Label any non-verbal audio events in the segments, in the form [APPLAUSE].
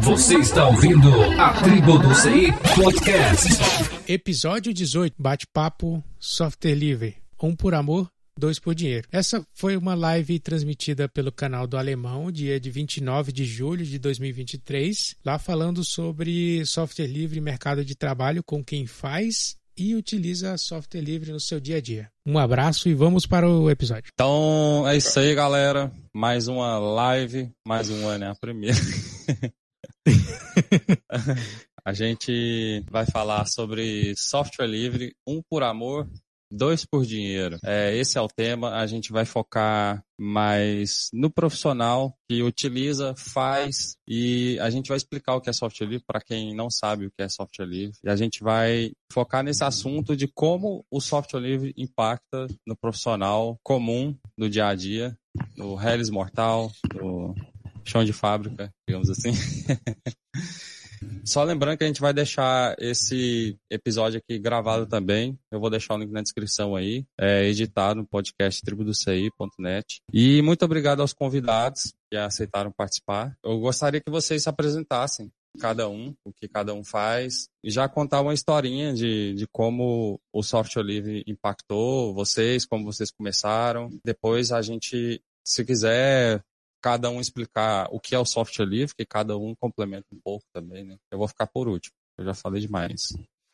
Você está ouvindo a Tribo do CI Podcast. Episódio 18, bate-papo software livre. Um por amor, dois por dinheiro. Essa foi uma live transmitida pelo canal do Alemão, dia de 29 de julho de 2023, lá falando sobre software livre e mercado de trabalho com quem faz e utiliza software livre no seu dia a dia. Um abraço e vamos para o episódio. Então é isso aí, galera. Mais uma live, mais uma, né? A primeira. [LAUGHS] a gente vai falar sobre software livre, um por amor, Dois por dinheiro. É, esse é o tema. A gente vai focar mais no profissional que utiliza, faz e a gente vai explicar o que é software livre para quem não sabe o que é software livre. E a gente vai focar nesse assunto de como o software livre impacta no profissional comum, no dia a dia, no Hellis Mortal, no chão de fábrica, digamos assim. [LAUGHS] Só lembrando que a gente vai deixar esse episódio aqui gravado também. Eu vou deixar o link na descrição aí. É editado no podcast tribudoci.net. E muito obrigado aos convidados que aceitaram participar. Eu gostaria que vocês se apresentassem cada um, o que cada um faz, e já contar uma historinha de, de como o software livre impactou vocês, como vocês começaram. Depois a gente, se quiser, cada um explicar o que é o software livre, que cada um complementa um pouco também, né? Eu vou ficar por último, eu já falei demais.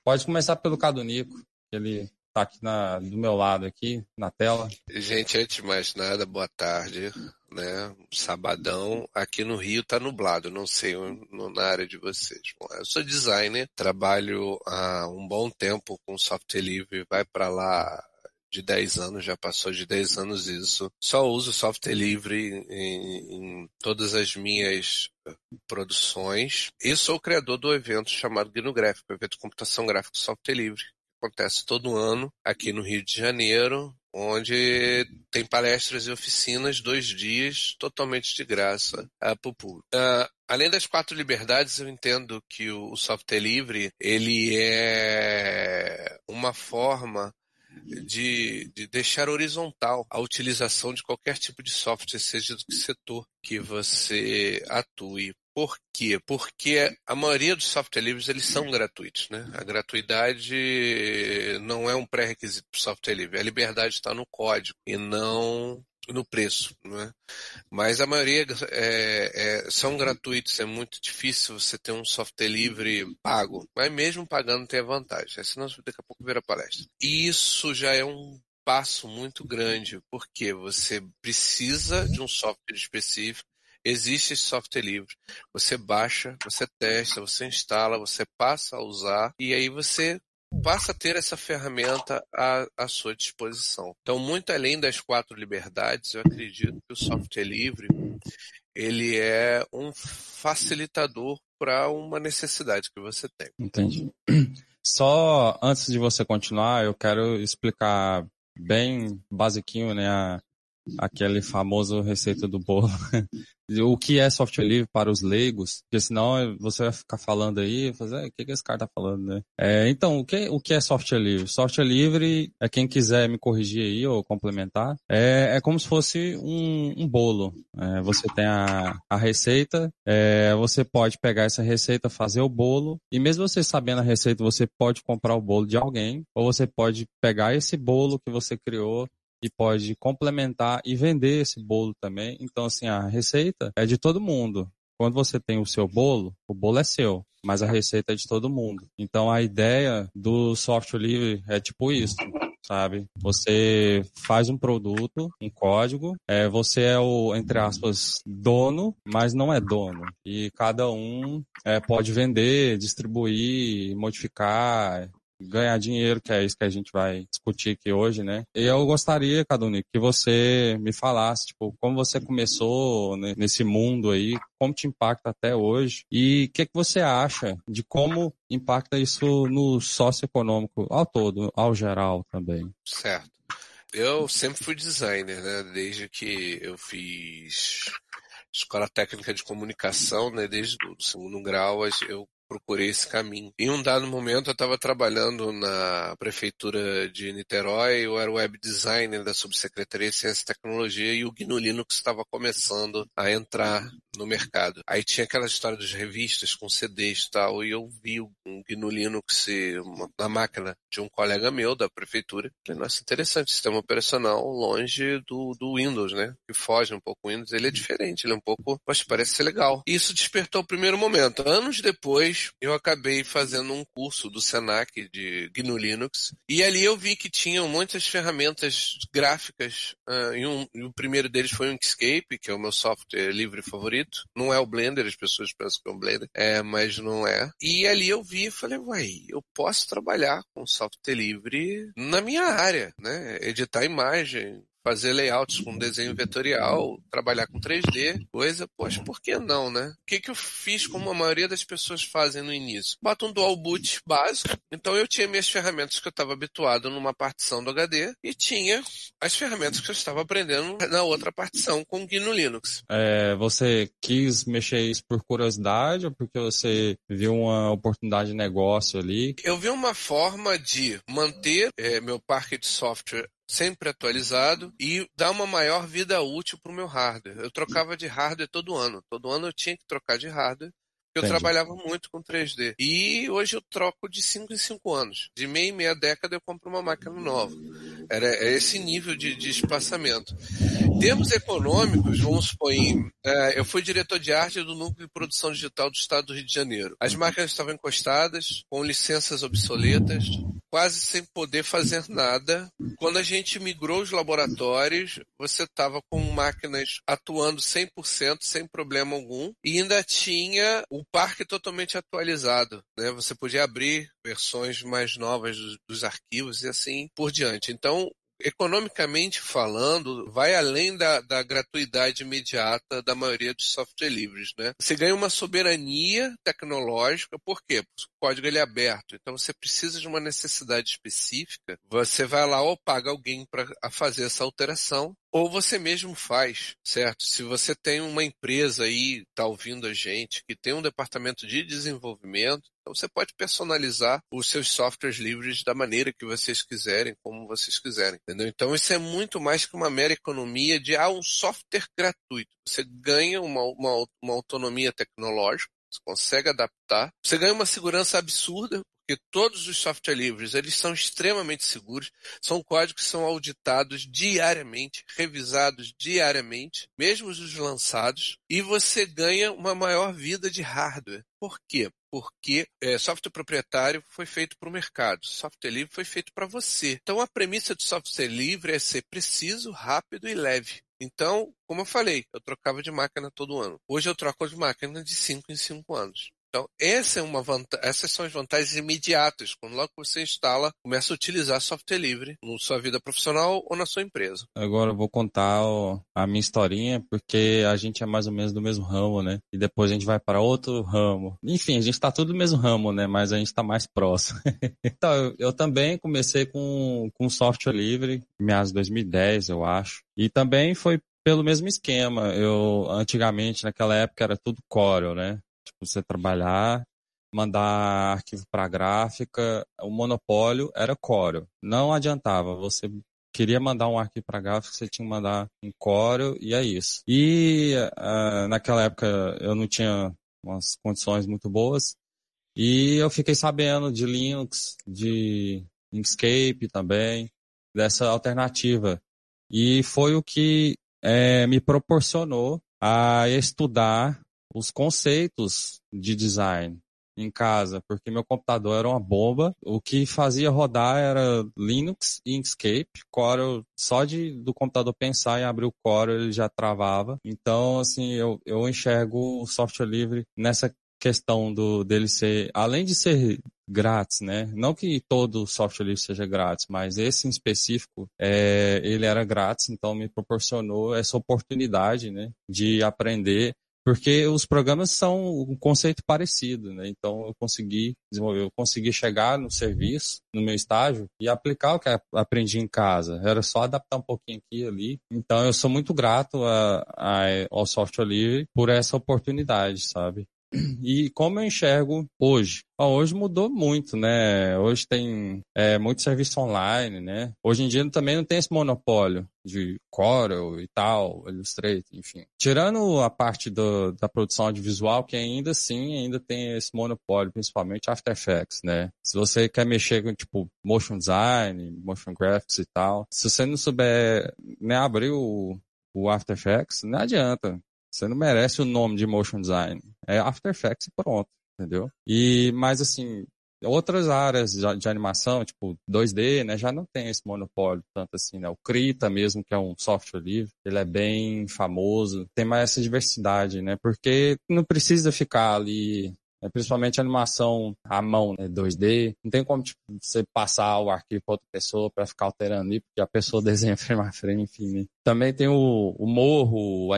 Pode começar pelo Cadonico, que ele tá aqui na, do meu lado aqui, na tela. Gente, antes de mais nada, boa tarde, né? Sabadão, aqui no Rio tá nublado, não sei na área de vocês. Bom, eu sou designer, trabalho há um bom tempo com software livre, vai para lá de 10 anos, já passou de 10 anos isso. Só uso software livre em, em todas as minhas produções. E sou o criador do evento chamado Guino Gráfico, evento de computação gráfica software livre. Acontece todo ano aqui no Rio de Janeiro, onde tem palestras e oficinas, dois dias, totalmente de graça uh, para o público. Uh, além das quatro liberdades, eu entendo que o, o software livre ele é uma forma de, de deixar horizontal a utilização de qualquer tipo de software, seja do que setor que você atue. Por quê? Porque a maioria dos software livres eles são gratuitos, né? A gratuidade não é um pré-requisito para o software livre. A liberdade está no código e não no preço, né? Mas a maioria é, é, são gratuitos, é muito difícil você ter um software livre pago, mas mesmo pagando tem a vantagem, né? senão daqui a pouco vira palestra. E isso já é um passo muito grande, porque você precisa de um software específico, existe esse software livre, você baixa, você testa, você instala, você passa a usar, e aí você passa a ter essa ferramenta à, à, sua disposição. Então, muito além das quatro liberdades, eu acredito que o software livre ele é um facilitador para uma necessidade que você tem. Entendi. Só antes de você continuar, eu quero explicar bem basiquinho, né, a, aquele famoso receita do bolo. [LAUGHS] o que é software livre para os leigos, porque senão você vai ficar falando aí, fazer, o que, que esse cara tá falando, né? É, então, o que, o que é software livre? Software livre, é quem quiser me corrigir aí ou complementar, é, é como se fosse um, um bolo. É, você tem a, a receita, é, você pode pegar essa receita, fazer o bolo, e mesmo você sabendo a receita, você pode comprar o bolo de alguém, ou você pode pegar esse bolo que você criou e pode complementar e vender esse bolo também. Então, assim, a receita é de todo mundo. Quando você tem o seu bolo, o bolo é seu, mas a receita é de todo mundo. Então, a ideia do software livre é tipo isso, sabe? Você faz um produto, um código, é, você é o, entre aspas, dono, mas não é dono. E cada um é, pode vender, distribuir, modificar, ganhar dinheiro, que é isso que a gente vai discutir aqui hoje, né? E eu gostaria, Cadunico, que você me falasse, tipo, como você começou nesse mundo aí, como te impacta até hoje e o que, que você acha de como impacta isso no socioeconômico ao todo, ao geral também. Certo. Eu sempre fui designer, né? Desde que eu fiz escola técnica de comunicação, né? Desde o segundo grau, eu procurei esse caminho. Em um dado momento eu estava trabalhando na prefeitura de Niterói, eu era web designer da subsecretaria de Ciência e Tecnologia e o GNU Linux estava começando a entrar no mercado. Aí tinha aquela história das revistas com CDs e tal, e eu vi um GNU Linux na máquina de um colega meu da prefeitura. Falei, nossa, interessante, sistema operacional longe do, do Windows, né? Que foge um pouco o Windows. Ele é diferente, ele é um pouco, poxa, parece ser legal. E isso despertou o primeiro momento. Anos depois, eu acabei fazendo um curso do Senac de GNU Linux, e ali eu vi que tinham muitas ferramentas gráficas, uh, e, um, e o primeiro deles foi o Inkscape, que é o meu software livre favorito. Não é o Blender, as pessoas pensam que é o Blender, é, mas não é. E ali eu vi e falei, uai, eu posso trabalhar com software livre na minha área, né? Editar imagem, fazer layouts com desenho vetorial, trabalhar com 3D, coisa, poxa, por que não, né? O que, que eu fiz como a maioria das pessoas fazem no início? Bota um dual boot básico, então eu tinha minhas ferramentas que eu estava habituado numa partição do HD e tinha as ferramentas que eu estava aprendendo na outra partição com o GNU Linux. É, você quis mexer isso por curiosidade ou porque você viu uma oportunidade de negócio ali? Eu vi uma forma de manter é, meu parque de software sempre atualizado e dar uma maior vida útil para o meu hardware. Eu trocava de hardware todo ano. Todo ano eu tinha que trocar de hardware eu Entendi. trabalhava muito com 3D. E hoje eu troco de 5 em 5 anos. De meia e meia década eu compro uma máquina nova. Era é esse nível de, de espaçamento. Em termos econômicos, vamos supor, é, eu fui diretor de arte do Núcleo de Produção Digital do Estado do Rio de Janeiro. As máquinas estavam encostadas, com licenças obsoletas, quase sem poder fazer nada. Quando a gente migrou os laboratórios, você estava com máquinas atuando 100%, sem problema algum, e ainda tinha o parque totalmente atualizado. Né? Você podia abrir versões mais novas dos, dos arquivos e assim por diante. Então, economicamente falando, vai além da, da gratuidade imediata da maioria dos software livres, né? Você ganha uma soberania tecnológica, por quê? Porque o código ele é aberto, então você precisa de uma necessidade específica, você vai lá ou paga alguém para fazer essa alteração, ou você mesmo faz, certo? Se você tem uma empresa aí, está ouvindo a gente, que tem um departamento de desenvolvimento, então você pode personalizar os seus softwares livres da maneira que vocês quiserem, como vocês quiserem, entendeu? Então isso é muito mais que uma mera economia de ah, um software gratuito. Você ganha uma, uma, uma autonomia tecnológica, você consegue adaptar, você ganha uma segurança absurda, porque todos os software livres eles são extremamente seguros, são códigos que são auditados diariamente, revisados diariamente, mesmo os lançados, e você ganha uma maior vida de hardware. Por quê? Porque é, software proprietário foi feito para o mercado, software livre foi feito para você. Então a premissa do software livre é ser preciso, rápido e leve. Então, como eu falei, eu trocava de máquina todo ano. Hoje eu troco de máquina de 5 em 5 anos. Então, essa é uma essas são as vantagens imediatas, quando logo você instala, começa a utilizar software livre na sua vida profissional ou na sua empresa. Agora eu vou contar a minha historinha, porque a gente é mais ou menos do mesmo ramo, né? E depois a gente vai para outro ramo. Enfim, a gente está tudo no mesmo ramo, né? Mas a gente está mais próximo. [LAUGHS] então, eu, eu, também comecei com, com software livre, meados de 2010, eu acho. E também foi pelo mesmo esquema. Eu, antigamente, naquela época, era tudo Corel, né? Tipo, você trabalhar, mandar arquivo para gráfica, o monopólio era Corel. Não adiantava, você queria mandar um arquivo para gráfica, você tinha que mandar em Corel e é isso. E uh, naquela época eu não tinha umas condições muito boas e eu fiquei sabendo de Linux, de Inkscape também, dessa alternativa. E foi o que é, me proporcionou a estudar os conceitos de design em casa, porque meu computador era uma bomba. O que fazia rodar era Linux e Inkscape. Corel, só de do computador pensar em abrir o Corel, ele já travava. Então, assim, eu, eu enxergo o software livre nessa questão do dele ser, além de ser grátis, né? Não que todo software livre seja grátis, mas esse em específico, é, ele era grátis, então me proporcionou essa oportunidade, né, de aprender porque os programas são um conceito parecido, né? Então eu consegui desenvolver, eu consegui chegar no serviço, no meu estágio e aplicar o que aprendi em casa. Era só adaptar um pouquinho aqui e ali. Então eu sou muito grato a, a, ao software livre por essa oportunidade, sabe? E como eu enxergo hoje? hoje mudou muito, né? Hoje tem é, muito serviço online, né? Hoje em dia também não tem esse monopólio de Corel e tal, Illustrator, enfim. Tirando a parte do, da produção audiovisual, que ainda sim ainda tem esse monopólio, principalmente After Effects, né? Se você quer mexer com, tipo, motion design, motion graphics e tal, se você não souber né, abrir o, o After Effects, não adianta. Você não merece o nome de motion design. É After Effects e pronto, entendeu? E, mas assim, outras áreas de, de, animação, tipo 2D, né, já não tem esse monopólio tanto assim, né? O Krita mesmo, que é um software livre, ele é bem famoso, tem mais essa diversidade, né? Porque não precisa ficar ali é, principalmente animação à mão, né, 2D. Não tem como tipo, você passar o arquivo para outra pessoa para ficar alterando ali, porque a pessoa [LAUGHS] desenha frame a frame, enfim. Né. Também tem o, o Morro,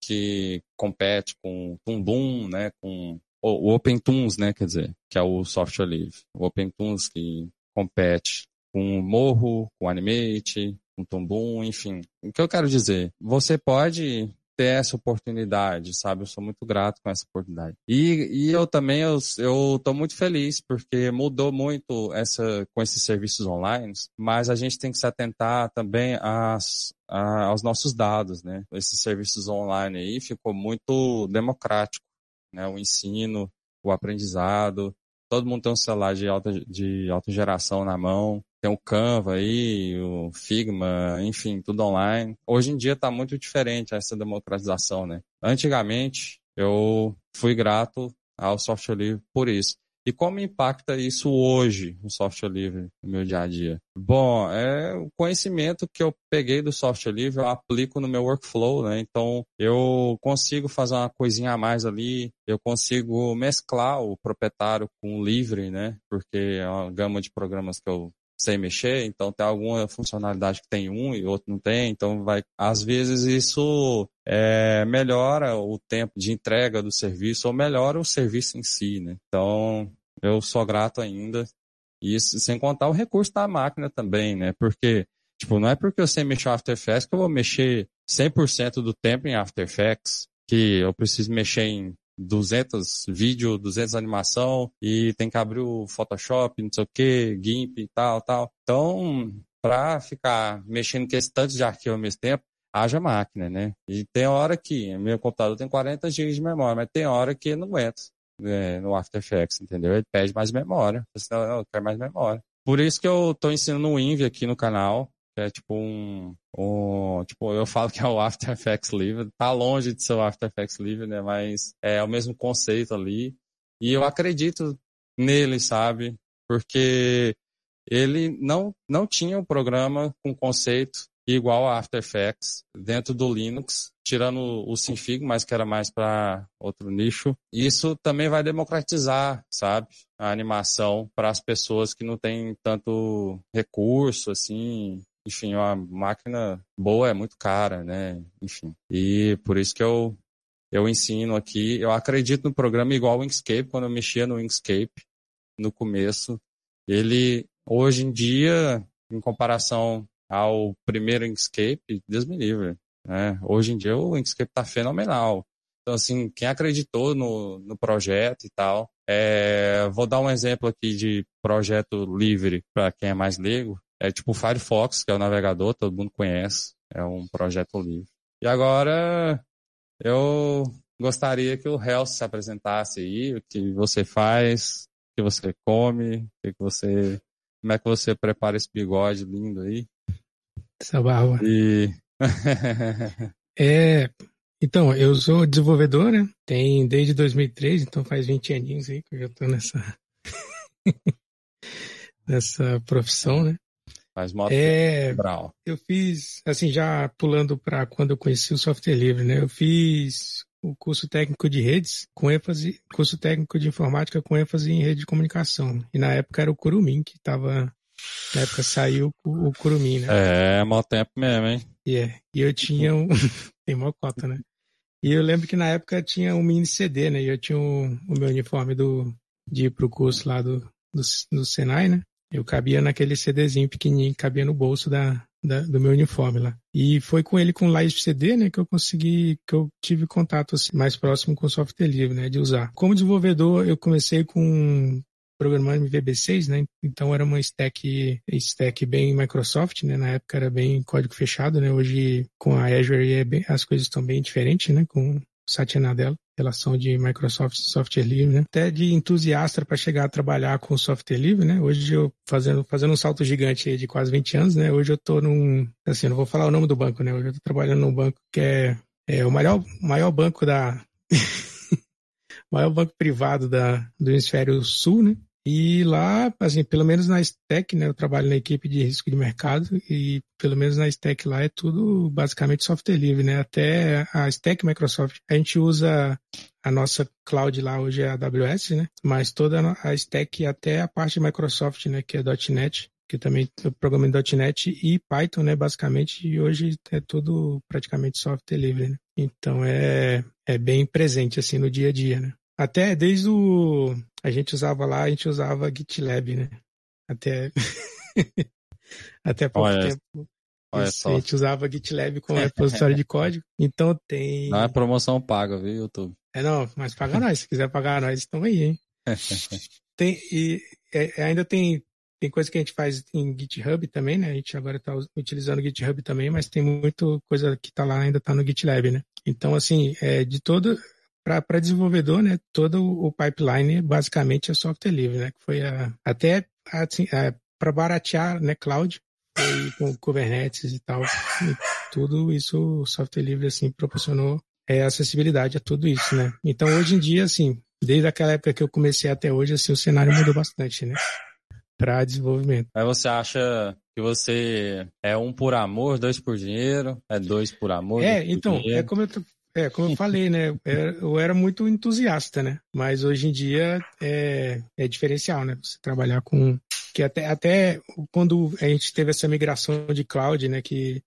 que compete com o Tumbum, né, com o, o OpenToons, né, quer dizer, que é o software livre. O OpenToons que compete com o Morro, com o Animate, com o Tumbum, enfim. O que eu quero dizer? Você pode ter essa oportunidade, sabe? Eu sou muito grato com essa oportunidade. E, e eu também, eu, eu muito feliz, porque mudou muito essa, com esses serviços online, mas a gente tem que se atentar também às, a, aos nossos dados, né? Esses serviços online aí ficou muito democrático, né? O ensino, o aprendizado, todo mundo tem um celular de alta, de alta geração na mão, tem o Canva aí, o Figma, enfim, tudo online. Hoje em dia está muito diferente essa democratização, né? Antigamente, eu fui grato ao software livre por isso. E como impacta isso hoje, o software livre, no meu dia a dia? Bom, é o conhecimento que eu peguei do software livre, eu aplico no meu workflow, né? Então, eu consigo fazer uma coisinha a mais ali, eu consigo mesclar o proprietário com o livre, né? Porque é uma gama de programas que eu sem mexer, então tem alguma funcionalidade que tem um e outro não tem, então vai, às vezes isso é, melhora o tempo de entrega do serviço ou melhora o serviço em si, né? Então, eu sou grato ainda. Isso sem contar o recurso da máquina também, né? Porque, tipo, não é porque eu sei mexer After Effects que eu vou mexer 100% do tempo em After Effects, que eu preciso mexer em 200 vídeo, 200 animação e tem que abrir o Photoshop, não sei o que, GIMP e tal, tal. Então, para ficar mexendo com esse tanto de arquivo ao mesmo tempo, haja máquina, né? E tem hora que meu computador tem 40 GB de memória, mas tem hora que não aguenta né, no After Effects, entendeu? Ele pede mais memória. Você não, eu quero mais memória. Por isso que eu estou ensinando o Envy aqui no canal, é tipo um, um, tipo, eu falo que é o After Effects Livre, tá longe de ser o After Effects Livre, né, mas é o mesmo conceito ali, e eu acredito nele, sabe, porque ele não, não tinha um programa com conceito igual a After Effects dentro do Linux, tirando o Sinfig, mas que era mais para outro nicho. Isso também vai democratizar, sabe, a animação para as pessoas que não têm tanto recurso, assim, enfim, uma máquina boa é muito cara, né? Enfim. E por isso que eu, eu ensino aqui. Eu acredito no programa igual o Inkscape, quando eu mexia no Inkscape no começo. Ele, hoje em dia, em comparação ao primeiro Inkscape, Deus me livre. Né? Hoje em dia o Inkscape está fenomenal. Então, assim, quem acreditou no, no projeto e tal, é, vou dar um exemplo aqui de projeto livre para quem é mais leigo. É tipo o Firefox, que é o navegador, todo mundo conhece. É um projeto livre. E agora eu gostaria que o Health se apresentasse aí, o que você faz, o que você come, o que você. Como é que você prepara esse bigode lindo aí? Essa barba. E. [LAUGHS] é. Então, eu sou desenvolvedor, né? Tem desde 2003, então faz 20 aninhos aí que eu já tô nessa. [LAUGHS] nessa profissão, né? Faz moto é, Eu fiz, assim, já pulando para quando eu conheci o software livre, né? Eu fiz o curso técnico de redes com ênfase, curso técnico de informática com ênfase em rede de comunicação. E na época era o Curumin que estava na época saiu o, o Curumin, né? É, mó tempo mesmo, hein? E yeah. é. E eu tinha um. [LAUGHS] Tem mó cota, né? E eu lembro que na época tinha um mini CD, né? E eu tinha o, o meu uniforme do, de ir pro curso lá do, do, do Senai, né? Eu cabia naquele CDzinho pequenininho que cabia no bolso da, da, do meu uniforme lá. E foi com ele com Live CD, né, que eu consegui, que eu tive contato assim, mais próximo com o software livre, né, de usar. Como desenvolvedor, eu comecei com programando em VB6, né? Então era uma stack, stack bem Microsoft, né? Na época era bem código fechado, né? Hoje com a Azure é bem, as coisas estão bem diferentes, né? Com Satya Nadella, relação de Microsoft software livre, né? Até de entusiasta para chegar a trabalhar com software livre, né? Hoje eu fazendo fazendo um salto gigante de quase 20 anos, né? Hoje eu tô num, assim, não vou falar o nome do banco, né? Hoje eu tô trabalhando num banco que é, é o maior maior banco da [LAUGHS] maior banco privado da, do hemisfério sul, né? E lá, assim, pelo menos na Stack, né, eu trabalho na equipe de risco de mercado e pelo menos na Stack lá é tudo basicamente software livre, né? Até a Stack Microsoft, a gente usa a nossa cloud lá hoje é a AWS, né? Mas toda a Stack até a parte de Microsoft, né, que é .NET, que também eu programa em .NET e Python, né, basicamente, e hoje é tudo praticamente software livre, né? Então é, é bem presente, assim, no dia a dia, né? Até desde o. A gente usava lá, a gente usava GitLab, né? Até. [LAUGHS] Até pouco Olha, tempo. olha Isso, só. a gente usava GitLab como repositório de [LAUGHS] código. Então tem. Não é promoção paga, viu, YouTube? É, não, mas paga nós. Se quiser pagar nós, estamos aí, hein? [LAUGHS] Tem, e é, ainda tem, tem coisa que a gente faz em GitHub também, né? A gente agora está utilizando o GitHub também, mas tem muita coisa que está lá, ainda está no GitLab, né? Então, assim, é, de todo. Para desenvolvedor, né? Todo o pipeline basicamente é software livre, né? Que foi a, até assim, para baratear, né? Cloud, foi com Kubernetes e tal. E tudo isso, o software livre, assim, proporcionou é, acessibilidade a tudo isso, né? Então, hoje em dia, assim, desde aquela época que eu comecei até hoje, assim, o cenário mudou bastante, né? Para desenvolvimento. Aí você acha que você é um por amor, dois por dinheiro, é dois por amor? É, por então, dinheiro? é como eu, é, como eu falei, né? Eu era muito entusiasta, né? Mas hoje em dia é, é diferencial, né? Você trabalhar com. Que até, até quando a gente teve essa migração de cloud, né? Que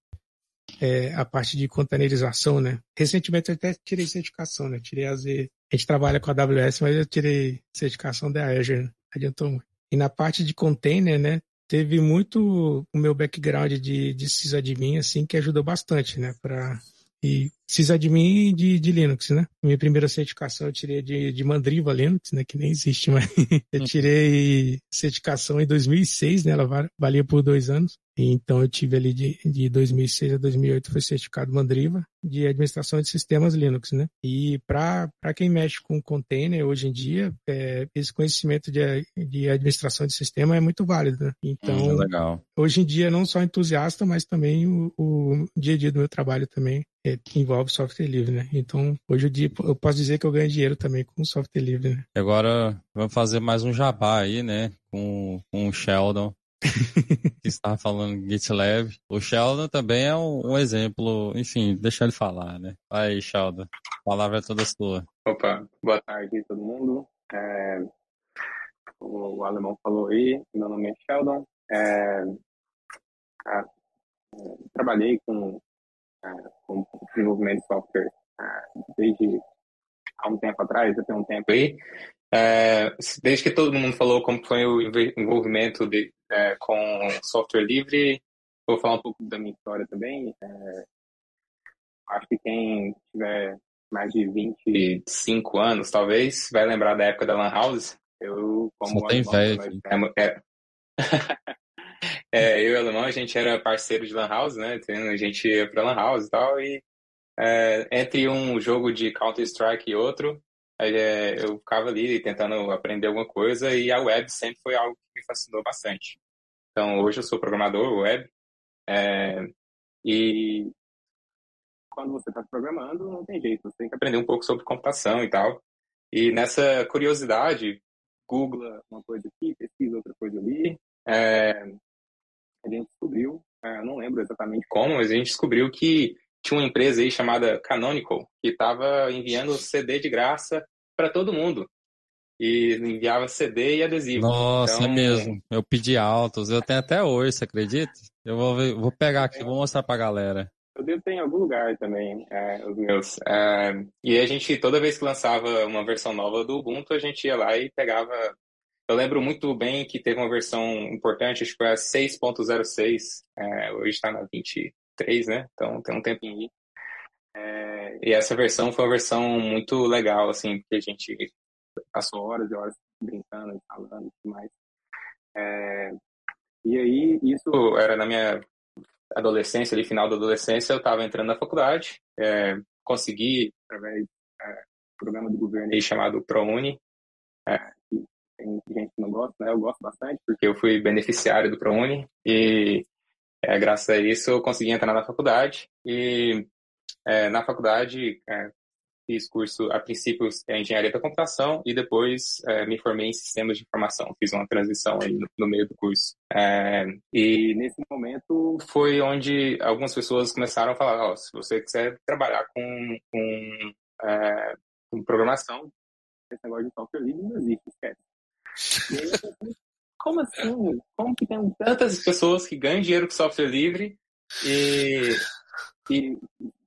é, a parte de containerização, né? Recentemente eu até tirei certificação, né? Tirei a Z. A gente trabalha com a AWS, mas eu tirei certificação da Azure, né? Adiantou muito. E na parte de container, né? Teve muito o meu background de, de sysadmin, assim, que ajudou bastante, né? Para e sysadmin de, de Linux, né? Minha primeira certificação eu tirei de, de Mandriva Linux, né? Que nem existe, mas [LAUGHS] eu tirei certificação em 2006, né? Ela valia por dois anos. Então eu tive ali de, de 2006 a 2008 foi certificado Mandriva de administração de sistemas Linux, né? E para quem mexe com container hoje em dia, é, esse conhecimento de, de administração de sistema é muito válido, né? Então, Hum, legal. hoje em dia não só entusiasta, mas também o, o dia a dia do meu trabalho também é, que envolve software livre, né? Então, hoje em dia eu posso dizer que eu ganho dinheiro também com software livre, né? E agora vamos fazer mais um jabá aí, né? Com, com o Sheldon. [LAUGHS] que estava falando GitLab. O Sheldon também é um, um, exemplo, enfim, deixa ele falar, né? Aí, Sheldon, a palavra é toda sua. Opa, boa tarde todo mundo. É, o, o, alemão falou aí, meu nome é Sheldon. É, a, trabalhei com, com desenvolvimento de software desde há um tempo atrás, até um tempo aí. É, desde que todo mundo falou como foi o envolvimento de, é, com software livre, vou falar um pouco da minha história também. É, acho que quem tiver mais de 25 anos, talvez, vai lembrar da época da Lan House. Eu, como Só tem velho. É, é, [LAUGHS] eu e o Alemão, a gente era parceiro de Lan House, né? A gente ia pra Lan House e tal, e é, entre um jogo de Counter-Strike e outro, é, eu ficava ali tentando aprender alguma coisa e a web sempre foi algo que me fascinou bastante. Então, hoje eu sou programador web é, e quando você está programando, não tem jeito, você tem que aprender um pouco sobre computação e tal. E nessa curiosidade, googla uma coisa aqui, pesquisa outra coisa ali, é, a gente descobriu, é, não lembro exatamente como, mas a gente descobriu que tinha uma empresa aí chamada Canonical que estava enviando CD de graça para todo mundo. E enviava CD e adesivo. Nossa, então, é mesmo. Eu pedi altos. Eu tenho até hoje, você acredita? Eu vou, ver, vou pegar aqui, vou mostrar pra galera. Eu devo ter em algum lugar também, é, os meus. É, e a gente, toda vez que lançava uma versão nova do Ubuntu, a gente ia lá e pegava eu lembro muito bem que teve uma versão importante, acho que foi a 6.06, é, hoje está na 23, né? Então tem um tempinho. É, e essa versão foi uma versão muito legal, assim, porque a gente passou horas e horas brincando e falando e tudo mais. É, e aí, isso era na minha adolescência, ali, final da adolescência, eu estava entrando na faculdade, é, consegui, através é, do programa do governo aí chamado ProUni, é, tem gente que não gosta, né? Eu gosto bastante, porque eu fui beneficiário do ProUni e é, graças a isso eu consegui entrar na faculdade e é, na faculdade é, fiz curso, a princípio, em engenharia da computação e depois é, me formei em sistemas de informação. Fiz uma transição aí no, no meio do curso. É, e nesse momento foi onde algumas pessoas começaram a falar: oh, se você quiser trabalhar com, com, é, com programação, esse negócio de software livre não existe, esquece. Aí, como assim? Como que tem tantas pessoas que ganham dinheiro com software livre e, e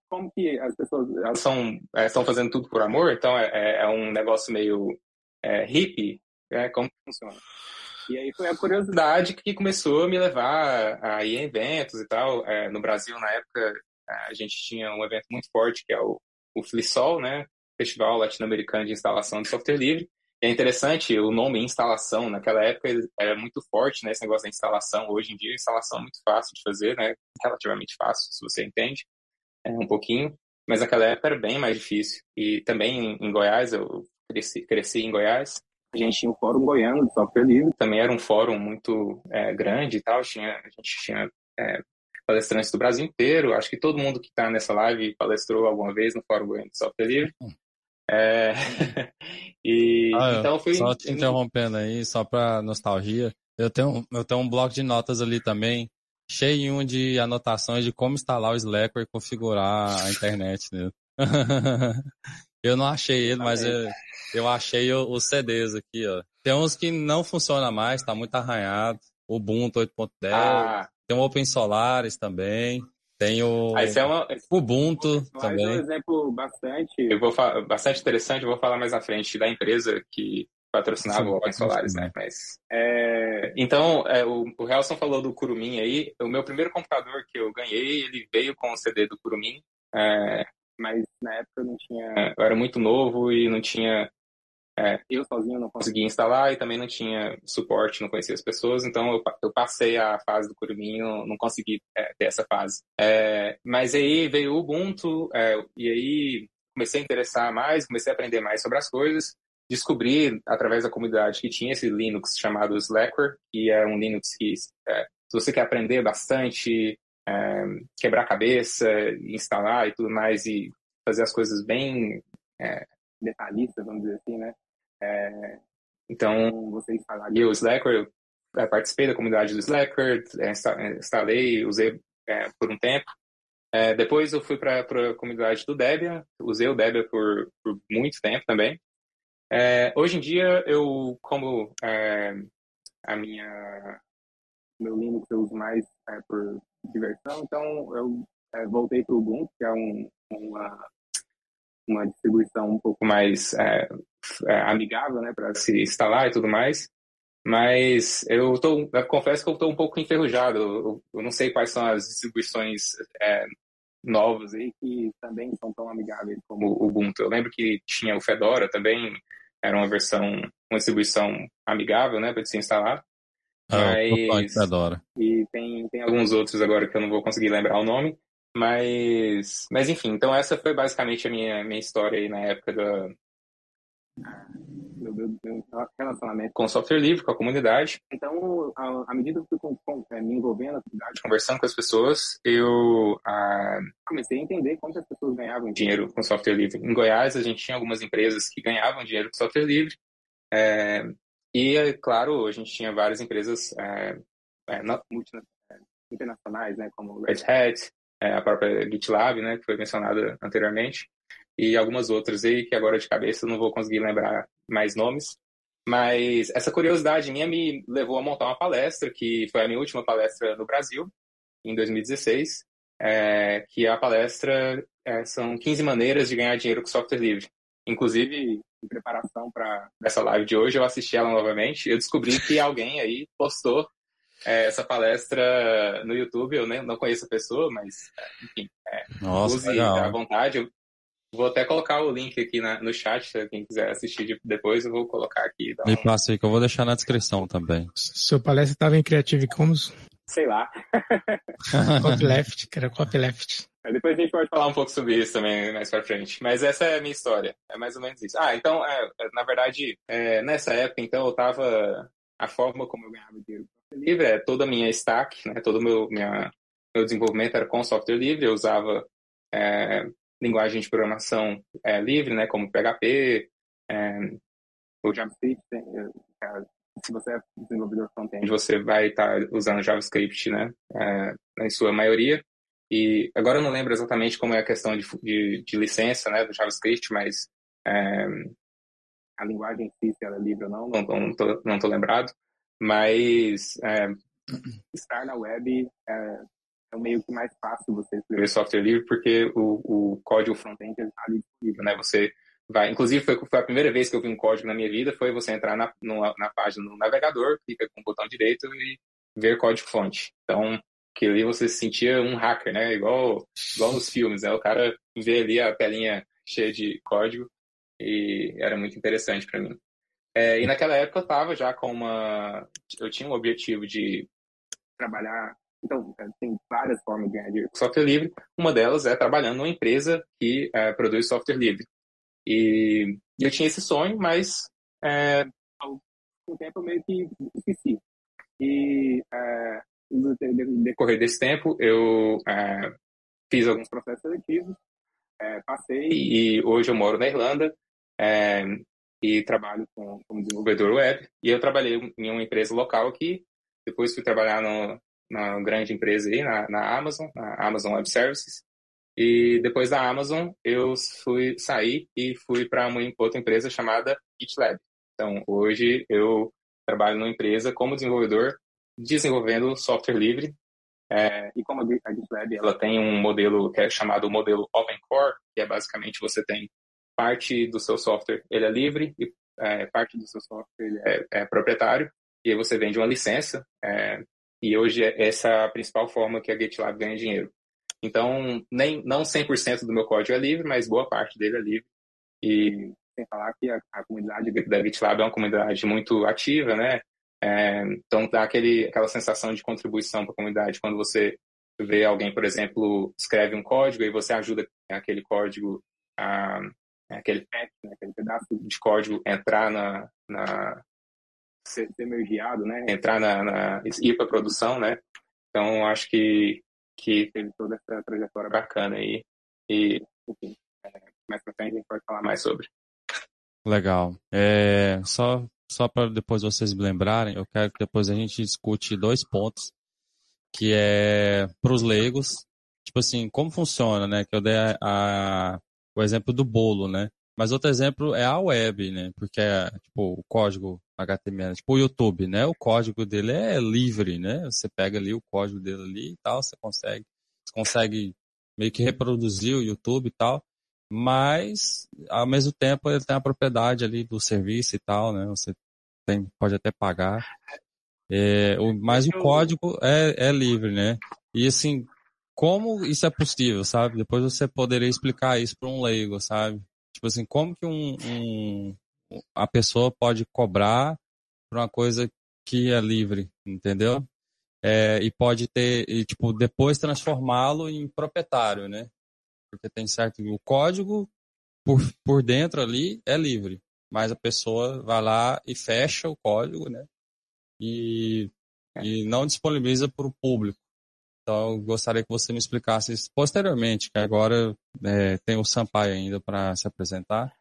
como que as pessoas elas são é, estão fazendo tudo por amor, então é, é, é um negócio meio é, hippie, né? como funciona? E aí foi a curiosidade que começou a me levar a ir em eventos e tal. É, no Brasil, na época, a gente tinha um evento muito forte que é o, o FLISOL, né? Festival Latino-Americano de Instalação de Software Livre. E é interessante, o nome instalação, naquela época era muito forte, né? Esse negócio da instalação. Hoje em dia, a instalação é muito fácil de fazer, né? Relativamente fácil, se você entende é, um pouquinho, mas naquela época era bem mais difícil. E também em, Goiás, eu cresci, cresci em Goiás, a gente tinha o Fórum Goiano de Software Livre, também era um fórum muito é, grande e tal, tinha, a gente tinha é, palestrantes do Brasil inteiro, acho que todo mundo que está nessa live palestrou alguma vez no Fórum Goiano de Software Livre. É... [LAUGHS] e ah, então fui só te interrompendo aí, só para nostalgia, eu tenho eu tenho um bloco de notas ali também cheio de anotações de como instalar o Slacker e configurar a internet nele. [LAUGHS] eu não achei ele, mas eu, eu achei os CDs aqui, ó. Tem uns que não funciona mais, tá muito arranhado. Ubuntu 8.10. Ah. Tem o Open Solaris também. Tem o ah, é uma... Ubuntu também. É um exemplo bastante, eu vou bastante interessante, eu vou falar mais à frente da empresa que patrocinava o Open Solaris, né? Mas, é, então, é, o, o Helson falou do Kurumin aí. O meu primeiro computador que eu ganhei, ele veio com o CD do Kurumin. É, mas na época eu não tinha. Eu era muito novo e não tinha. É, eu sozinho não conseguia instalar e também não tinha suporte, não conhecia as pessoas, então eu, eu passei a fase do Kurumin, não, consegui é, ter essa fase. É, mas aí veio o Ubuntu, é, e aí comecei a interessar mais, comecei a aprender mais sobre as coisas, descobri através da comunidade que tinha esse Linux chamado Slackware, que é um Linux que, é, se você quer aprender bastante, é, quebrar cabeça, instalar e tudo mais, e fazer as coisas bem detalhistas, vamos dizer assim, né? É, então, você instalaria o Slackware, eu participei da comunidade do Slackware, é, instalei, usei é, por um tempo. depois eu fui para a comunidade do Debian, usei o Debian por, por muito tempo também. É, hoje em dia, eu, como é, a minha, meu Linux eu uso mais é, por diversão, então eu é, voltei para o Ubuntu, que é um, uma, uma distribuição um pouco mais é, é, amigável né, para se instalar e tudo mais. Mas eu, tô, eu confesso que eu estou um pouco enferrujado. Eu, eu, não sei quais são as distribuições novas aí que também são tão amigáveis como o Ubuntu. Eu lembro que tinha o Fedora também, era uma versão, uma distribuição amigável, né, para se instalar. Ah, mas, Fedora. E tem, tem alguns outros agora que eu não vou conseguir lembrar o nome. Mas, mas enfim, então essa foi basicamente a minha, minha história aí na época da, meu, meu, meu, relacionamento com o software livre, com a comunidade. Então, à medida que eu fui com, é, me envolvendo na comunidade, conversando com as pessoas, eu ah, comecei a entender como as pessoas ganhavam dinheiro com software livre. Em Goiás, a gente tinha algumas empresas que ganhavam dinheiro com software livre. É, e, claro, a gente tinha várias empresas é, é, é internacionais, né, como Red Hat, é, a própria GitLab, né, que foi mencionada anteriormente e algumas outras aí que agora de cabeça não vou conseguir lembrar mais nomes. Mas essa curiosidade minha me levou a montar uma palestra, que foi a minha última palestra no Brasil, em 2016, é, que a palestra é, são 15 maneiras de ganhar dinheiro com software livre. Inclusive, em preparação para essa live de hoje, eu assisti ela novamente. Eu descobri que alguém aí postou é, essa palestra no YouTube. Eu nem, não conheço a pessoa, mas, enfim, é, Nossa, use legal. à vontade. Eu vou até colocar o link aqui na, no chat, se quem quiser assistir de- depois, eu vou colocar aqui. Me um- passa aí que eu vou deixar na descrição também. Sua palestra estava em Creative Commons, sei lá. [LAUGHS] [LAUGHS] copyleft, que era copyleft. Aí Depois a gente pode falar um pouco sobre isso também mais pra frente. Mas essa é a minha história. É mais ou menos isso. Ah, então, é, é, na verdade, é, nessa época, então, eu tava. A forma como eu ganhava dinheiro livre é toda a minha stack, né? Todo o meu, minha, meu desenvolvimento era com software livre. Eu usava é, linguagem de programação é, livre, né? Como PHP, é, o JavaScript. tem, é, se você é desenvolvedor front-end, você vai estar usando JavaScript, né? É, em sua maioria. E agora eu não lembro exatamente como é a questão de, de, de licença né, do JavaScript, mas é, a linguagem em si, se ela é livre ou não, não, não, tô, não tô lembrado. Mas é, estar na web é, é meio que mais fácil você escrever software livre, porque o, o código front-end está ali disponível, né? Você vai, inclusive foi, foi a primeira vez que eu vi um código na minha vida, foi você entrar na, na página no navegador, clica com o botão direito e ver código-fonte. Então, que ali você se sentia um hacker, né? Igual, igual nos filmes, né? O cara vê ali a telinha cheia de código e era muito interessante para mim. É, e naquela época eu tava já com uma... Eu tinha um objetivo de trabalhar... Então, tem várias formas de ganhar dinheiro com software livre. Uma delas é trabalhando numa empresa que é, produz software livre. E eu tinha esse sonho, mas é, ao mesmo tempo eu meio que esqueci. E é, no decorrer desse tempo, eu é, fiz alguns processos seletivos, é, passei e hoje eu moro na Irlanda é, e trabalho com, como desenvolvedor web. E eu trabalhei em uma empresa local aqui, depois fui trabalhar no, na grande empresa aí, na, na Amazon, na Amazon Web Services. E depois da Amazon, eu fui sair e fui para uma outra empresa chamada GitLab. Então, hoje eu trabalho numa empresa como desenvolvedor desenvolvendo software livre. É, e como a GitLab ela tem um modelo que é chamado modelo Open Core, que é basicamente você tem parte do seu software ele é livre e é, parte do seu software ele é, é, proprietário e aí você vende uma licença. É, e hoje essa é a principal forma que a GitLab ganha dinheiro. Então, nem, não 100% do meu código é livre, mas boa parte dele é livre. E sem falar que a, a comunidade da GitLab é uma comunidade muito ativa, né? É, então dá aquele, aquela sensação de contribuição para a comunidade quando você vê alguém, por exemplo, escreve um código e você ajuda aquele código, a, aquele patch, né, aquele pedaço de código entrar na, na ser, ser mergeado, né, entrar na, na ir para produção, né. Então acho que que teve toda essa trajetória bacana aí e enfim, mais para frente a gente pode falar mais sobre. Legal. É, só só para depois vocês me lembrarem, eu quero que depois a gente discute dois pontos, que é para os leigos, tipo assim, como funciona, né? Que eu dei a, a, o exemplo do bolo, né? Mas outro exemplo é a web, né? Porque é, tipo, o código HTML, tipo o YouTube, né? O código dele é livre, né? Você pega ali o código dele ali e tal, você consegue, você consegue meio que reproduzir o YouTube e tal mas ao mesmo tempo ele tem a propriedade ali do serviço e tal, né? Você tem, pode até pagar. É, o, mas o código é, é livre, né? E assim, como isso é possível, sabe? Depois você poderia explicar isso para um leigo, sabe? Tipo assim, como que um, um, a pessoa pode cobrar por uma coisa que é livre, entendeu? É, e pode ter, e, tipo, depois transformá-lo em proprietário, né? porque tem certo o código por, por dentro ali é livre, mas a pessoa vai lá e fecha o código, né? E, e não disponibiliza para o público. Então, eu gostaria que você me explicasse isso posteriormente, que agora é, tem o Sampaio ainda para se apresentar.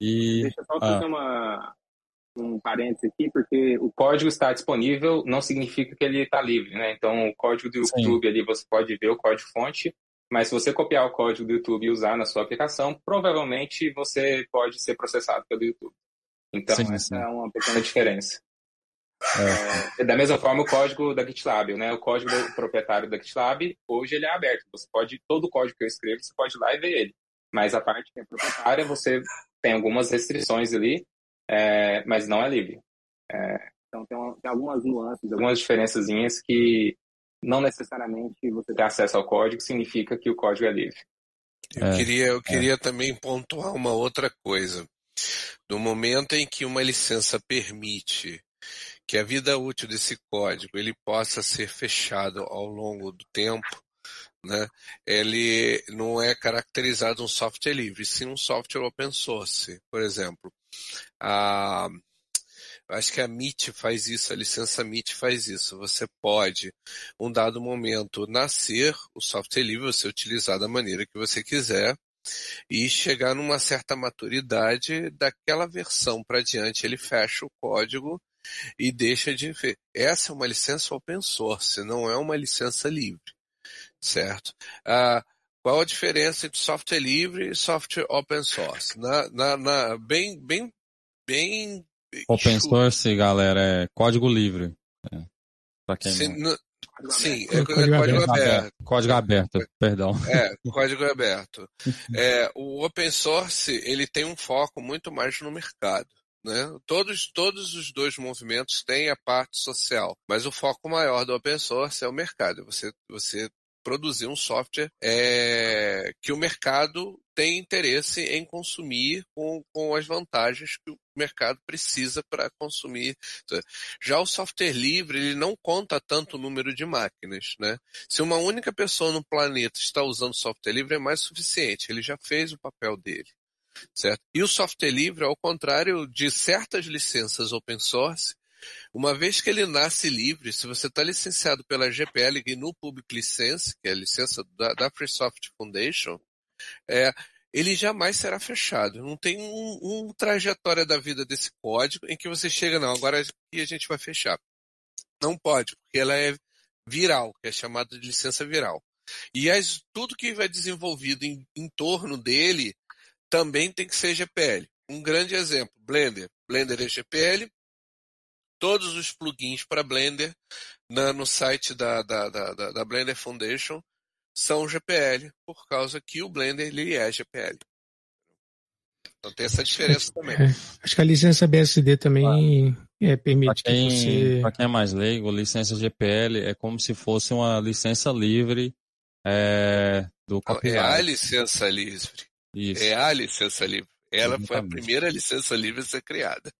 E, Deixa eu só fazer ah, uma, um parênteses aqui, porque o código está disponível não significa que ele está livre, né? Então, o código do YouTube sim. ali, você pode ver o código-fonte, mas se você copiar o código do YouTube e usar na sua aplicação, provavelmente você pode ser processado pelo YouTube. Então, sim, essa sim. é uma pequena diferença. É. Da mesma forma, o código da GitLab, né? O código do proprietário da GitLab, hoje ele é aberto. Você pode, todo o código que eu escrevo, você pode ir lá e ver ele. Mas a parte que é proprietária, você tem algumas restrições ali, é, mas não é livre. É, então tem, uma, tem, algumas nuances, algumas diferençazinhas que não necessariamente você ter acesso ao código significa que o código é livre. Eu é, queria, eu é. queria também pontuar uma outra coisa. No momento em que uma licença permite que a vida útil desse código ele possa ser fechado ao longo do tempo, né? Ele não é caracterizado um software livre, sim um software open source. Por exemplo, a acho que a MIT faz isso, a licença MIT faz isso. Você pode, um dado momento, nascer o software livre, você utilizar da maneira que você quiser, e chegar numa certa maturidade daquela versão para diante, ele fecha o código e deixa de. Essa é uma licença open source, não é uma licença livre certo? Ah, qual a diferença entre software livre e software open source? Na, na, na bem, bem, bem. Open source, galera, é código livre. É. Pra quem Sim, não... Sim, é, código, é código aberto. aberto. Código aberto, perdão. É, código aberto. É, o open source, ele tem um foco muito mais no mercado. Né? Todos, todos os dois movimentos têm a parte social, mas o foco maior do open source é o mercado. Você, você produzir um software é, que o mercado tem interesse em consumir com, com as vantagens que o mercado precisa para consumir. Já o software livre, ele não conta tanto o número de máquinas. Né? Se uma única pessoa no planeta está usando software livre, é mais suficiente. Ele já fez o papel dele. Certo? E o software livre, ao contrário de certas licenças open source, uma vez que ele nasce livre, se você está licenciado pela GPL no Public License, que é a licença da, da Free Software Foundation, é, ele jamais será fechado. Não tem um, um, trajetória da vida desse código em que você chega, não, agora aqui a gente vai fechar. Não pode, porque ela é viral, que é chamada de licença viral. E as, tudo que vai desenvolvido em, em torno dele também tem que ser GPL. Um grande exemplo, Blender. Blender é GPL, todos os plugins para Blender na, no site da, da, da, da, Blender Foundation são GPL, por causa que o Blender ele é GPL. Então tem essa diferença também. É, acho que a licença BSD também é, permite pra quem, que você... Para quem é mais leigo, licença GPL é como se fosse uma licença livre é, do copyright. É a licença livre. Isso. É a licença livre. Ela Exatamente. foi a primeira licença livre a ser criada.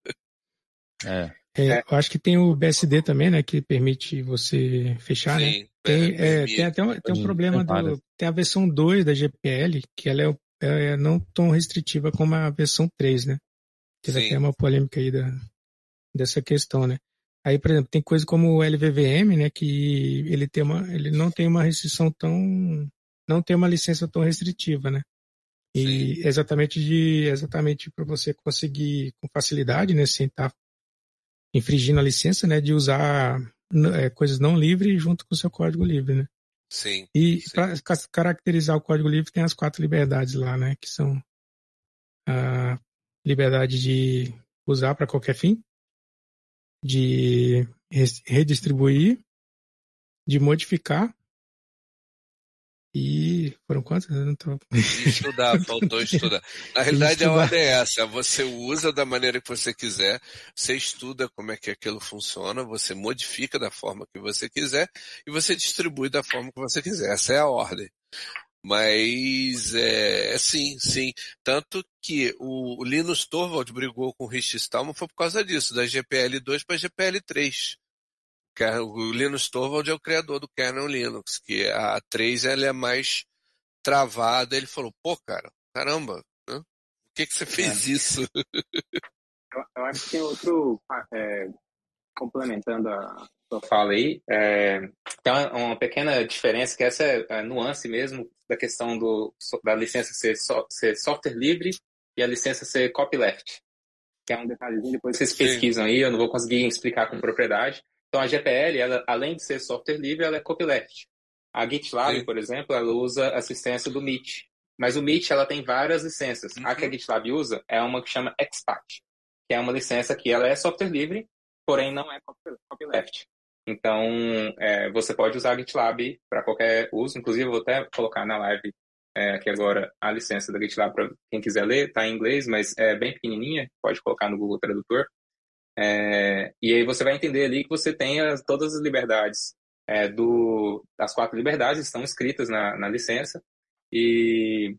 É. É, é. Eu acho que tem o BSD também, né? Que permite você fechar, né? Sim, né? Tem, é, tem até um, tem um problema do. Tem a versão 2 da GPL, que ela é, é, não tão restritiva como a versão 3, né? Teve Sim. até uma polêmica aí da, dessa questão, né? Aí, por exemplo, tem coisa como o LVVM, né? Que ele, tem uma, ele não tem uma restrição tão. não tem uma licença tão restritiva, né? E Sim. exatamente de exatamente para você conseguir com facilidade, né, sem estar tá infringindo a licença, né, de usar é, coisas não livres junto com o seu código livre, né? Sim. E para caracterizar o código livre tem as quatro liberdades lá, né, que são a liberdade de usar para qualquer fim, de redistribuir, de modificar e foram não tô... Estudar, faltou estudar. Na realidade, a ordem é essa: você usa da maneira que você quiser, você estuda como é que aquilo funciona, você modifica da forma que você quiser e você distribui da forma que você quiser. Essa é a ordem. Mas é, é sim, sim. Tanto que o, o Linus Torvald brigou com o Rich Stallman foi por causa disso, da GPL 2 para GPL 3. O Linus Torvald é o criador do kernel Linux, que a 3 ela é mais travada. Ele falou, pô, cara, caramba, né? por que, que você fez é. isso? Eu, eu, acho que tem outro, é, complementando a sua fala aí, é, tem uma, uma, pequena diferença, que essa é a nuance mesmo da questão do, da licença ser, so, ser software livre e a licença ser copyleft. Que é um detalhezinho, depois vocês pesquisam aí, eu não vou conseguir explicar com propriedade, então a GPL, ela, além de ser software livre, ela é copyleft. A GitLab, Sim. por exemplo, ela usa assistência do Meet. Mas o Meet, ela tem várias licenças. Uhum. A que a GitLab usa é uma que chama Expat, que é uma licença que ela é software livre, porém não é copyleft. Então, é, você pode usar a GitLab para qualquer uso. Inclusive, eu vou até colocar na live é, aqui agora a licença da GitLab para quem quiser ler, está em inglês, mas é bem pequenininha, pode colocar no Google Tradutor. É, e aí você vai entender ali que você tem as, todas as liberdades é, do, das quatro liberdades estão escritas na, na licença e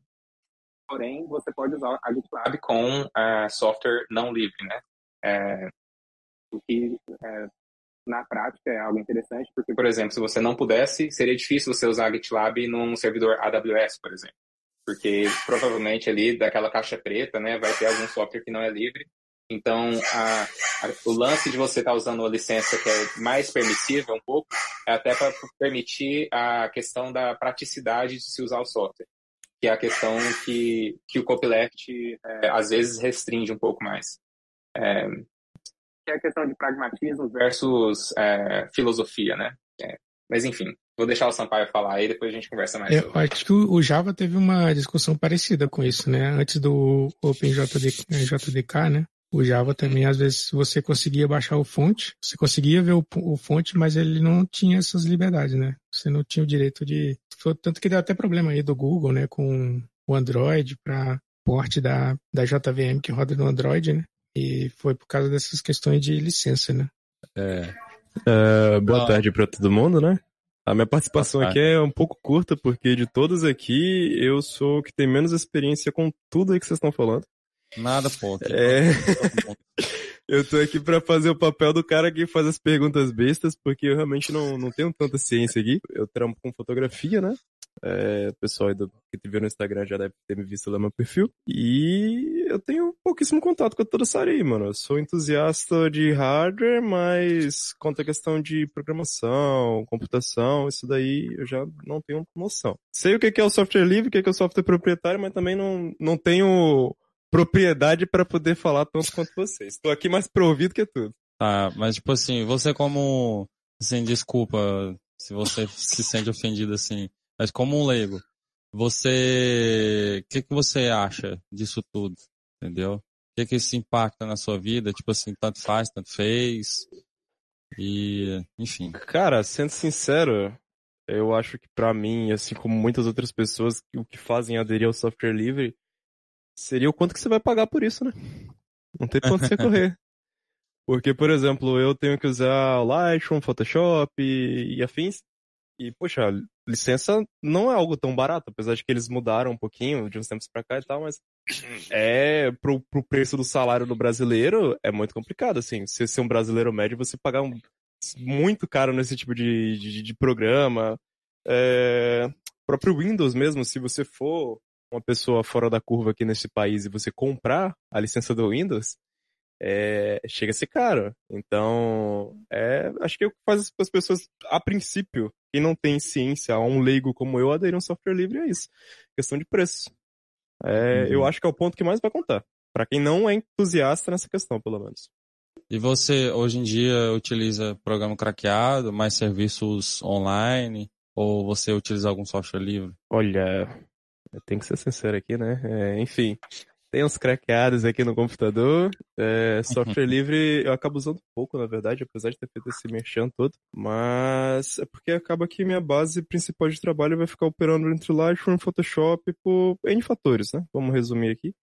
porém você pode usar a GitLab com software não livre, né? É, o que é, na prática é algo interessante, porque, por exemplo, se você não pudesse, seria difícil você usar a GitLab num servidor AWS, por exemplo. Porque provavelmente ali daquela caixa preta, né, vai ter algum software que não é livre. Então, a, a, o lance de você estar tá usando uma licença que é mais permissiva um pouco, é até para permitir a questão da praticidade de se usar o software, que é a questão que, que o copyleft é, às vezes restringe um pouco mais. É, que é a questão de pragmatismo versus é, filosofia, né? É, mas enfim, vou deixar o Sampaio falar aí, depois a gente conversa mais. Eu acho que o Java teve uma discussão parecida com isso, né? Antes do OpenJDK, né? O Java também, às vezes, você conseguia baixar o fonte, você conseguia ver o, o fonte, mas ele não tinha essas liberdades, né? Você não tinha o direito de. Tanto que deu até problema aí do Google, né? Com o Android para porte da, da JVM que roda no Android, né? E foi por causa dessas questões de licença, né? É. Uh, boa ah. tarde para todo mundo, né? A minha participação aqui é um pouco curta, porque de todos aqui, eu sou o que tem menos experiência com tudo aí que vocês estão falando. Nada, pô. É... [LAUGHS] eu tô aqui para fazer o papel do cara que faz as perguntas bestas, porque eu realmente não, não tenho tanta ciência aqui. Eu trampo com fotografia, né? É, o pessoal do, que te viu no Instagram já deve ter me visto lá no meu perfil. E eu tenho pouquíssimo contato com toda essa área aí, mano. Eu sou entusiasta de hardware, mas quanto à questão de programação, computação, isso daí eu já não tenho noção. Sei o que é o software livre, o que é o software proprietário, mas também não, não tenho propriedade para poder falar tanto quanto vocês. Estou aqui mais pro ouvido que tudo. Tá, mas tipo assim, você como, assim, desculpa se você se sente ofendido assim, mas como um leigo, você, o que, que você acha disso tudo? Entendeu? O que, que isso impacta na sua vida? Tipo assim, tanto faz, tanto fez. E, enfim. Cara, sendo sincero, eu acho que para mim, assim como muitas outras pessoas, o que fazem aderir ao software livre seria o quanto que você vai pagar por isso, né? Não tem ponto você correr. [LAUGHS] Porque, por exemplo, eu tenho que usar o Lightroom, Photoshop e, e afins. E, poxa, licença não é algo tão barato, apesar de que eles mudaram um pouquinho de uns tempos pra cá e tal, mas [COUGHS] é pro, pro preço do salário do brasileiro é muito complicado, assim. Se ser um brasileiro médio, você pagar um, muito caro nesse tipo de, de, de programa. É, próprio Windows mesmo, se você for uma pessoa fora da curva aqui nesse país e você comprar a licença do Windows, é, chega a ser caro. Então, é, acho que o que faz as pessoas, a princípio, quem não tem ciência, um leigo como eu, aderir a um software livre é isso. Questão de preço. É, uhum. Eu acho que é o ponto que mais vai contar. Para quem não é entusiasta nessa questão, pelo menos. E você, hoje em dia, utiliza programa craqueado, mais serviços online? Ou você utiliza algum software livre? Olha, tenho que ser sincero aqui, né? É, enfim, tem uns craqueados aqui no computador. É, software livre eu acabo usando pouco, na verdade, apesar de ter feito esse merchan todo. Mas é porque acaba que minha base principal de trabalho vai ficar operando entre Lightroom e Photoshop por N fatores, né? Vamos resumir aqui.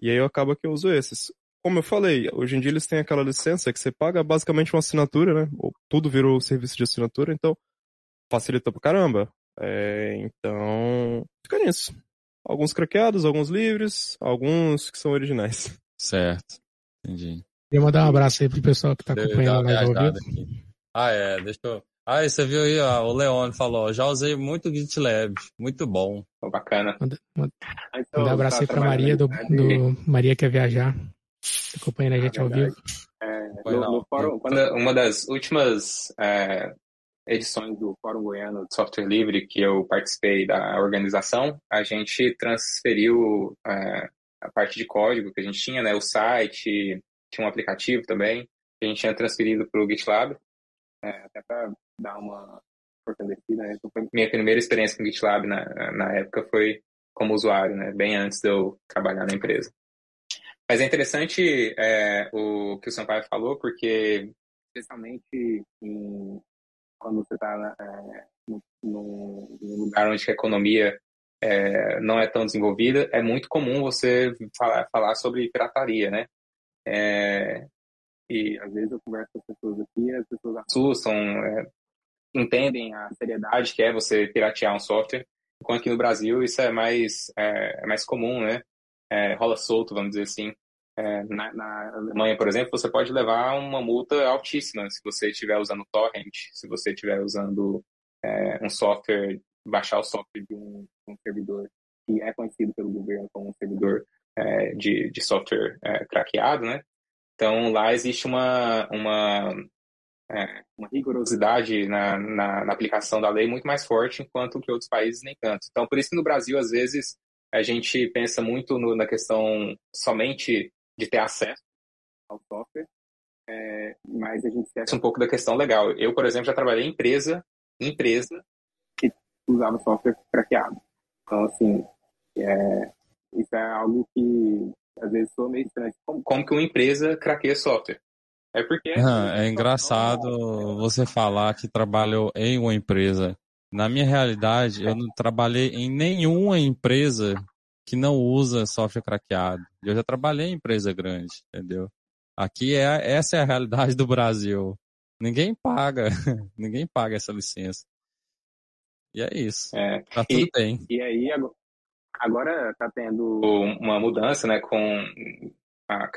E aí eu acabo que eu uso esses. Como eu falei, hoje em dia eles têm aquela licença que você paga basicamente uma assinatura, né? Tudo virou serviço de assinatura, então facilita pra caramba. É, então, fica nisso. Alguns craqueados, alguns livres, alguns que são originais. Certo, entendi. Queria mandar um abraço aí pro pessoal que tá acompanhando mais ao vivo. Ah, é, deixa eu... Ah, você viu aí, ó, o Leone falou, já usei muito GitLab, muito bom. Oh, bacana. Manda, manda, então, manda um abraço aí pra Maria, do, do, Maria Quer Viajar, acompanhando a gente ao vivo. É, no, no fórum, quando, uma das últimas é, edições do Fórum Goiano de Software Livre que eu participei da organização, a gente transferiu é, a parte de código que a gente tinha, né, o site, tinha um aplicativo também, que a gente tinha transferido para o GitLab, é, até para dar uma fortalecida. Né? Então, minha primeira experiência com o GitLab na, na época foi como usuário, né, bem antes de eu trabalhar na empresa. Mas é interessante é, o que o Sampaio falou, porque especialmente em quando você está é, no, no, lugar onde a economia é, não é tão desenvolvida, é muito comum você falar, falar sobre pirataria, né? É, e às vezes eu converso com as pessoas aqui as pessoas assustam, é, entendem a seriedade que é você piratear um software, enquanto que no Brasil isso é mais, é, é mais comum, né? É, rola solto, vamos dizer assim. É, na, na, Alemanha, por exemplo, você pode levar uma multa altíssima se você estiver usando torrent, se você estiver usando é, um software, baixar o software de um, um, servidor que é conhecido pelo governo como um servidor é, de, de software é, craqueado, né? Então lá existe uma, uma, é, uma rigorosidade na, na, na, aplicação da lei muito mais forte, enquanto que outros países nem tanto. Então por isso que no Brasil, às vezes, a gente pensa muito no, na questão somente de ter acesso ao software, é, mas a gente esquece um pouco da questão legal. Eu, por exemplo, já trabalhei em empresa, empresa que usava software craqueado. Então, assim, é, isso é algo que às vezes soa meio estranho. Como, como que uma empresa craqueia software? É porque... é engraçado você falar que trabalhou em uma empresa. Na minha realidade, eu não trabalhei em nenhuma empresa que não usa software craqueado. Eu já trabalhei em empresa grande, entendeu? Aqui é essa é a realidade do Brasil. Ninguém paga, [LAUGHS] ninguém paga essa licença. E é isso. É. Tá tudo e, bem. E aí agora está tendo uma mudança, né, com a,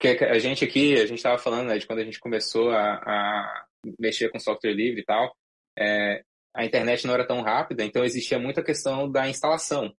que a gente aqui, a gente estava falando né, de quando a gente começou a, a mexer com software livre e tal, é, a internet não era tão rápida, então existia muita questão da instalação.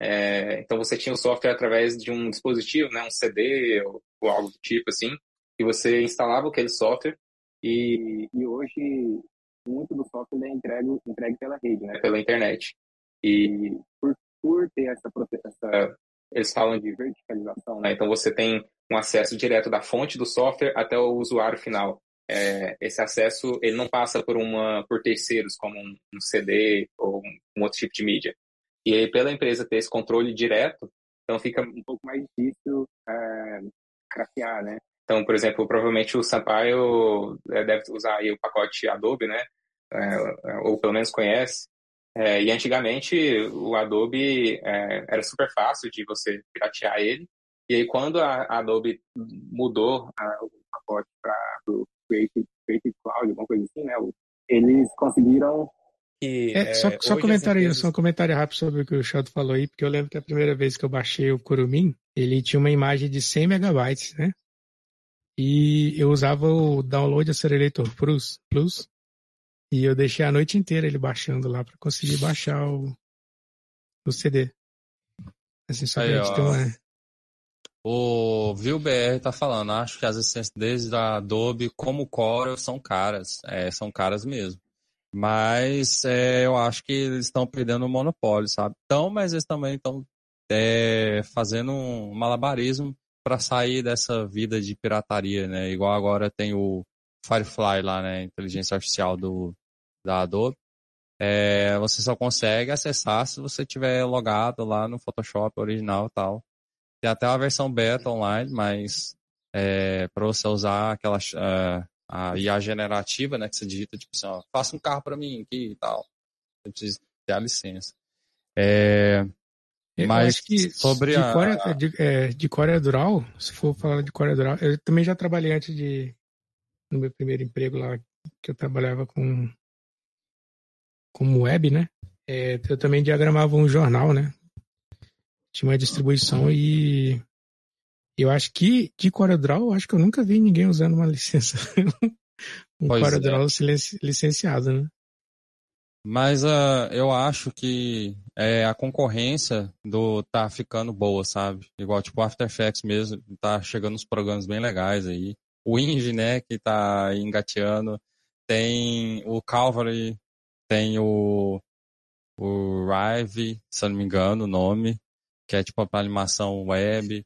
É, então você tinha o software através de um dispositivo, né, um CD ou, ou algo do tipo assim, e você instalava aquele software e, e hoje muito do software é entregue, entregue pela rede, né, pela internet. E por, por ter essa, essa, eles falam de verticalização, né, então você tem um acesso direto da fonte do software até o usuário final. É, esse acesso ele não passa por uma por terceiros como um, um CD ou um, um outro tipo de mídia e aí, pela empresa ter esse controle direto, então fica um pouco mais difícil é, craquear, né? Então, por exemplo, provavelmente o Sampaio é, deve usar aí o pacote Adobe, né? É, ou pelo menos conhece. É, e antigamente o Adobe é, era super fácil de você piratear ele. E aí quando a Adobe mudou a, o pacote para o Creative, Creative Cloud, alguma coisa assim, né? Eles conseguiram que, é, só, é, só comentário empresas... só um comentário rápido sobre o que o Sheldon falou aí, porque eu lembro que a primeira vez que eu baixei o Kurumin, ele tinha uma imagem de 100 megabytes, né? E eu usava o Download Accelerator Plus, Plus e eu deixei a noite inteira ele baixando lá para conseguir baixar o, o CD. Assim, só aí, pra gente ter uma... O VilBR tá falando, acho que as licenças desde a Adobe como Corel são caras. É, são caras mesmo. Mas é, eu acho que eles estão perdendo o monopólio, sabe? Então, mas eles também estão é, fazendo um malabarismo para sair dessa vida de pirataria, né? Igual agora tem o Firefly lá, né? Inteligência artificial do, da Adobe. É, você só consegue acessar se você tiver logado lá no Photoshop original e tal. Tem até uma versão beta online, mas é, para você usar aquela uh, a IA generativa, né, que você digita, tipo assim, ó, faça um carro para mim aqui e tal. Você precisa ter a licença. É, mas que sobre de a... Core, de, é, de Dural, se for falar de Core Dural, eu também já trabalhei antes de, no meu primeiro emprego lá, que eu trabalhava com como web, né? É, eu também diagramava um jornal, né? Tinha uma distribuição e eu acho que de CorelDRAW, acho que eu nunca vi ninguém usando uma licença. [LAUGHS] um pois CorelDRAW é. licenciado, né? Mas uh, eu acho que é, a concorrência do tá ficando boa, sabe? Igual tipo o After Effects mesmo, tá chegando uns programas bem legais aí. O Inge, né, que tá engateando. Tem o Calvary, tem o, o Rive, se eu não me engano o nome, que é tipo para animação web.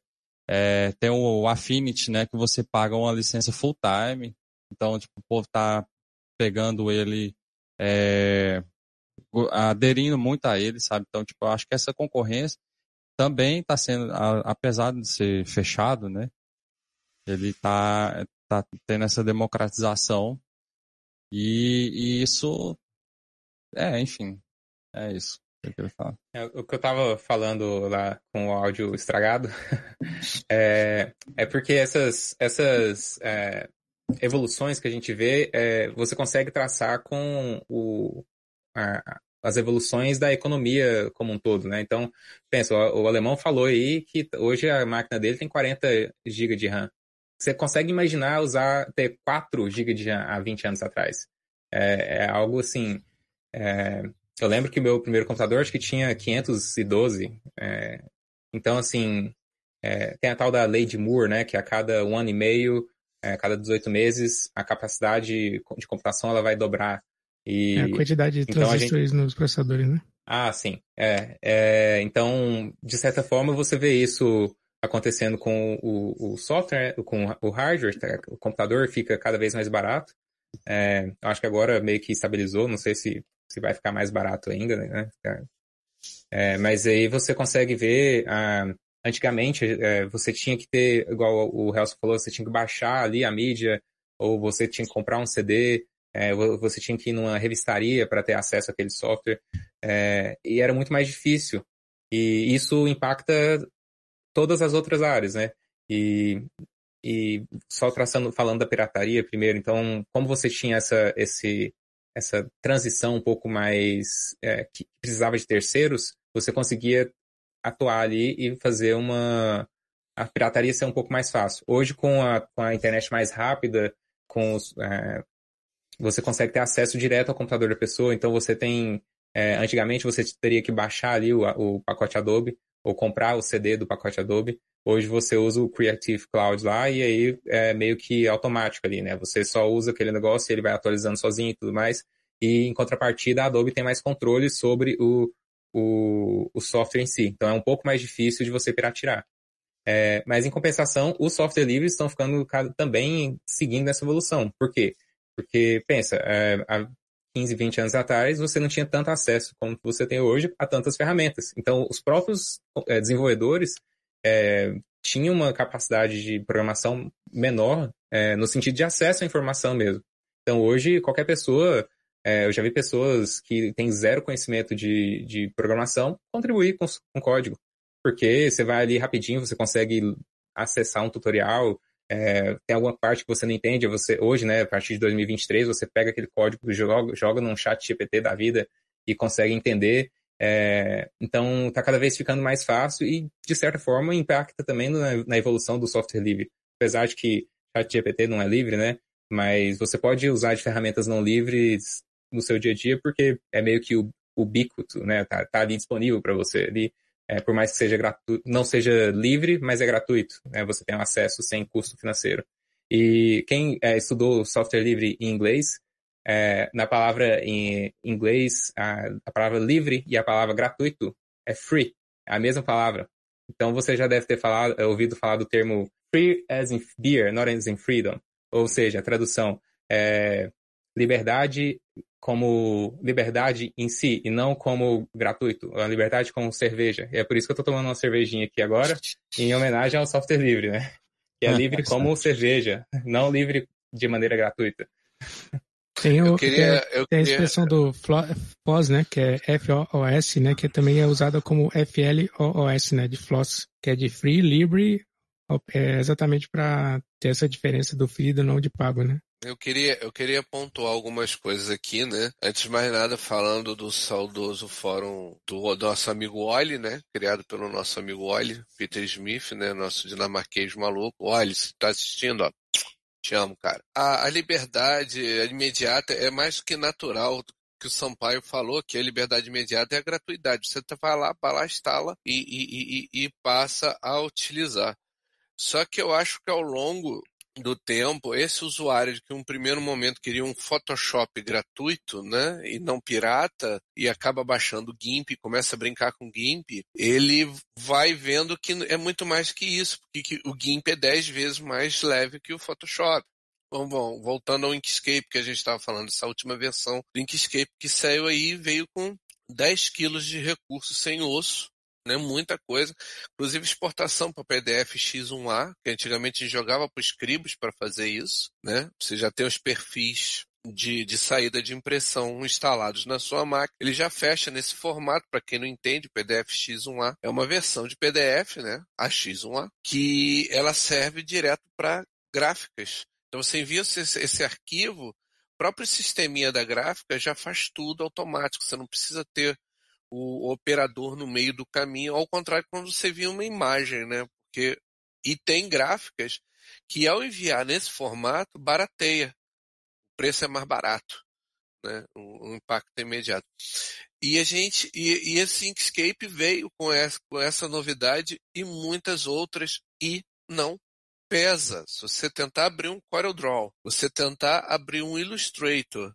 É, tem o Affinity, né, que você paga uma licença full time. Então, tipo, o povo tá pegando ele, é, aderindo muito a ele, sabe? Então, tipo, eu acho que essa concorrência também está sendo, apesar de ser fechado, né? Ele está tá tendo essa democratização e, e isso, é, enfim, é isso. É, o que eu tava falando lá com o áudio estragado [LAUGHS] é, é porque essas, essas é, evoluções que a gente vê, é, você consegue traçar com o, a, as evoluções da economia como um todo, né? Então, pensa, o, o, alemão falou aí que hoje a máquina dele tem 40 GB de RAM. Você consegue imaginar usar, ter 4 GB de RAM há 20 anos atrás. É, é algo assim... É, eu lembro que meu primeiro computador acho que tinha 512. É, então, assim, é, tem a tal da lei de Moore, né? Que a cada um ano e meio, é, a cada 18 meses, a capacidade de computação ela vai dobrar. E, é a quantidade de então transistores gente... nos processadores, né? Ah, sim. É, é, então, de certa forma, você vê isso acontecendo com o, o software, com o hardware, tá? o computador fica cada vez mais barato. É, eu acho que agora meio que estabilizou, não sei se, se vai ficar mais barato ainda, né? É, mas aí você consegue ver, ah, antigamente é, você tinha que ter, igual o Helson falou, você tinha que baixar ali a mídia, ou você tinha que comprar um CD, é, você tinha que ir numa revistaria para ter acesso àquele software, é, e era muito mais difícil. E isso impacta todas as outras áreas, né? E, e só traçando, falando da pirataria primeiro, então, como você tinha essa, esse, essa transição um pouco mais é, que precisava de terceiros, você conseguia atuar ali e fazer uma a pirataria ser um pouco mais fácil. Hoje, com a, com a internet mais rápida, com os, é, você consegue ter acesso direto ao computador da pessoa. Então, você tem. É, antigamente, você teria que baixar ali o, o pacote Adobe ou comprar o CD do pacote Adobe. Hoje você usa o Creative Cloud lá e aí é meio que automático ali, né? Você só usa aquele negócio e ele vai atualizando sozinho e tudo mais. E em contrapartida, a Adobe tem mais controle sobre o, o, o software em si. Então é um pouco mais difícil de você piratear. É, mas em compensação, os software livres estão ficando também seguindo essa evolução. Por quê? Porque, pensa, é, há 15, 20 anos atrás, você não tinha tanto acesso como você tem hoje a tantas ferramentas. Então, os próprios é, desenvolvedores é, tinham uma capacidade de programação menor é, no sentido de acesso à informação mesmo. Então, hoje, qualquer pessoa eu já vi pessoas que têm zero conhecimento de, de programação contribuir com, com código. Porque você vai ali rapidinho, você consegue acessar um tutorial, é, tem alguma parte que você não entende, você hoje, né, a partir de 2023, você pega aquele código, joga, joga num chat GPT da vida e consegue entender. É, então, está cada vez ficando mais fácil e, de certa forma, impacta também na, na evolução do software livre. Apesar de que chat GPT não é livre, né, mas você pode usar de ferramentas não livres no seu dia a dia, porque é meio que o ubíquito, né? Tá, tá ali disponível para você ali. É, por mais que seja gratuito, não seja livre, mas é gratuito. Né? Você tem acesso sem custo financeiro. E quem é, estudou software livre em inglês, é, na palavra em inglês, a, a, palavra livre e a palavra gratuito é free, é a mesma palavra. Então você já deve ter falado, ouvido falar do termo free as in beer, not as in freedom. Ou seja, a tradução é liberdade como liberdade em si e não como gratuito, a liberdade como cerveja. E é por isso que eu tô tomando uma cervejinha aqui agora, em homenagem ao software livre, né? Que é ah, livre [LAUGHS] como cerveja, não livre de maneira gratuita. Tem, o, queria, tem, tem a expressão do FOSS, né, que é F-O-O-S, né, que também é usada como F-L-O-O-S, né, de FLOSS, que é de Free, Libre, é exatamente para ter essa diferença do free e do não de pago, né? Eu queria, eu queria pontuar algumas coisas aqui, né? Antes de mais nada, falando do saudoso fórum do nosso amigo Oli, né? Criado pelo nosso amigo Oli, Peter Smith, né? Nosso dinamarquês maluco. Oli, se tá assistindo, ó. Te amo, cara. A, a liberdade imediata é mais que natural que o Sampaio falou, que a liberdade imediata é a gratuidade. Você vai lá, para lá, instala e, e, e, e passa a utilizar. Só que eu acho que ao longo do tempo, esse usuário que em um primeiro momento queria um Photoshop gratuito, né, e não pirata, e acaba baixando o GIMP, começa a brincar com o GIMP, ele vai vendo que é muito mais que isso, porque o GIMP é 10 vezes mais leve que o Photoshop. Bom, bom, voltando ao Inkscape que a gente estava falando, essa última versão do Inkscape que saiu aí veio com 10 quilos de recursos sem osso, né? Muita coisa. Inclusive exportação para PDF X1A, que antigamente a gente jogava para os cribos para fazer isso, né? Você já tem os perfis de, de saída de impressão instalados na sua máquina, ele já fecha nesse formato, para quem não entende, PDF X1A é uma versão de PDF, né, a X1A, que ela serve direto para gráficas. Então você envia esse, esse arquivo, o próprio sisteminha da gráfica já faz tudo automático, você não precisa ter o operador no meio do caminho, ao contrário quando você via uma imagem, né? Porque e tem gráficas que ao enviar nesse formato barateia, o preço é mais barato, né? Um impacto imediato. E a gente e, e esse Inkscape veio com essa, com essa novidade e muitas outras e não pesa. Se você tentar abrir um CorelDRAW, você tentar abrir um Illustrator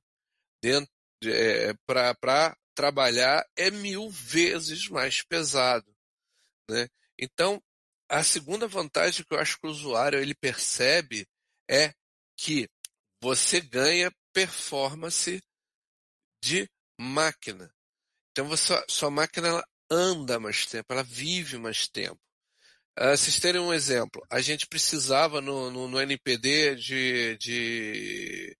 dentro é, para trabalhar é mil vezes mais pesado. Né? Então, a segunda vantagem que eu acho que o usuário ele percebe é que você ganha performance de máquina. Então, você, sua máquina anda mais tempo, ela vive mais tempo. Uh, vocês terem um exemplo, a gente precisava no, no, no NPD de, de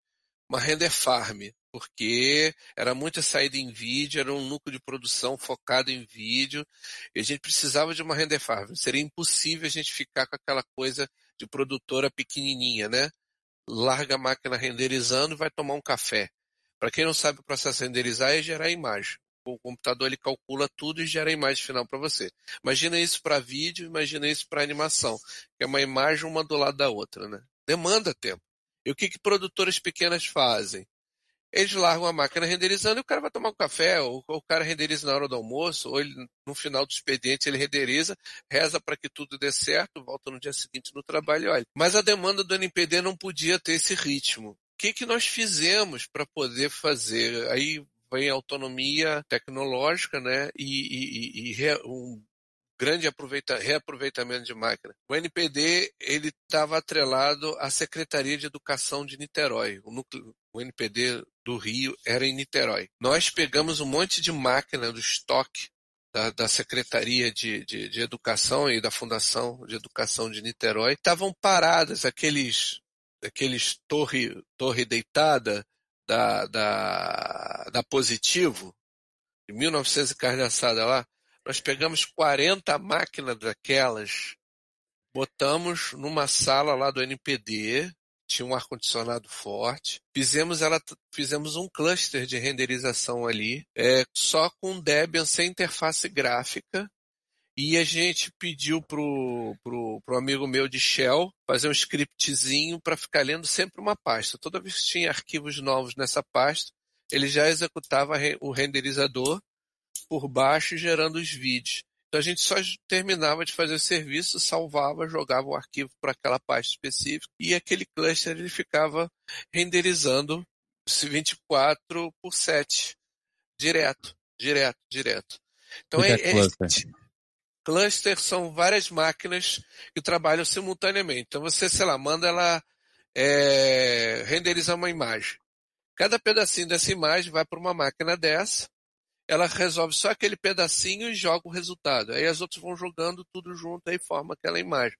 uma render farm porque era muita saída em vídeo, era um núcleo de produção focado em vídeo, e a gente precisava de uma render farm. Seria impossível a gente ficar com aquela coisa de produtora pequenininha, né? Larga a máquina renderizando e vai tomar um café. Para quem não sabe, o processo de renderizar é gerar imagem. O computador ele calcula tudo e gera a imagem final para você. Imagina isso para vídeo, imagina isso para animação, que é uma imagem uma do lado da outra, né? Demanda tempo. E o que, que produtoras pequenas fazem? Eles largam a máquina renderizando e o cara vai tomar um café, ou, ou o cara renderiza na hora do almoço, ou ele, no final do expediente ele renderiza, reza para que tudo dê certo, volta no dia seguinte no trabalho e olha. Mas a demanda do NPD não podia ter esse ritmo. O que, que nós fizemos para poder fazer? Aí vem autonomia tecnológica, né? E, e, e um grande aproveita, reaproveitamento de máquina. O NPD ele estava atrelado à Secretaria de Educação de Niterói. O, núcleo, o NPD do Rio era em Niterói. Nós pegamos um monte de máquina do estoque da, da Secretaria de, de, de, Educação e da Fundação de Educação de Niterói. Estavam paradas aqueles, aqueles torre, torre deitada da, da, da Positivo, de 1900 e carne lá, nós pegamos 40 máquinas daquelas, botamos numa sala lá do NPD, tinha um ar-condicionado forte, fizemos ela, fizemos um cluster de renderização ali, é, só com Debian sem interface gráfica, e a gente pediu pro, pro, pro amigo meu de Shell fazer um scriptzinho para ficar lendo sempre uma pasta. Toda vez que tinha arquivos novos nessa pasta, ele já executava o renderizador por baixo gerando os vídeos. Então a gente só terminava de fazer o serviço, salvava, jogava o arquivo para aquela pasta específica e aquele cluster ele ficava renderizando 24 por 7 direto, direto, direto. Então é, é, cluster? cluster são várias máquinas que trabalham simultaneamente. Então você, sei lá, manda ela é, renderizar uma imagem. Cada pedacinho dessa imagem vai para uma máquina dessa ela resolve só aquele pedacinho e joga o resultado. Aí as outras vão jogando tudo junto e forma aquela imagem.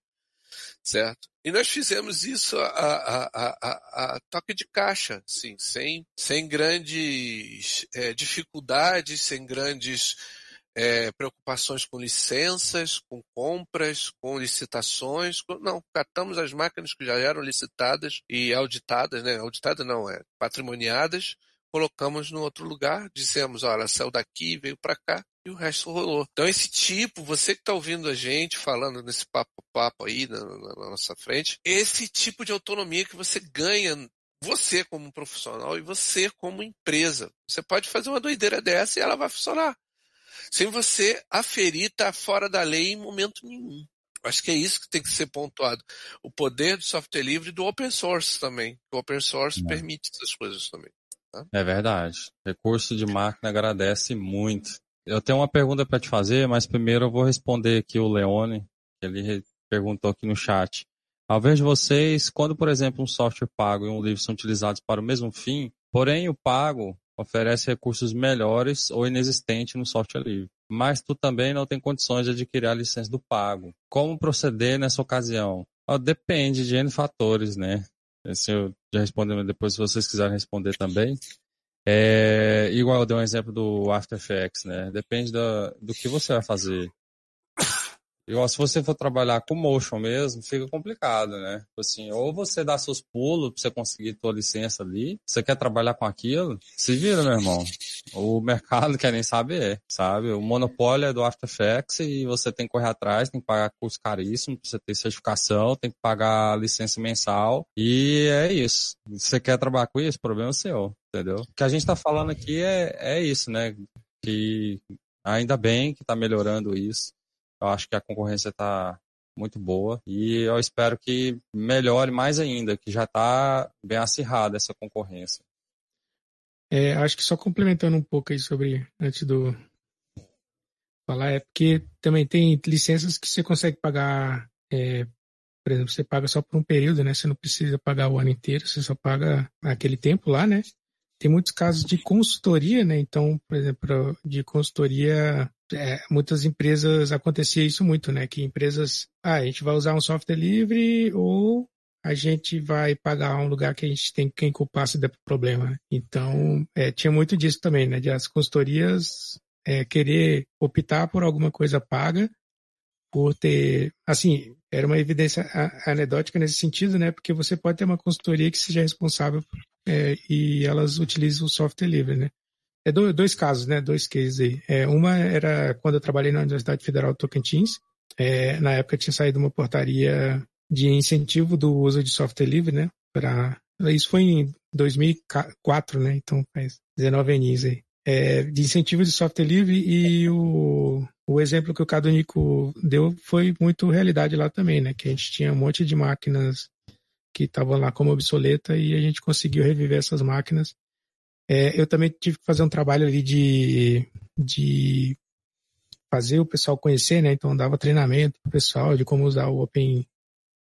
Certo? E nós fizemos isso a, a, a, a toque de caixa, sim, sem, sem grandes é, dificuldades, sem grandes é, preocupações com licenças, com compras, com licitações. Com... Não, catamos as máquinas que já eram licitadas e auditadas, né? Auditadas não, é patrimoniadas, colocamos no outro lugar, dissemos, olha, saiu daqui, veio para cá, e o resto rolou. Então esse tipo, você que está ouvindo a gente falando nesse papo-papo aí na, na, nossa frente, esse tipo de autonomia que você ganha, você como profissional e você como empresa. Você pode fazer uma doideira dessa e ela vai funcionar. Sem você aferir, tá fora da lei em momento nenhum. Acho que é isso que tem que ser pontuado. O poder do software livre e do open source também. O open source é. permite essas coisas também. É verdade. Recurso de máquina agradece muito. Eu tenho uma pergunta para te fazer, mas primeiro eu vou responder aqui o Leone, que ele perguntou aqui no chat. Ao invés de vocês, quando, por exemplo, um software pago e um livro são utilizados para o mesmo fim, porém o pago oferece recursos melhores ou inexistentes no software livre. Mas tu também não tem condições de adquirir a licença do pago. Como proceder nessa ocasião? depende de N fatores, né? Se eu já respondendo depois, se vocês quiserem responder também. É, igual eu dei um exemplo do After Effects, né? Depende da, do que você vai fazer. Igual se você for trabalhar com motion mesmo, fica complicado, né? Tipo assim, ou você dá seus pulos pra você conseguir tua licença ali. Você quer trabalhar com aquilo? Se vira, meu irmão. O mercado [LAUGHS] quer nem saber, sabe? O monopólio é do After Effects e você tem que correr atrás, tem que pagar curso caríssimo pra você ter certificação, tem que pagar licença mensal. E é isso. Você quer trabalhar com isso, problema é seu, entendeu? O que a gente tá falando aqui é, é isso, né? Que ainda bem que tá melhorando isso eu acho que a concorrência está muito boa e eu espero que melhore mais ainda, que já está bem acirrada essa concorrência. É, acho que só complementando um pouco aí sobre, antes do falar, é porque também tem licenças que você consegue pagar, é, por exemplo, você paga só por um período, né? Você não precisa pagar o ano inteiro, você só paga aquele tempo lá, né? Tem muitos casos de consultoria, né? Então, por exemplo, de consultoria é, muitas empresas acontecia isso muito, né? Que empresas, ah, a gente vai usar um software livre ou a gente vai pagar um lugar que a gente tem quem culpar se der problema. Né? Então, é, tinha muito disso também, né? De as consultorias é, querer optar por alguma coisa paga, por ter, assim, era uma evidência anedótica nesse sentido, né? Porque você pode ter uma consultoria que seja responsável é, e elas utilizam o software livre, né? é dois casos, né? Dois cases aí. É, uma era quando eu trabalhei na Universidade Federal de Tocantins. É, na época tinha saído uma portaria de incentivo do uso de software livre, né? Pra, isso foi em 2004, né? Então faz 19 anos aí. É, de incentivo de software livre e o, o exemplo que o Cadonico deu foi muito realidade lá também, né? Que a gente tinha um monte de máquinas que estavam lá como obsoleta e a gente conseguiu reviver essas máquinas é, eu também tive que fazer um trabalho ali de, de fazer o pessoal conhecer, né? Então dava treinamento pro pessoal de como usar o Open,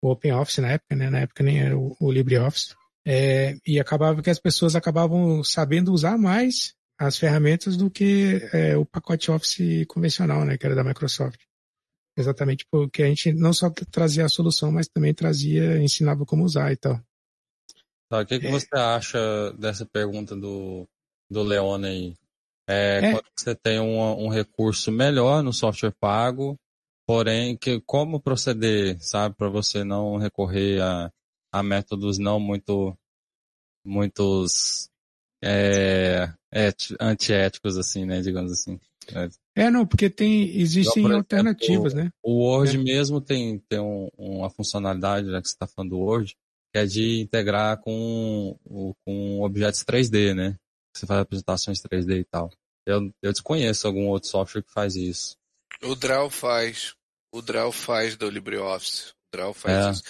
o Open Office na época, né? Na época nem era o, o LibreOffice. É, e acabava que as pessoas acabavam sabendo usar mais as ferramentas do que é, o pacote Office convencional, né? Que era da Microsoft. Exatamente porque a gente não só trazia a solução, mas também trazia, ensinava como usar e tal. Tá, o que, que é. você acha dessa pergunta do, do Leone aí? É, é. Quando você tem um, um recurso melhor no software pago, porém, que, como proceder, sabe, para você não recorrer a, a métodos não muito, muitos é, antiéticos, assim, né, digamos assim. É. é, não, porque tem, existem então, alternativas, exemplo, né? O Word é. mesmo tem, tem um, uma funcionalidade, já que você está falando do Word, que é de integrar com, com objetos 3D, né? Você faz apresentações 3D e tal. Eu, eu desconheço algum outro software que faz isso. O Draw faz. O Draw faz do LibreOffice. O Draw faz é. isso.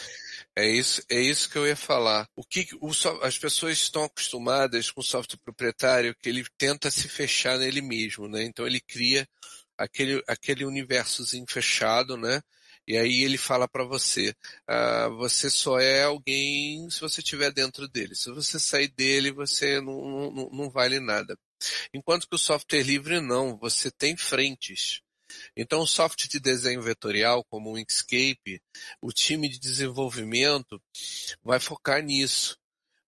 É isso, é isso que eu ia falar. O que o, as pessoas estão acostumadas com o software proprietário que ele tenta se fechar nele mesmo, né? Então ele cria aquele, aquele universozinho fechado, né? E aí ele fala para você, ah, você só é alguém se você estiver dentro dele. Se você sair dele, você não, não, não vale nada. Enquanto que o software livre não, você tem frentes. Então, o software de desenho vetorial, como o Inkscape, o time de desenvolvimento vai focar nisso,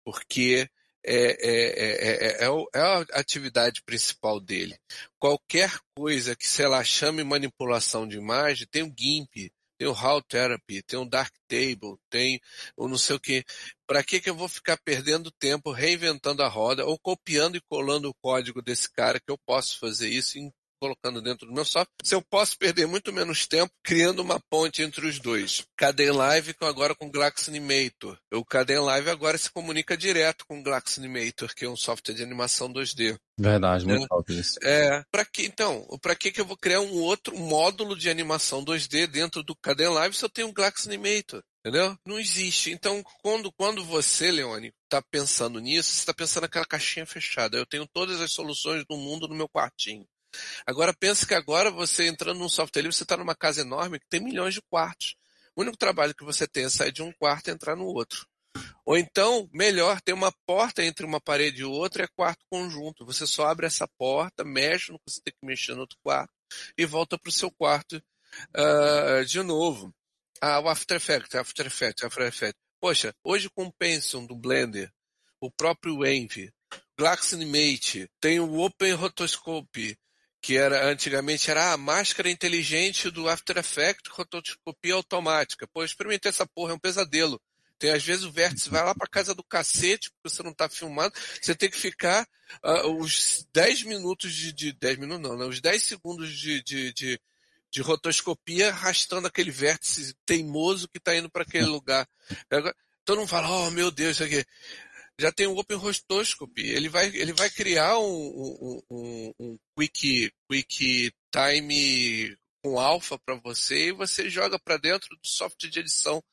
porque é, é, é, é, a atividade principal dele. Qualquer coisa que, sei lá, chame manipulação de imagem, tem o GIMP, tem o How Therapy, tem o Dark Table, tem o não sei o que. Para que que eu vou ficar perdendo tempo reinventando a roda ou copiando e colando o código desse cara que eu posso fazer isso em colocando dentro do meu software, se eu posso perder muito menos tempo criando uma ponte entre os dois. Caden Live agora com Glax Animator. O Caden Live agora se comunica direto com o Glax Animator, que é um software de animação 2D. Verdade, muito é, top isso. É, para que então? Para que que eu vou criar um outro módulo de animação 2D dentro do Caden Live se eu tenho um Glax Animator? Entendeu? Não existe. Então, quando, quando você, Leone, está pensando nisso, você está pensando naquela caixinha fechada. Eu tenho todas as soluções do mundo no meu quartinho. Agora pense que agora você entrando num software livre, você está numa casa enorme que tem milhões de quartos. O único trabalho que você tem é sair de um quarto e entrar no outro. Ou então, melhor, tem uma porta entre uma parede e outra, é quarto conjunto. Você só abre essa porta, mexe no que você tem que mexer no outro quarto e volta para o seu quarto uh, de novo. Ah, o After Effects, After Effects, After Effects. Poxa, hoje com o Pencil do Blender, o próprio Envy, Glaxinimate, tem o Open Rotoscope, que era antigamente era a máscara inteligente do After Effects, rotoscopia automática. Pô, eu experimentei essa porra, é um pesadelo. Tem às vezes o vértice vai lá para casa do cacete, porque você não está filmando. Você tem que ficar uh, os 10 minutos de, de 10 minutos não, né? os 10 segundos de, de, de, de rotoscopia arrastando aquele vértice teimoso que está indo para aquele lugar. Todo mundo fala, oh meu Deus, isso aqui. Já tem o Open Rotoscopy. Ele vai, ele vai criar um, um, um, um quick, quick time com alfa para você e você joga para dentro do software de edição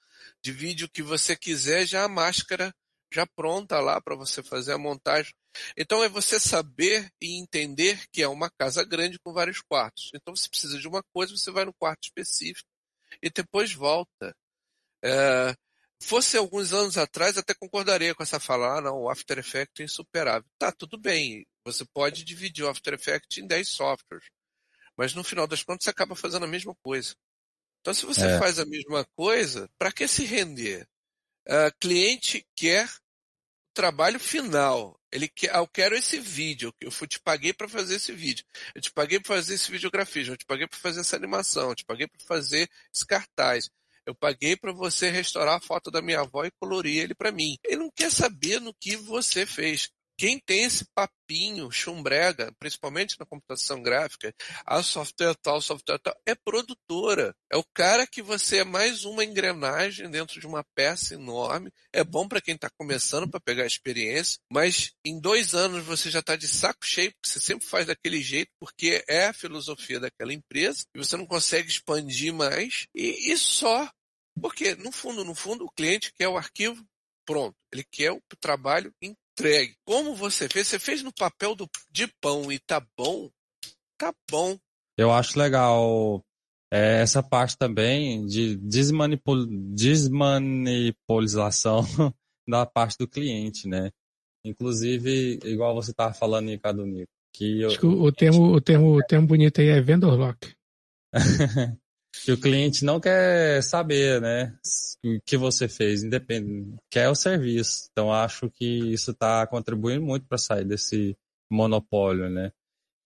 de vídeo que você quiser, já a máscara já pronta lá para você fazer a montagem. Então é você saber e entender que é uma casa grande com vários quartos. Então você precisa de uma coisa, você vai no quarto específico e depois volta. É, fosse alguns anos atrás, até concordaria com essa fala, ah, não, o After Effects é insuperável. Tá, tudo bem, você pode dividir o After Effects em 10 softwares, mas no final das contas você acaba fazendo a mesma coisa. Então, se você é. faz a mesma coisa, para que se render? Uh, cliente quer o trabalho final. Ele quer, ah, eu quero esse vídeo. Eu te paguei para fazer esse vídeo. Eu te paguei para fazer esse videografismo. Eu te paguei para fazer essa animação. Eu te paguei para fazer esse cartaz. Eu paguei para você restaurar a foto da minha avó e colorir ele para mim. Ele não quer saber no que você fez. Quem tem esse papinho chumbrega, principalmente na computação gráfica, a software tal, software tal, é produtora. É o cara que você é mais uma engrenagem dentro de uma peça enorme. É bom para quem está começando para pegar experiência, mas em dois anos você já está de saco cheio, porque você sempre faz daquele jeito, porque é a filosofia daquela empresa, e você não consegue expandir mais, e, e só. Porque, no fundo, no fundo, o cliente quer o arquivo pronto. Ele quer o trabalho em entregue. Como você fez? Você fez no papel do, de pão e tá bom? Tá bom. Eu acho legal é, essa parte também de desmanipul desmanipulização [LAUGHS] da parte do cliente, né? Inclusive, igual você estava falando em Nico, que eu, Acho que o, termo, o, termo, o termo bonito aí é vendor lock. [LAUGHS] que o cliente não quer saber, né? O que você fez, independente, quer o serviço. Então acho que isso está contribuindo muito para sair desse monopólio, né?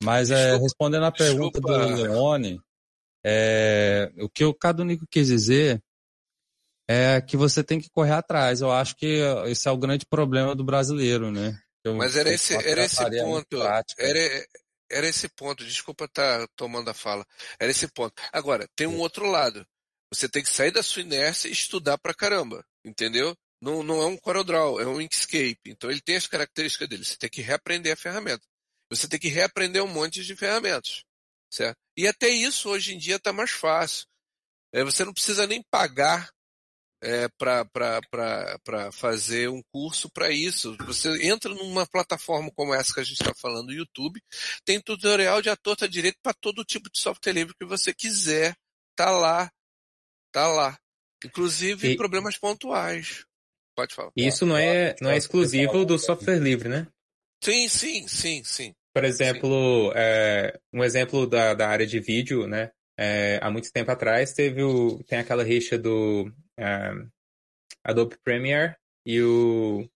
Mas é, respondendo a pergunta Desculpa. do Leone, é, o que o Cadunico quis dizer é que você tem que correr atrás. Eu acho que esse é o grande problema do brasileiro, né? Eu, Mas era esse, era esse ponto. Era, era esse ponto, desculpa estar tá tomando a fala. Era esse ponto. Agora, tem um outro lado. Você tem que sair da sua inércia e estudar pra caramba, entendeu? Não, não é um CorelDRAW, é um Inkscape. Então ele tem as características dele. Você tem que reaprender a ferramenta. Você tem que reaprender um monte de ferramentas, certo? E até isso hoje em dia está mais fácil. É, você não precisa nem pagar é, para fazer um curso para isso. Você entra numa plataforma como essa que a gente está falando, o YouTube, tem tutorial de ator direito para todo tipo de software livre que você quiser. Tá lá. Tá lá. Inclusive e... problemas pontuais. Pode falar. Isso não é, não é exclusivo do software livre, né? Sim, sim, sim, sim. Por exemplo, é, um exemplo da, da área de vídeo, né? É, há muito tempo atrás teve o, tem aquela rixa do uh, Adobe Premiere e o,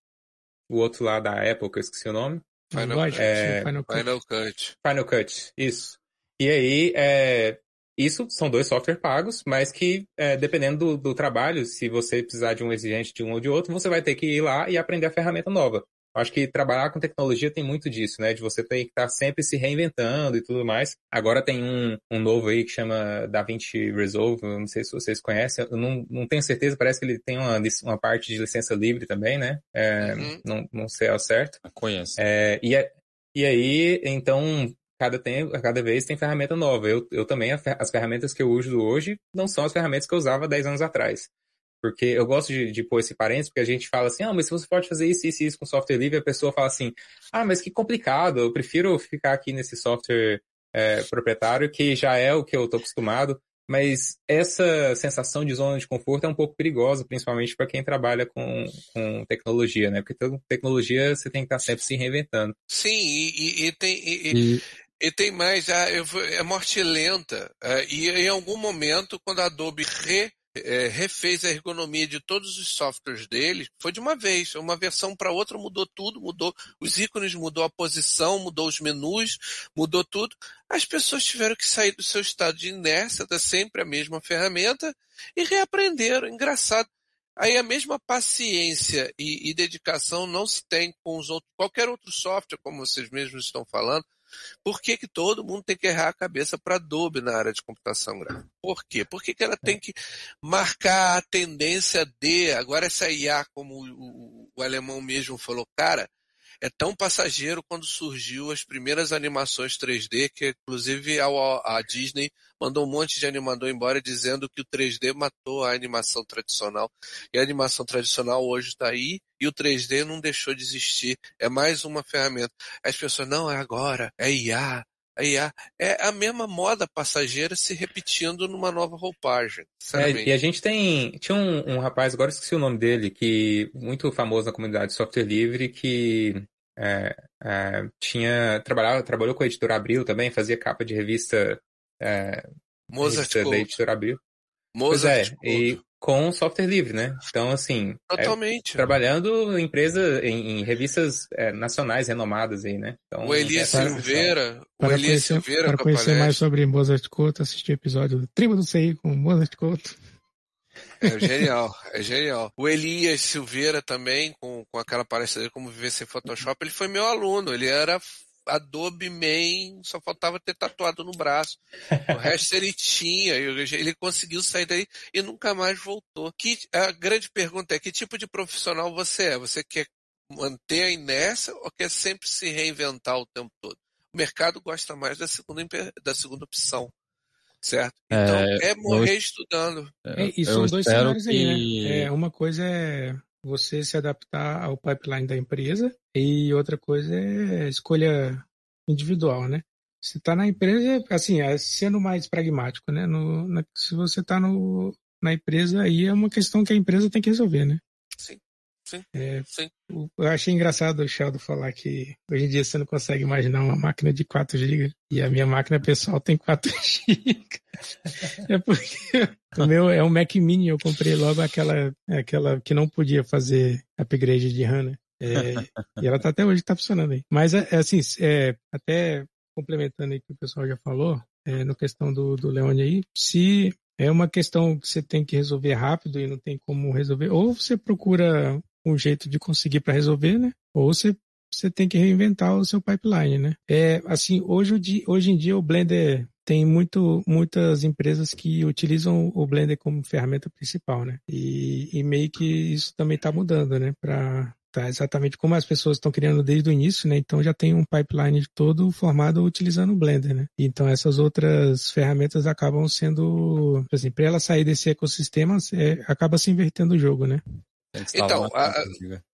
o outro lá da Apple, que eu esqueci o nome. Final, é, Final, Cut. Final Cut. Final Cut, isso. E aí, é, isso são dois softwares pagos, mas que, é, dependendo do, do, trabalho, se você precisar de um exigente de um ou de outro, você vai ter que ir lá e aprender a ferramenta nova. Acho que trabalhar com tecnologia tem muito disso, né? De você ter que estar sempre se reinventando e tudo mais. Agora tem um, um novo aí que chama DaVinci Resolve, não sei se vocês conhecem, eu não, não tenho certeza, parece que ele tem uma, uma parte de licença livre também, né? É, uhum. não, não sei ao certo. Conheço. É, e, é, e aí, então, cada, tempo, cada vez tem ferramenta nova. Eu, eu também, as ferramentas que eu uso hoje não são as ferramentas que eu usava 10 anos atrás. Porque eu gosto de, de pôr esse parênteses, porque a gente fala assim, ah, mas se você pode fazer isso, isso, isso com software livre, a pessoa fala assim, ah, mas que complicado, eu prefiro ficar aqui nesse software é, proprietário, que já é o que eu estou acostumado. Mas essa sensação de zona de conforto é um pouco perigosa, principalmente para quem trabalha com, com tecnologia, né? Porque tecnologia você tem que estar sempre se reinventando. Sim, e, e, e tem, e, e, tem mais, ah, é morte lenta. Ah, e em algum momento, quando a Adobe re é, refez a ergonomia de todos os softwares dele, foi de uma vez. Uma versão para outra mudou tudo, mudou os ícones, mudou a posição, mudou os menus, mudou tudo. As pessoas tiveram que sair do seu estado de inércia, da sempre a mesma ferramenta, e reaprenderam. Engraçado. Aí a mesma paciência e, e dedicação não se tem com os outros, qualquer outro software, como vocês mesmos estão falando, por que, que todo mundo tem que errar a cabeça para Adobe na área de computação gráfica? Por quê? Por que, que ela tem que marcar a tendência de, agora essa IA, como o, o, o alemão mesmo falou, cara, é tão passageiro quando surgiu as primeiras animações 3D, que inclusive a, a Disney mandou um monte de animador embora dizendo que o 3D matou a animação tradicional. E a animação tradicional hoje está aí e o 3D não deixou de existir. É mais uma ferramenta. As pessoas, não, é agora, é IA, a IA é a mesma moda passageira se repetindo numa nova roupagem. É, e a gente tem. Tinha um, um, rapaz, agora esqueci o nome dele, que muito famoso na comunidade de software livre, que é, é, tinha trabalhava, trabalhou com a editora Abril também, fazia capa de revista, é, Mozart revista da editora Abril. Mozart pois é, e com software livre, né? Então, assim. É, Totalmente. trabalhando em empresa, em, em revistas é, nacionais renomadas aí, né? Então, o Elias é Silveira. Para, o Elias conhecer, Silveira para conhecer mais sobre Mozart Couto, assistir o episódio do Tribo do CI com Mozart Couto. É genial, é genial. O Elias Silveira também, com, com aquela palestra dele como viver sem Photoshop, ele foi meu aluno, ele era Adobe Man, só faltava ter tatuado no braço. O resto ele tinha, ele conseguiu sair daí e nunca mais voltou. Que, a grande pergunta é, que tipo de profissional você é? Você quer manter a inércia ou quer sempre se reinventar o tempo todo? O mercado gosta mais da segunda, da segunda opção certo? Então é, é morrer eu, estudando. É, e são dois cenários que... aí, né? É, uma coisa é você se adaptar ao pipeline da empresa e outra coisa é escolha individual, né? Se está na empresa, assim, é sendo mais pragmático, né? No, na, se você está na empresa, aí é uma questão que a empresa tem que resolver, né? Sim. É, sim. Eu achei engraçado o Sheldon falar que hoje em dia você não consegue imaginar uma máquina de 4 GB e a minha máquina pessoal tem 4 [LAUGHS] GB. é porque [LAUGHS] o meu é um Mac Mini, eu comprei logo aquela, aquela que não podia fazer upgrade de RAM, né? É, e ela tá até hoje tá funcionando aí. Mas é, é assim, é, até complementando aí o que o pessoal já falou, é, no questão do, do Leone aí, se é uma questão que você tem que resolver rápido e não tem como resolver, ou você procura um jeito de conseguir para resolver, né? Ou você, você tem que reinventar o seu pipeline, né? É, assim, hoje, hoje em dia o Blender tem muito, muitas empresas que utilizam o Blender como ferramenta principal, né? E, e meio que isso também está mudando, né? Para tá exatamente como as pessoas estão criando desde o início, né? Então já tem um pipeline todo formado utilizando o Blender, né? Então essas outras ferramentas acabam sendo, assim, para ela sair desse ecossistema, é, acaba se invertendo o jogo, né? Então, a,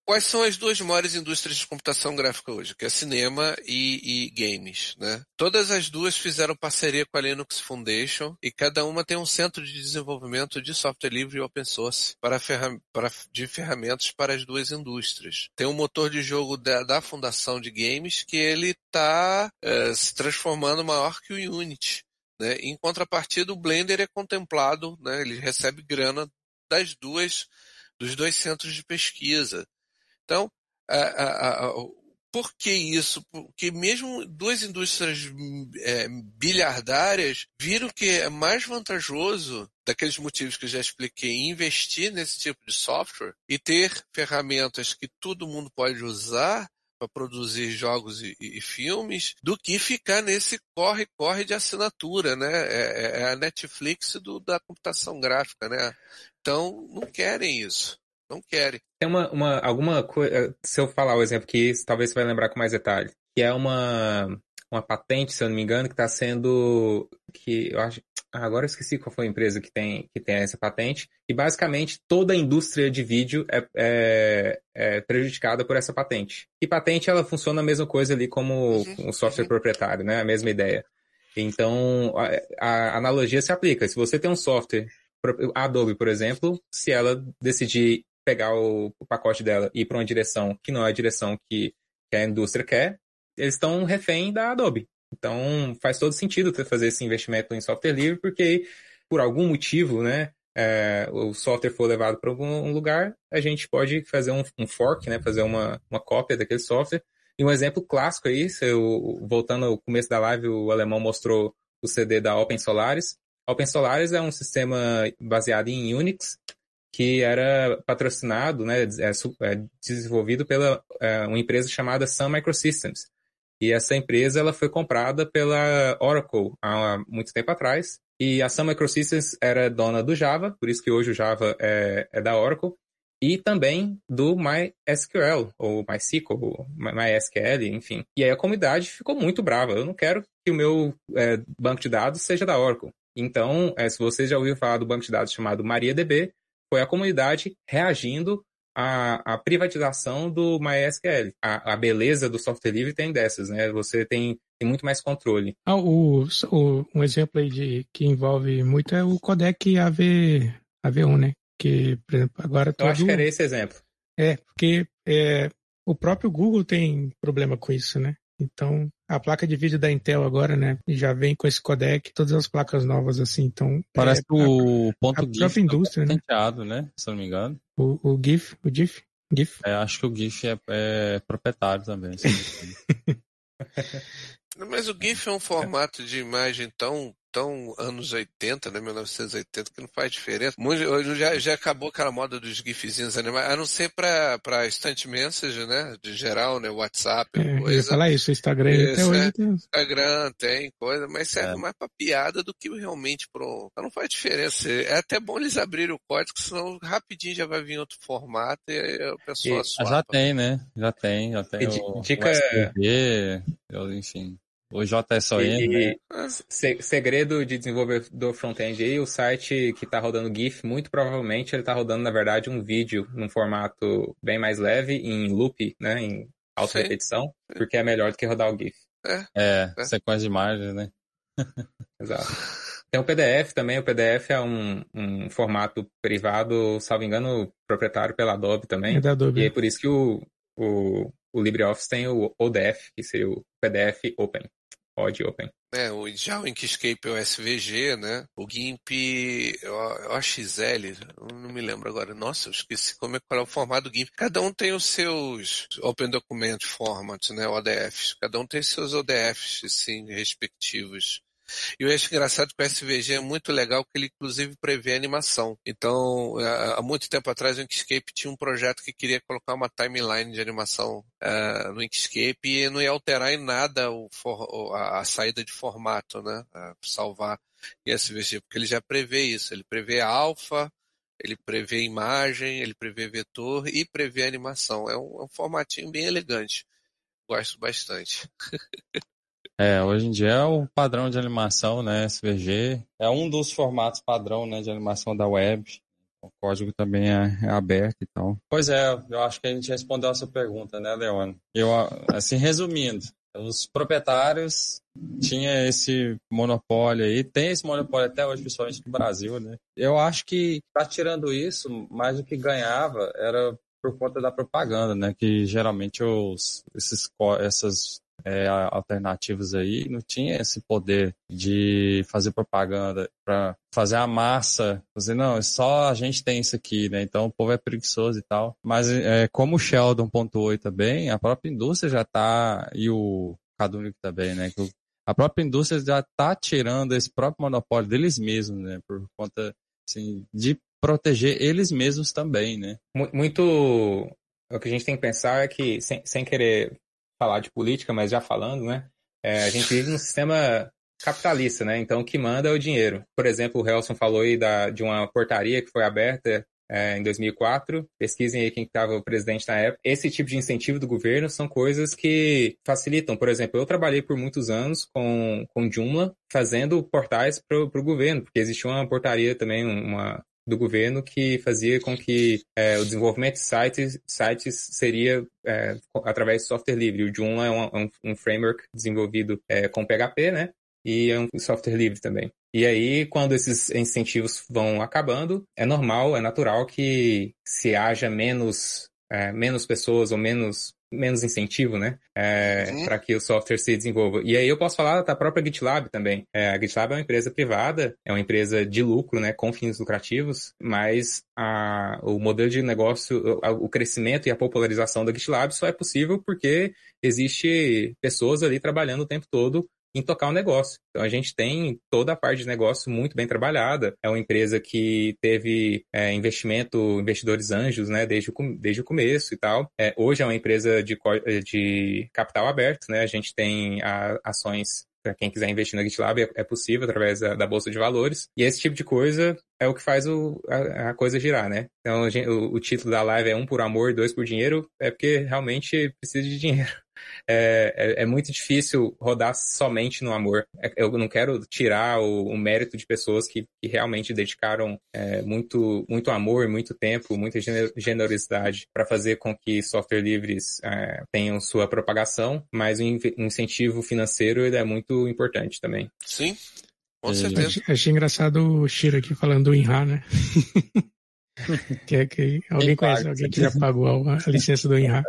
quais são as duas maiores indústrias de computação gráfica hoje? Que é cinema e, e, games, né? Todas as duas fizeram parceria com a Linux Foundation e cada uma tem um centro de desenvolvimento de software livre e open source para, ferram para de ferramentas para as duas indústrias. Tem um motor de jogo da, da fundação de games que ele está é, se transformando maior que o Unity. Né? Em contrapartida, o Blender é contemplado, né? ele recebe grana das duas dos dois centros de pesquisa. Então, a, a, a, por que isso? Porque mesmo duas indústrias é, bilhardárias viram que é mais vantajoso, daqueles motivos que eu já expliquei, investir nesse tipo de software e ter ferramentas que todo mundo pode usar para produzir jogos e, e, filmes do que ficar nesse corre-corre de assinatura, né? É, é, é a Netflix do, da computação gráfica, né? Então, não querem isso. Não querem. Tem uma, uma alguma coisa. Se eu falar o exemplo que talvez você vai lembrar com mais detalhe. Que é uma, uma patente, se eu não me engano, que está sendo. que eu acho. Ah, agora eu esqueci qual foi a empresa que tem, que tem essa patente. E basicamente toda a indústria de vídeo é, é, é prejudicada por essa patente. E patente ela funciona a mesma coisa ali como uhum, um software uhum. proprietário, né? A mesma ideia. Então a, a analogia se aplica. Se você tem um software a Adobe, por exemplo, se ela decidir pegar o, o pacote dela e ir para uma direção que não é a direção que, que a indústria quer, eles estão refém da Adobe. Então faz todo sentido fazer esse investimento em software livre, porque por algum motivo, né, é, o software for levado para algum lugar, a gente pode fazer um, um, fork, né, fazer uma, uma cópia daquele software. E um exemplo clássico aí, eu, voltando ao começo da live, o alemão mostrou o CD da Open Solaris. Open Solaris é um sistema baseado em Unix, que era patrocinado, né, é, é desenvolvido pela é, uma empresa chamada Sun Microsystems. E essa empresa ela foi comprada pela Oracle há muito tempo atrás. E a Sun Microsystems era dona do Java, por isso que hoje o Java é, é da Oracle, e também do MySQL, ou MySQL, ou MySQL, enfim. E aí a comunidade ficou muito brava. Eu não quero que o meu é, banco de dados seja da Oracle. Então, é, se você já ouviu falar do banco de dados chamado MariaDB, foi a comunidade reagindo à, à privatização do MySQL. A, a, beleza do software livre tem dessas, né? Você tem, tem muito mais controle. Ah, o, o, um exemplo aí de, que envolve muito é o codec AV, AV1, né? Que, por exemplo, agora todo... Eu acho que era esse exemplo. É, porque é, o próprio Google tem problema com isso, né? Então, a placa de vídeo da Intel agora, né, já vem com esse codec, todas as placas novas assim, então... Parece é, que o ponto a GIF própria indústria, né? patenteado, né? Se eu não me engano. O, o GIF, o GIF, GIF. É, acho que o GIF é, é proprietário também. se. [LAUGHS] Mas o GIF é um formato de imagem tão tão anos 80, né, 1980, que não faz diferença. Muito, hoje já, já acabou aquela moda dos gifzinhos animais, a não ser para para instant message, né, de geral, né, WhatsApp, É, coisa. falar isso, o Instagram até Isso, hoje é. tem... Instagram tem coisa, mas serve É. mais pra piada do que realmente pro. Não faz diferença. É até bom eles abrirem o código, senão rapidinho já vai vir outro formato e aí a pessoa E- já tem, né? Já tem, já tem E o, dica- o SPV, eu- enfim, o JSON, E, né? Se- segredo de desenvolvedor front-end aí, o site que está rodando GIF, muito provavelmente ele está rodando, na verdade, um vídeo num formato bem mais leve, em loop, né, em alta Sim. repetição, porque é melhor do que rodar o GIF. É, É. sequência de imagens, né? [LAUGHS] Exato. Tem o PDF também, o PDF é um, um formato privado, salvo engano, proprietário pela Adobe também. É da E Adobe. é por isso que o, o, o LibreOffice tem o ODF, que seria o PDF Open, OD Open. É, o, já o Inkscape é o SVG, né? O GIMP é o é o XL, eu não me lembro agora. Nossa, eu esqueci como é qual é o formato do GIMP. Cada um tem os seus Open Document Formats, né? ODFs. Cada um tem seus ODFs, assim, respectivos. E eu acho engraçado que o SVG é muito legal, que ele inclusive prevê animação. Então, há muito tempo atrás, o Inkscape tinha um projeto que queria colocar uma timeline de animação ah, no Inkscape e não ia alterar em nada o for- a, saída de formato, né? Ah, salvar em SVG, porque ele já prevê isso. Ele prevê alfa, ele prevê imagem, ele prevê vetor e prevê animação. É um, é um formatinho bem elegante. Gosto bastante. [LAUGHS] É, hoje em dia é o padrão de animação, né? SVG. É um dos formatos padrão, né, de animação da web. O código também é, é aberto e tal. Pois é, eu acho que a gente respondeu essa pergunta, né, Leone? Eu, assim, resumindo, os proprietários tinham esse monopólio aí, tem esse monopólio até hoje, principalmente no Brasil, né? Eu acho que tá tirando isso, mais do que ganhava era por conta da propaganda, né? Que geralmente os, esses, essas é, alternativas aí não tinha esse poder de fazer propaganda para fazer a massa, fazer não, é só a gente tem isso aqui, né? Então o povo é preguiçoso e tal. Mas é, como o Sheldon pontuou também, a própria indústria já tá e o Cadunic também, né? A própria indústria já tá tirando esse próprio monopólio deles mesmos, né? Por conta assim, de proteger eles mesmos também, né? Mu- Muito. O que a gente tem que pensar é que, sem, sem querer falar de política, mas já falando, né? é, a gente vive num sistema capitalista, né? Então o que manda é o dinheiro. Por exemplo, o Helson falou aí da, de uma portaria que foi aberta é, em 2004. Pesquisem aí quem estava o presidente na época. Esse tipo de incentivo do governo são coisas que facilitam. Por exemplo, eu trabalhei por muitos anos com, com Joomla, fazendo portais para o governo, porque existia uma portaria também, uma do governo que fazia com que é, o desenvolvimento de sites, sites seria é, através de software livre. O Joomla é um, é um, framework desenvolvido é, com PHP, né? E é um software livre também. E aí, quando esses incentivos vão acabando, é normal, é natural que se haja menos, é, menos pessoas ou menos menos incentivo, né? É, Uhum. para que o software se desenvolva. E aí eu posso falar da própria GitLab também. É, a GitLab é uma empresa privada, é uma empresa de lucro, né, com fins lucrativos, mas a, o modelo de negócio, o, o crescimento e a popularização da GitLab só é possível porque existe pessoas ali trabalhando o tempo todo em tocar o negócio. Então a gente tem toda a parte de negócio muito bem trabalhada. É uma empresa que teve é, investimento, investidores anjos, né, desde o, desde o começo e tal. É, hoje é uma empresa de, co- de capital aberto, né? A gente tem a- ações para quem quiser investir na GitLab é, é possível através da, da bolsa de valores. E esse tipo de coisa é o que faz o, a, a coisa girar, né? Então gente- o, o título da live é um por amor, dois por dinheiro, é porque realmente precisa de dinheiro é, é, é muito difícil rodar somente no amor. É- Eu não quero tirar o, o mérito de pessoas que, que realmente dedicaram é, muito, muito amor, muito tempo, muita gene- generosidade para fazer com que software livres é, tenham sua propagação, mas o in- incentivo financeiro ele é muito importante também. Sim, com E- certeza. Achei, achei engraçado o Shiro aqui falando do Inha, né? [LAUGHS] que é que alguém conhece, paga? alguém que já pagou a, a licença do Inha.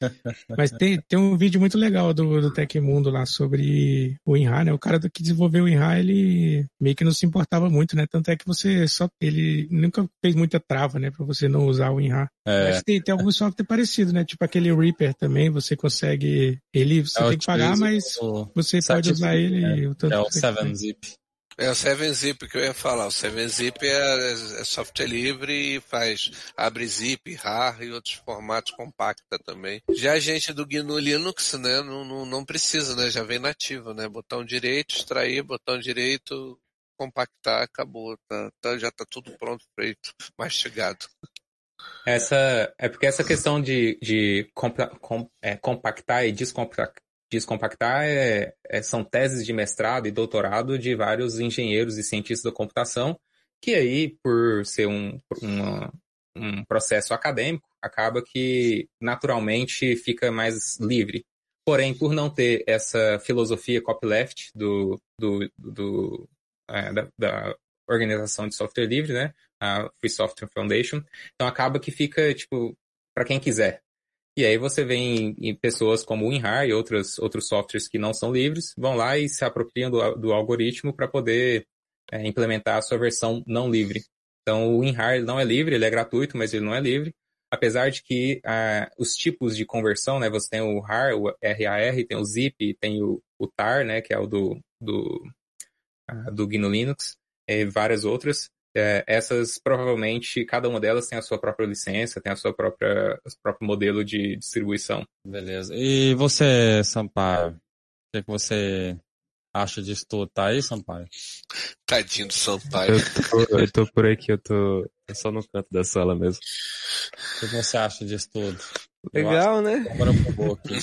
[LAUGHS] Mas tem, tem um vídeo muito legal do, do Tecmundo lá sobre o Inha, né? O cara do que desenvolveu o Inha, ele meio que não se importava muito, né? Tanto é que você só. Ele nunca fez muita trava, né? Pra você não usar o Inha. É, Mas tem, tem algum software parecido, né? Tipo aquele Reaper também, você consegue. Ele você eu tem que pagar, mas o- você pode usar ele né? o tanto é o que você quiser. 7-Zip. É o 7-Zip que eu ia falar. O 7-Zip é, é software livre e faz abre zip, RAR e outros formatos compacta também. Já a gente do GNU Linux, né, não, não, não precisa, né, já vem nativo, né, botão direito, extrair, botão direito, compactar, acabou, tá, tá- já tá tudo pronto, feito, mastigado. Essa é porque essa questão de, de compa- com- é, compactar e descompactar, descompactar é- é- são teses de mestrado e doutorado de vários engenheiros e cientistas da computação, que aí, por ser um, um processo acadêmico, acaba que naturalmente fica mais livre. Porém, por não ter essa filosofia copyleft do, do, do, é, da, da organização de software livre, né? A Free Software Foundation, então acaba que fica, tipo, para quem quiser. E aí você vê em, em pessoas como o WinRAR e outros, outros softwares que não são livres, vão lá e se apropriam do, do algoritmo para poder é, implementar a sua versão não livre. Então o WinRAR não é livre, ele é gratuito, mas ele não é livre. Apesar de que ah, os tipos de conversão, né? Você tem o RAR, o RAR, tem o ZIP, tem o, o TAR, né? Que é o do, do, ah, do GNU Linux, e várias outras. É, essas provavelmente, cada uma delas tem a sua própria licença, tem a sua própria, o seu próprio modelo de distribuição. Beleza. E você, Sampaio? O que, que você acha disso tudo? Tá aí, Sampaio? Tadinho do Sampaio. Eu tô, eu tô por aqui, eu tô só no canto da sala mesmo. O que você acha disso tudo? Eu Legal, né? agora eu vou aqui.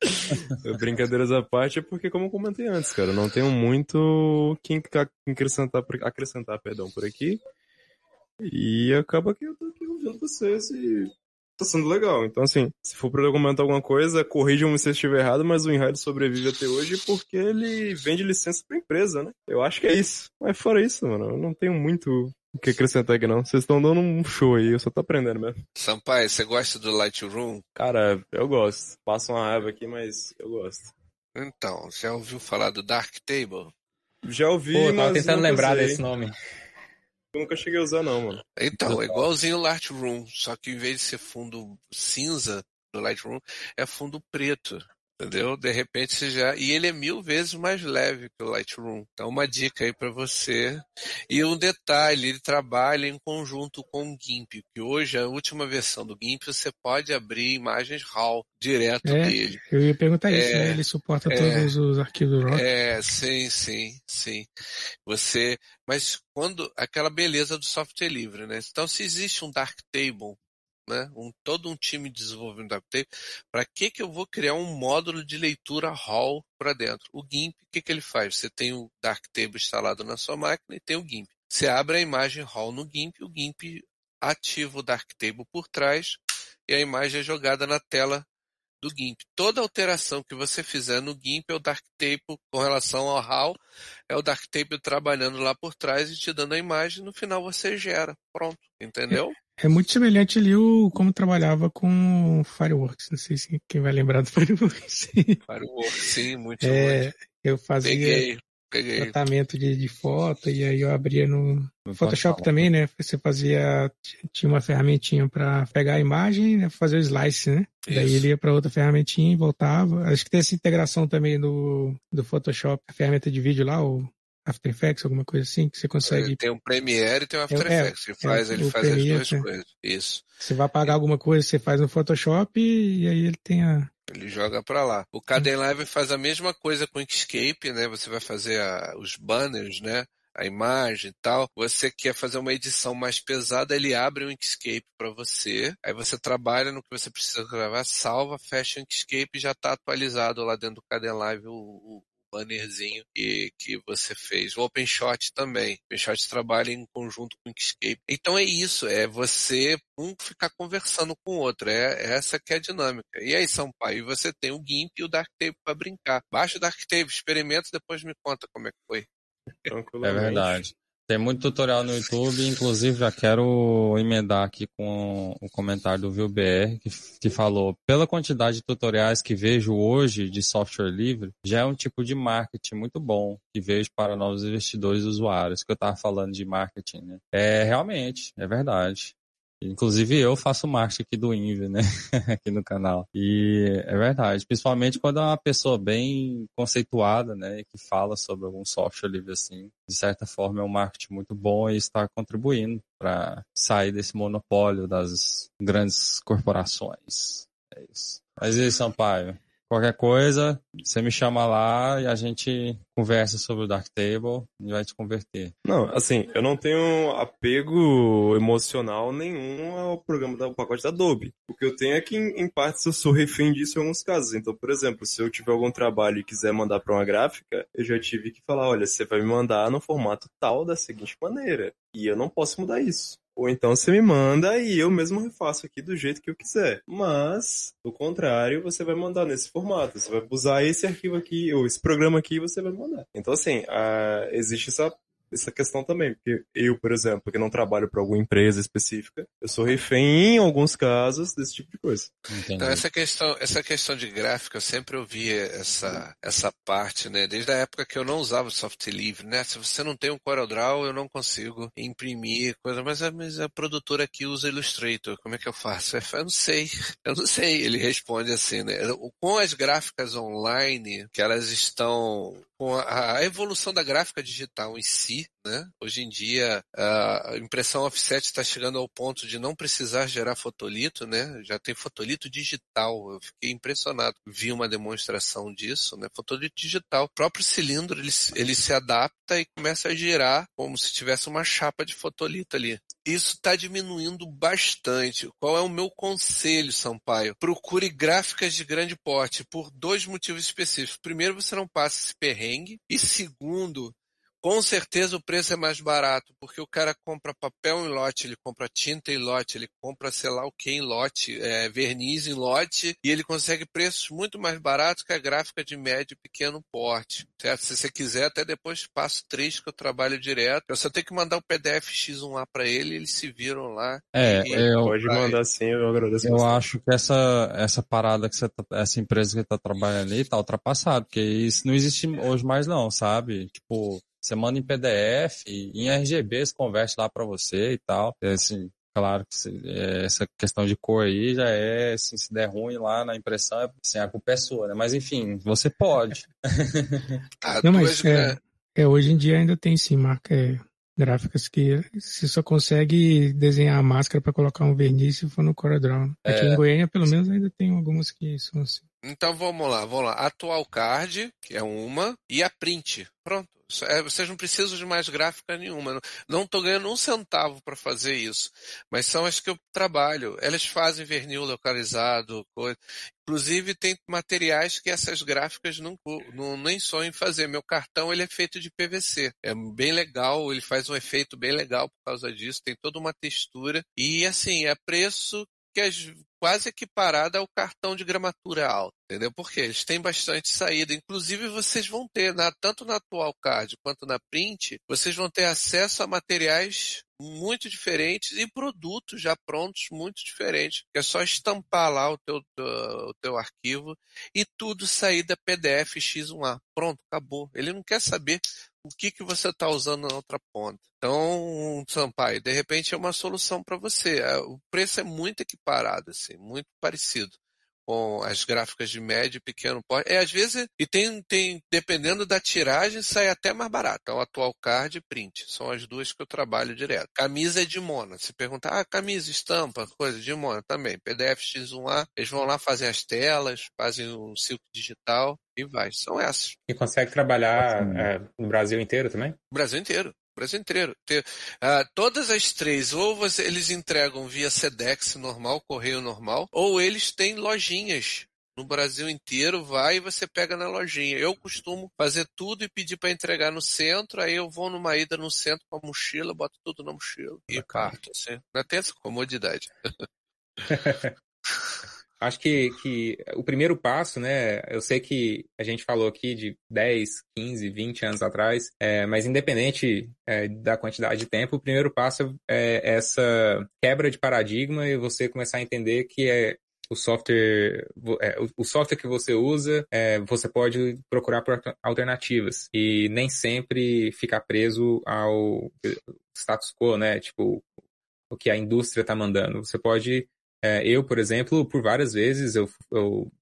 [LAUGHS] Brincadeiras à parte, é porque, como eu comentei antes, cara, não tenho muito que ac- acrescentar, acrescentar perdão, por aqui. E acaba que eu tô aqui ouvindo vocês e tá sendo legal. Então, assim, se for pra comentar alguma coisa, corrijam-me se eu estiver errado, mas o Enride sobrevive até hoje porque ele vende licença pra empresa, né? Eu acho que é isso. Mas fora isso, mano, eu não tenho muito que acrescentar aqui, não. Vocês estão dando um show aí, eu só tô aprendendo mesmo. Sampaio, você gosta do Lightroom? Cara, eu gosto. Passa uma raiva aqui, mas eu gosto. Então, já ouviu falar do Darktable? Já ouvi, Pô, eu tava tentando lembrar usei. desse nome. Eu nunca cheguei a usar, não, mano. Então, é igualzinho o Lightroom, só que em vez de ser fundo cinza do Lightroom, é fundo preto. Entendeu? De repente você já. E ele é mil vezes mais leve que o Lightroom. Então, uma dica aí para você. E um detalhe: ele trabalha em conjunto com o GIMP, que hoje, a última versão do GIMP, você pode abrir imagens RAW direto É. dele. Eu ia perguntar isso, É, né? Ele suporta é. todos os arquivos RAW. É, sim, sim, sim. Você, mas quando aquela beleza do software livre, né? Então, se existe um Darktable, né? Um todo um time de desenvolvimento Darktable, para que que eu vou criar um módulo de leitura RAW para dentro? O GIMP, o que que ele faz? Você tem o Darktable instalado na sua máquina e tem o GIMP. Você abre a imagem RAW no GIMP, o GIMP ativa o Darktable por trás e a imagem é jogada na tela do GIMP. Toda alteração que você fizer no GIMP é o Darktable com relação ao RAW, é o Darktable trabalhando lá por trás e te dando a imagem, no final você gera. Pronto, entendeu? É muito semelhante ali o como trabalhava com Fireworks. Não sei se quem vai lembrar do [LAUGHS] Fireworks. Fireworks, sim, muito, é. Eu fazia Peguei, peguei. tratamento de, de foto e aí eu abria no, Photoshop também, né? Você fazia. Tinha uma ferramentinha para pegar a imagem, né? Fazer o slice, né? Isso. Daí ele ia para outra ferramentinha e voltava. Acho que tem essa integração também do, do Photoshop, a ferramenta de vídeo lá, o After Effects, alguma coisa assim, que você consegue. Tem o Premiere e tem o After é, Effects, que faz, é, ele faz Premiere, as duas é. coisas. Isso. Você vai pagar alguma coisa, você faz no Photoshop e aí ele tem a. Ele joga para lá. O Kdenlive faz a mesma coisa com o Inkscape, né? Você vai fazer a, os banners, né? a imagem e tal, você quer fazer uma edição mais pesada, ele abre um Inkscape para você, aí você trabalha no que você precisa gravar, salva, fecha o Inkscape e já está atualizado lá dentro do Kdenlive o, o bannerzinho que, que você fez. O OpenShot também. O OpenShot trabalha em conjunto com o Inkscape. Então é isso, é você um ficar conversando com o outro. É, é essa que é a dinâmica. E aí, Sampaio, você tem o GIMP e o Darktable para brincar. Baixa o Darktable, experimenta e depois me conta como é que foi. É verdade. Tem muito tutorial no YouTube, inclusive já quero emendar aqui com o comentário do VilBR, que, que falou, pela quantidade de tutoriais que vejo hoje de software livre, já é um tipo de marketing muito bom que vejo para novos investidores e usuários, que eu estava falando de marketing, né? É, realmente, é verdade. Inclusive eu faço marketing aqui do Inve, né? [LAUGHS] aqui no canal. E é verdade, principalmente quando é uma pessoa bem conceituada, né? Que fala sobre algum software livre assim. De certa forma é um marketing muito bom e está contribuindo para sair desse monopólio das grandes corporações. É isso. Mas e aí, Sampaio? Qualquer coisa, você me chama lá e a gente conversa sobre o Darktable e vai te converter. Não, assim, eu não tenho apego emocional nenhum ao programa do pacote da Adobe. O que eu tenho é que, em, em partes, eu sou refém disso em alguns casos. Então, por exemplo, se eu tiver algum trabalho e quiser mandar para uma gráfica, eu já tive que falar, olha, você vai me mandar no formato tal da seguinte maneira. E eu não posso mudar isso. Ou então você me manda e eu mesmo refaço aqui do jeito que eu quiser. Mas, do contrário, você vai mandar nesse formato. Você vai usar esse arquivo aqui, ou esse programa aqui, você vai mandar. Então, assim, uh, existe essa essa questão também, porque eu, por exemplo, que não trabalho para alguma empresa específica, eu sou refém em alguns casos desse tipo de coisa. Então essa questão, essa questão de gráfica, eu sempre ouvi essa essa parte, né? Desde a época que eu não usava software livre, né? Se você não tem um CorelDRAW, eu não consigo imprimir coisa, mas a, mas a produtora aqui usa Illustrator, como é que eu faço? Eu não sei, [LAUGHS] eu não sei. Ele responde assim, né? Com as gráficas online, que elas estão com a evolução da gráfica digital em si, né? Hoje em dia, a impressão offset está chegando ao ponto de não precisar gerar fotolito, né? Já tem fotolito digital. Eu fiquei impressionado. Vi uma demonstração disso, né? Fotolito digital. O próprio cilindro, ele, ele se adapta e começa a girar como se tivesse uma chapa de fotolito ali. Isso está diminuindo bastante. Qual é o meu conselho, Sampaio? Procure gráficas de grande porte por dois motivos específicos. Primeiro, você não passa esse perrengue. E segundo, com certeza o preço é mais barato, porque o cara compra papel em lote, ele compra tinta em lote, ele compra sei lá o que em lote, é, verniz em lote, e ele consegue preços muito mais baratos que a gráfica de médio e pequeno porte. Certo? Se você quiser, até depois passo três que eu trabalho direto. Eu só tenho que mandar o PDF X1 lá para ele, eles se viram lá. É, eu, pode mandar sim, eu agradeço. Eu acho que essa, essa parada que você tá, essa empresa que tá trabalhando ali tá ultrapassada, porque isso não existe hoje mais não, sabe? Tipo, você manda em PDF, em RGB você converte lá para você e tal. É, assim, claro que é, essa questão de cor aí já é, assim, se der ruim lá na impressão, é, assim, a culpa é sua, né? Mas enfim, você pode. [LAUGHS] Ah, Não, mas é, é, hoje em dia ainda tem sim marca é, gráficas que você só consegue desenhar a máscara para colocar um verniz se for no CorelDRAW. Aqui em Goiânia, pelo menos, ainda tem algumas que são assim. Então vamos lá, vamos lá. Atual Card, que é uma, e a Print. Pronto. É, vocês não precisam de mais gráfica nenhuma. Não estou ganhando um centavo para fazer isso. Mas são as que eu trabalho. Elas fazem vernil localizado. Coisa. Inclusive, tem materiais que essas gráficas não, não, nem sonham em fazer. Meu cartão ele é feito de PVC. É bem legal, ele faz um efeito bem legal por causa disso. Tem toda uma textura. E assim, é preço que as quase equiparada ao cartão de gramatura alta, entendeu? Porque eles têm bastante saída. Inclusive, vocês vão ter, na, tanto na atual card quanto na print, vocês vão ter acesso a materiais muito diferentes e produtos já prontos muito diferentes. É só estampar lá o teu, o teu arquivo e tudo sair da PDF X1A. Pronto, acabou. Ele não quer saber o que, que você está usando na outra ponta. Então, Sampaio, de repente é uma solução para você. É, o preço é muito equiparado, assim, muito parecido com as gráficas de médio e pequeno porte. É, às vezes, e tem, tem, dependendo da tiragem, sai até mais barato. É o atual card e print. São as duas que eu trabalho direto. Camisa é de mona. Se perguntar, ah, camisa, estampa, coisa de mona também. PDF X1A, eles vão lá fazer as telas, fazem um silk digital vai. São essas. E consegue trabalhar é, no Brasil inteiro também? Brasil inteiro. Brasil inteiro. Uh, todas as três, ou você, eles entregam via Sedex normal, correio normal, ou eles têm lojinhas no Brasil inteiro, vai e você pega na lojinha. Eu costumo fazer tudo e pedir para entregar no centro, aí eu vou numa ida no centro com a mochila, boto tudo na mochila e parto. Assim. Não tem essa comodidade. [LAUGHS] Acho que, que o primeiro passo, né? Eu sei que a gente falou aqui de 10, 15, 20 anos atrás, é, mas independente é, da quantidade de tempo, o primeiro passo é essa quebra de paradigma e você começar a entender que é o software, é, o software que você usa, é, você pode procurar por alternativas e nem sempre ficar preso ao status quo, né? Tipo, o que a indústria está mandando. Você pode eu, por exemplo, por várias vezes eu, eu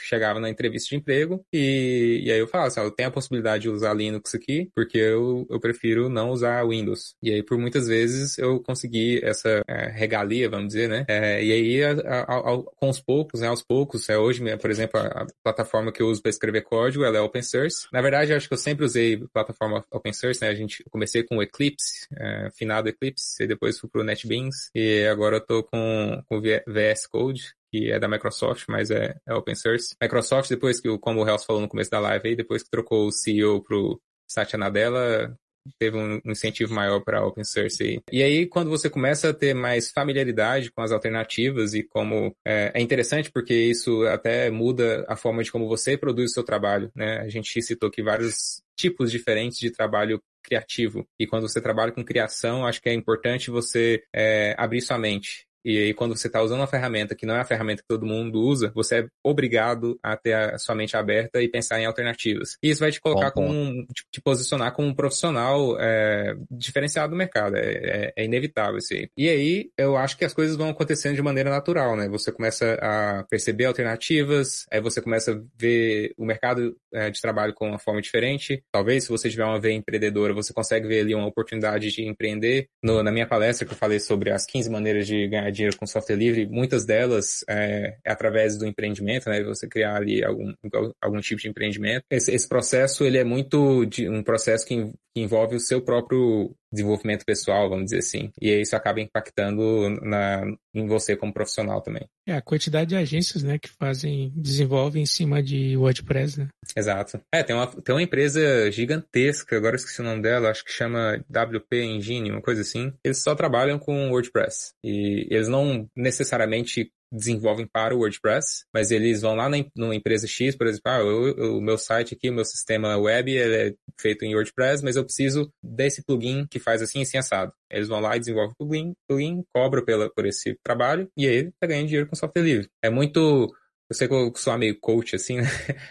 chegava na entrevista de emprego e, e aí eu falava assim, eu tenho a possibilidade de usar Linux aqui, porque eu, eu prefiro não usar Windows. E aí por muitas vezes eu consegui essa é, regalia, vamos dizer, né? É, e aí a, a, a, com os poucos, né, aos poucos, é, hoje, por exemplo, a, plataforma que eu uso para escrever código, ela é open source. Na verdade, eu acho que eu sempre usei plataforma open source, né? A gente comecei com o Eclipse, é, finado Eclipse, e depois fui pro NetBeans, e agora eu tô com, com VS Code, que é da Microsoft, mas é, é open source. Microsoft, depois que, como o Hells falou no começo da live aí, depois que trocou o CEO pro Satya Nadella, teve um incentivo maior para open source. Aí. E aí, quando você começa a ter mais familiaridade com as alternativas e como é, é, interessante porque isso até muda a forma de como você produz o seu trabalho, né? A gente citou aqui vários tipos diferentes de trabalho criativo. E quando você trabalha com criação, acho que é importante você é, abrir sua mente e aí, quando você está usando uma ferramenta que não é a ferramenta que todo mundo usa, você é obrigado a ter a sua mente aberta e pensar em alternativas. E isso vai te colocar bom, como, te, te, posicionar como um profissional é, diferenciado do mercado. É, é, é, inevitável isso aí. E aí, eu acho que as coisas vão acontecendo de maneira natural, né? Você começa a perceber alternativas, aí você começa a ver o mercado é, de trabalho com uma forma diferente. Talvez, se você tiver uma veia empreendedora, você consegue ver ali uma oportunidade de empreender. No, na minha palestra que eu falei sobre as 15 maneiras de ganhar dinheiro com software livre, muitas delas é, é através do empreendimento, né? Você criar ali algum, algum tipo de empreendimento. Esse, esse processo, ele é muito de, um processo que, que envolve o seu próprio desenvolvimento pessoal, vamos dizer assim. E isso acaba impactando na, em você como profissional também. É, a quantidade de agências, né, que fazem, desenvolvem em cima de WordPress, né? Exato. É, tem uma, tem uma empresa gigantesca, agora esqueci o nome dela, acho que chama WP Engine, uma coisa assim. Eles só trabalham com WordPress. E eles não necessariamente desenvolvem para o WordPress, mas eles vão lá na, numa empresa X, por exemplo, ah, o meu site aqui, o meu sistema web é feito em WordPress, mas eu preciso desse plugin que faz assim, assim, assado. Eles vão lá e desenvolvem o plugin, plugin cobram pela, por esse trabalho, e aí tá ganhando dinheiro com software livre. É muito eu sei que eu sou meio coach, assim, [LAUGHS] né?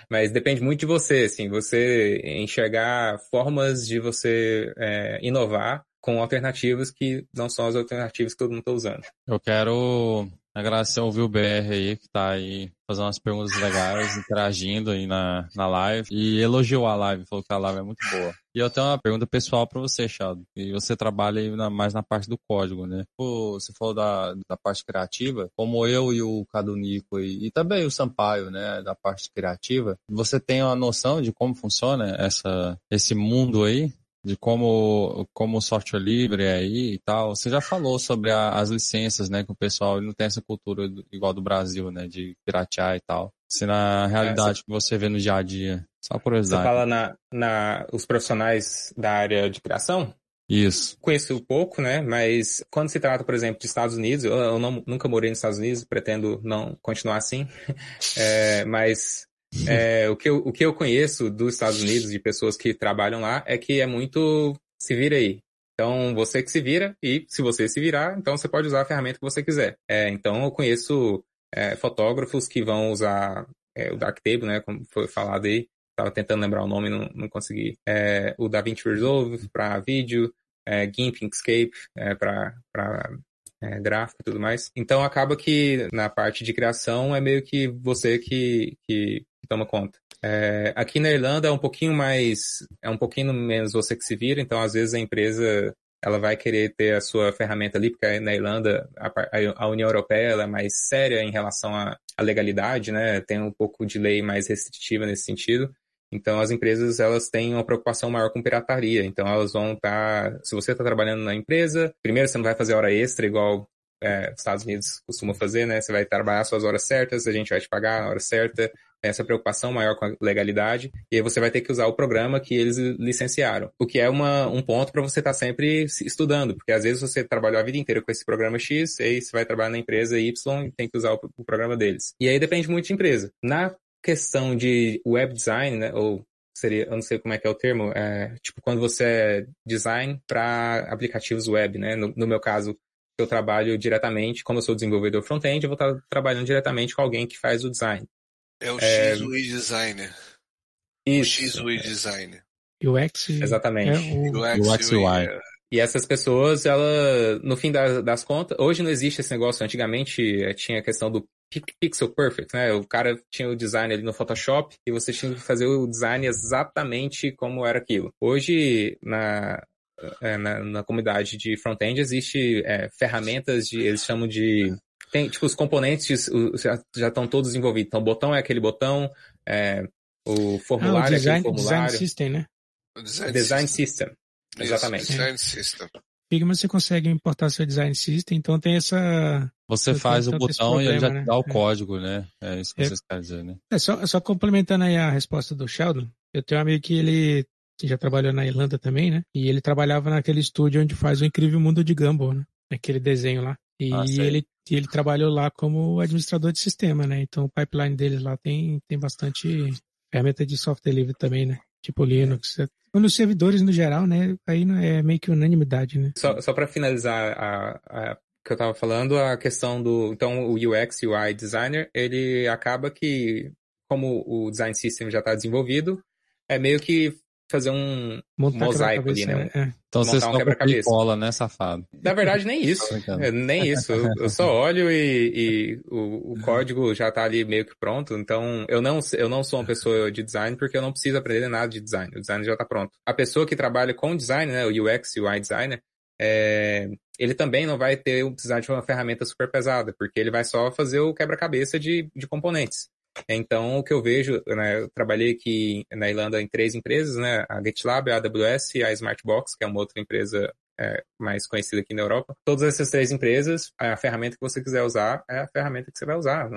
Mas depende muito de você, assim, você enxergar formas de você é, inovar com alternativas que não são as alternativas que todo mundo está usando. Eu quero Agradecer ao Vil BR aí, que tá aí fazendo umas perguntas legais, interagindo aí na, na live. E elogiou a live, falou que a live é muito boa. E eu tenho uma pergunta pessoal para você, Chado. E você trabalha aí na, mais na parte do código, né? Você falou da, da parte criativa, como eu e o Cadu Nico e, e também o Sampaio, né, da parte criativa, você tem uma noção de como funciona essa, esse mundo aí? De como, como o software livre é aí e tal. Você já falou sobre a, as licenças, né? Que o pessoal não tem essa cultura do, igual do Brasil, né? De piratear e tal. Se na realidade é, que você vê no dia a dia. Só curiosidade. Você fala na, na, os profissionais da área de criação? Isso. Conheço pouco, né? Mas quando se trata, por exemplo, de Estados Unidos, eu, eu não, nunca morei nos Estados Unidos, pretendo não continuar assim. [LAUGHS] É, mas é, o, que eu, o que eu conheço dos Estados Unidos, de pessoas que trabalham lá, é que é muito se vira aí. Então, você que se vira, e se você se virar, então você pode usar a ferramenta que você quiser. É, então, eu conheço é, fotógrafos que vão usar é, o Darktable, né, como foi falado aí, estava tentando lembrar o nome, não, não consegui. É, o DaVinci Resolve para vídeo, é, GIMP, Inkscape é, para é, gráfico e tudo mais. Então acaba que na parte de criação é meio que você que, que toma conta. É, aqui na Irlanda é um pouquinho mais, é um pouquinho menos você que se vira, então às vezes a empresa ela vai querer ter a sua ferramenta ali, porque na Irlanda a, a União Europeia é mais séria em relação à, à legalidade, né? Tem um pouco de lei mais restritiva nesse sentido. Então as empresas elas têm uma preocupação maior com pirataria. Então elas vão estar, tá, se você está trabalhando na empresa, primeiro você não vai fazer hora extra igual é, os Estados Unidos costumam fazer, né? Você vai trabalhar suas horas certas, a gente vai te pagar na hora certa. Essa preocupação maior com a legalidade e aí você vai ter que usar o programa que eles licenciaram. O que é uma, um ponto para você estar tá sempre estudando, porque às vezes você trabalhou a vida inteira com esse programa X, e aí você vai trabalhar na empresa Y e tem que usar o, o programa deles. E aí depende muito de empresa. Na questão de web design, né, ou seria, eu não sei como é que é o termo, é, tipo quando você é design para aplicativos web, né? No, no, meu caso, eu trabalho diretamente, como eu sou desenvolvedor front-end, eu vou estar trabalhando diretamente com alguém que faz o design. É o é... XUI designer. Isso. O XUI designer. UX. Exatamente. É o... UX, UX UI. E essas pessoas, ela, no fim das, das, contas, hoje não existe esse negócio. Antigamente eh, tinha a questão do pixel perfect, né? O cara tinha o design ali no Photoshop e você tinha que fazer o design exatamente como era aquilo. Hoje, na, eh, na, na comunidade de front-end, existe é, ferramentas de, eles chamam de tem, tipo, os componentes já, já estão todos envolvidos. Então, o botão é aquele botão, é, o formulário ah, o design, é aquele formulário. Design System, né? O design, design System. system. Exatamente. design System. Figma você consegue importar seu design system, então tem essa. Você faz o botão problema, e ele já né? dá o é. código, né? É isso que é. vocês querem dizer, né? É só, só complementando aí a resposta do Sheldon, eu tenho um amigo que ele já trabalhou na Irlanda também, né? E ele trabalhava naquele estúdio onde faz o Incrível Mundo de Gumball, né? Aquele desenho lá. E ah, ele, ele trabalhou lá como administrador de sistema, né? Então o pipeline deles lá tem, tem bastante ferramenta de software livre também, né? Tipo Linux. Nos servidores no geral, né? Aí é meio que unanimidade, né? Só, só para finalizar a, a que eu estava falando, a questão do. Então, o UX, UI designer, ele acaba que, como o design system já está desenvolvido, é meio que fazer um Montar mosaico ali, né? É. Então você só um cola, né, safado? Na verdade, nem [LAUGHS] isso. É, nem isso. Eu, só olho e, e o, o, código já tá ali meio que pronto. Então, eu não, eu não sou uma pessoa de design porque eu não preciso aprender nada de design. O design já tá pronto. A pessoa que trabalha com design, né, o UX, UI designer, é, ele também não vai ter o design de uma ferramenta super pesada, porque ele vai só fazer o quebra-cabeça de, de componentes. Então, o que eu vejo, né, eu trabalhei aqui na Irlanda em três empresas, né, a GitLab, a AWS e a Smartbox, que é uma outra empresa é, mais conhecida aqui na Europa. Todas essas três empresas, a ferramenta que você quiser usar é a ferramenta que você vai usar.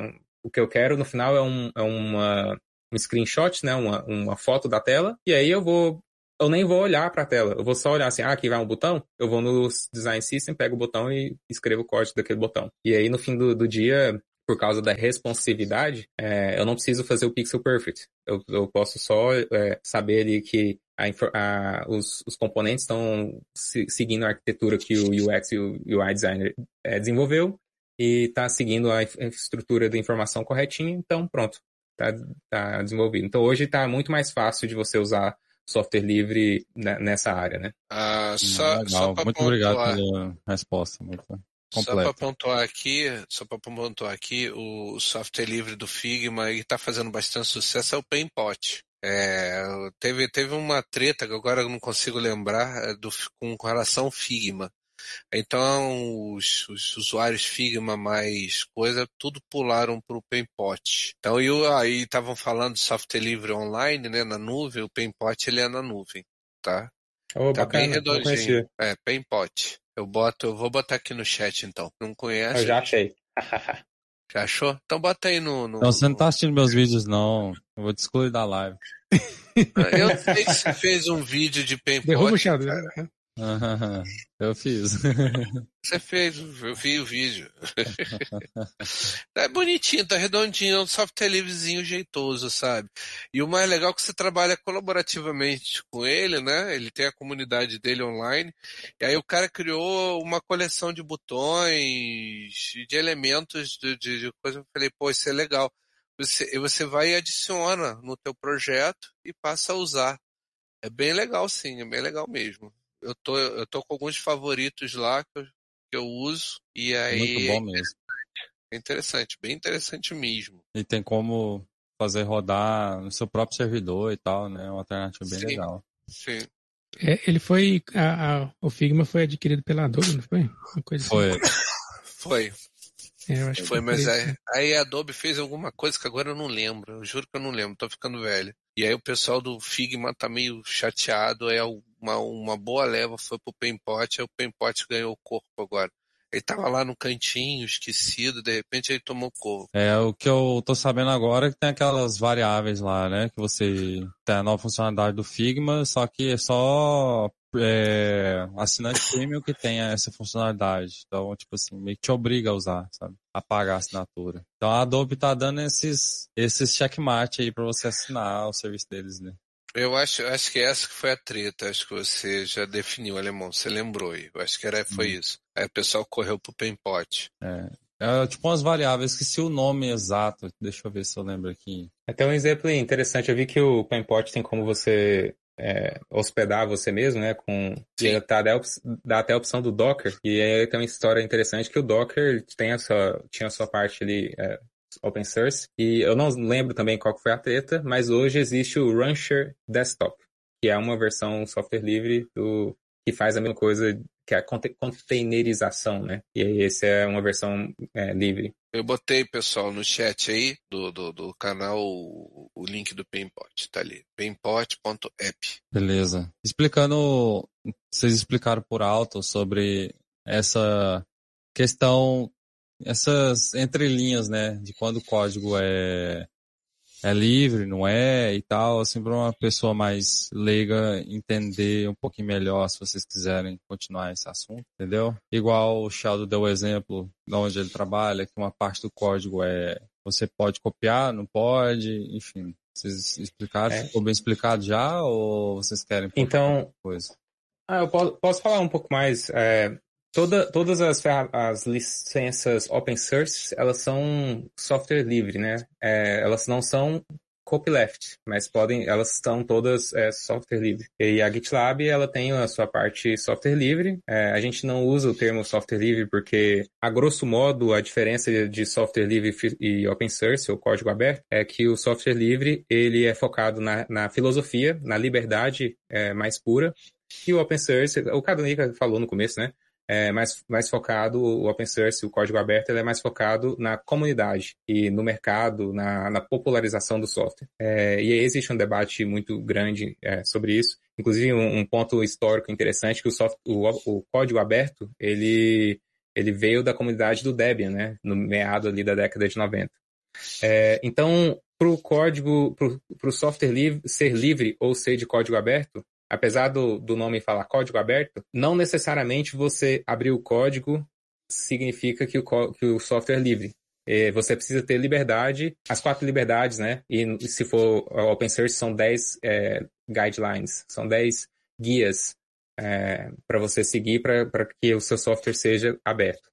O que eu quero no final é, um, é uma, um screenshot, né, uma, uma foto da tela, e aí eu vou eu nem vou olhar para a tela. Eu vou só olhar assim, ah, aqui vai um botão. Eu vou no Design System, pego o botão e escrevo o código daquele botão. E aí, no fim do, do dia, por causa da responsividade, é, eu não preciso fazer o pixel perfect. Eu, eu posso só é, saber ali que a, a, os, os, componentes estão se, seguindo a arquitetura que o UX e o UI designer é, desenvolveu e está seguindo a estrutura da informação corretinha, então pronto, está tá desenvolvido. Então hoje está muito mais fácil de você usar software livre nessa área, né? Ah, só, só Muito pontuar. obrigado pela resposta. Muito Completo. Só para pontuar aqui, só para pontuar aqui, o software livre do Figma e está fazendo bastante sucesso é o Painpot. É, teve, teve uma treta que agora eu não consigo lembrar é, do, com relação ao Figma. Então, os, os, usuários Figma mais coisa, tudo pularam para o Painpot. Então, aí estavam falando de software livre online, né, na nuvem, o Painpot ele é na nuvem, tá? Oh, tá bacana, bem redondinho. É, Painpot. Eu boto, eu vou botar aqui no chat então. Não conhece? Eu já achei. [LAUGHS] já achou? Então bota aí no. no não, você não tá assistindo meus vídeos, não. Eu vou te excluir da live. Eu [LAUGHS] sei que você fez um vídeo de paintball. Derruba o Shadow. Né? eu fiz. Você fez, eu vi o vídeo. é bonitinho, tá redondinho, é um software livrezinho jeitoso, sabe? E o mais legal é que você trabalha colaborativamente com ele, né? Ele tem a comunidade dele online. E aí o cara criou uma coleção de botões, de elementos de, de, de coisa. Eu falei, pô, isso é legal. Você, você vai e adiciona no teu projeto e passa a usar. É bem legal sim, é bem legal mesmo eu tô, eu tô com alguns favoritos lá que eu, que eu uso. E aí. Muito bom mesmo. É interessante, bem interessante mesmo. E tem como fazer rodar no seu próprio servidor e tal, né? Uma alternativa bem sim, legal. Sim. É, ele foi. A, a, o Figma foi adquirido pela Adobe, não foi? Uma coisa foi. Assim. [LAUGHS] Foi. É, eu acho foi, que mas aí, aí a Adobe fez alguma coisa que agora eu não lembro. Eu juro que eu não lembro, tô ficando velho. E aí o pessoal do Figma tá meio chateado, é uma, uma boa leva foi pro Painpot, aí o Painpot ganhou o corpo agora. Ele tava lá no cantinho, esquecido, de repente ele tomou corpo. É, o que eu tô sabendo agora é que tem aquelas variáveis lá, né? Que você tem a nova funcionalidade do Figma, só que é só é, assinante premium que tenha essa funcionalidade. Então, tipo assim, meio que te obriga a usar, sabe? A pagar a assinatura. Então a Adobe tá dando esses, esses checkmate aí pra você assinar o serviço deles, né? Eu acho, acho que essa que foi a treta, acho que você já definiu, Alemão, você lembrou aí. Eu acho que era, foi hum. isso. Aí o pessoal correu pro Painpot. É. É tipo umas variáveis que se o nome exato, deixa eu ver se eu lembro aqui. Até um exemplo interessante, eu vi que o Painpot tem como você é, hospedar você mesmo, né? Com e tá, dá até a opção do Docker. E aí tem uma história interessante que o Docker tem a sua, tinha a sua parte ali é, open source. E eu não lembro também qual foi a treta, mas hoje existe o Rancher Desktop, que é uma versão software livre do que faz a mesma coisa que é a containerização, né? E aí essa é uma versão é, livre. Eu botei, pessoal, no chat aí do, do, do canal o, o, link do Painpot, tá ali. painpot.app. Beleza. Explicando, vocês explicaram por alto sobre essa questão, essas entrelinhas, né? De quando o código é é livre, não é e tal, assim, para uma pessoa mais leiga entender um pouquinho melhor se vocês quiserem continuar esse assunto, entendeu? Igual o Sheldon deu o exemplo de onde ele trabalha, que uma parte do código é você pode copiar, não pode, enfim. Vocês explicaram? É. Ficou bem explicado já ou vocês querem então, coisa? Ah, eu posso, posso falar um pouco mais. É, Toda, todas as, as licenças open source, elas são software livre, né? É, elas não são copyleft, mas podem, elas estão todas é, software livre. E a GitLab, ela tem a sua parte software livre. É, a gente não usa o termo software livre porque, a grosso modo, a diferença de software livre e open source, ou código aberto, é que o software livre, ele é focado na, na filosofia, na liberdade é, mais pura, e o open source, o Cadonica falou no começo, né? É mais, mais focado, o open source, o código aberto, ele é mais focado na comunidade e no mercado, na, na popularização do software. É, e existe um debate muito grande é, sobre isso. Inclusive, um, um, ponto histórico interessante que o, software, o, o código aberto, ele, ele veio da comunidade do Debian, né? No meado ali da década de 90. É, então, para o código, para o software livre, ser livre ou ser de código aberto, apesar do, do nome falar código aberto, não necessariamente você abrir o código significa que o, que o software é livre. É, você precisa ter liberdade, as quatro liberdades, né? E se for open source, são 10 é, guidelines, são 10 guias é, para você seguir para que o seu software seja aberto.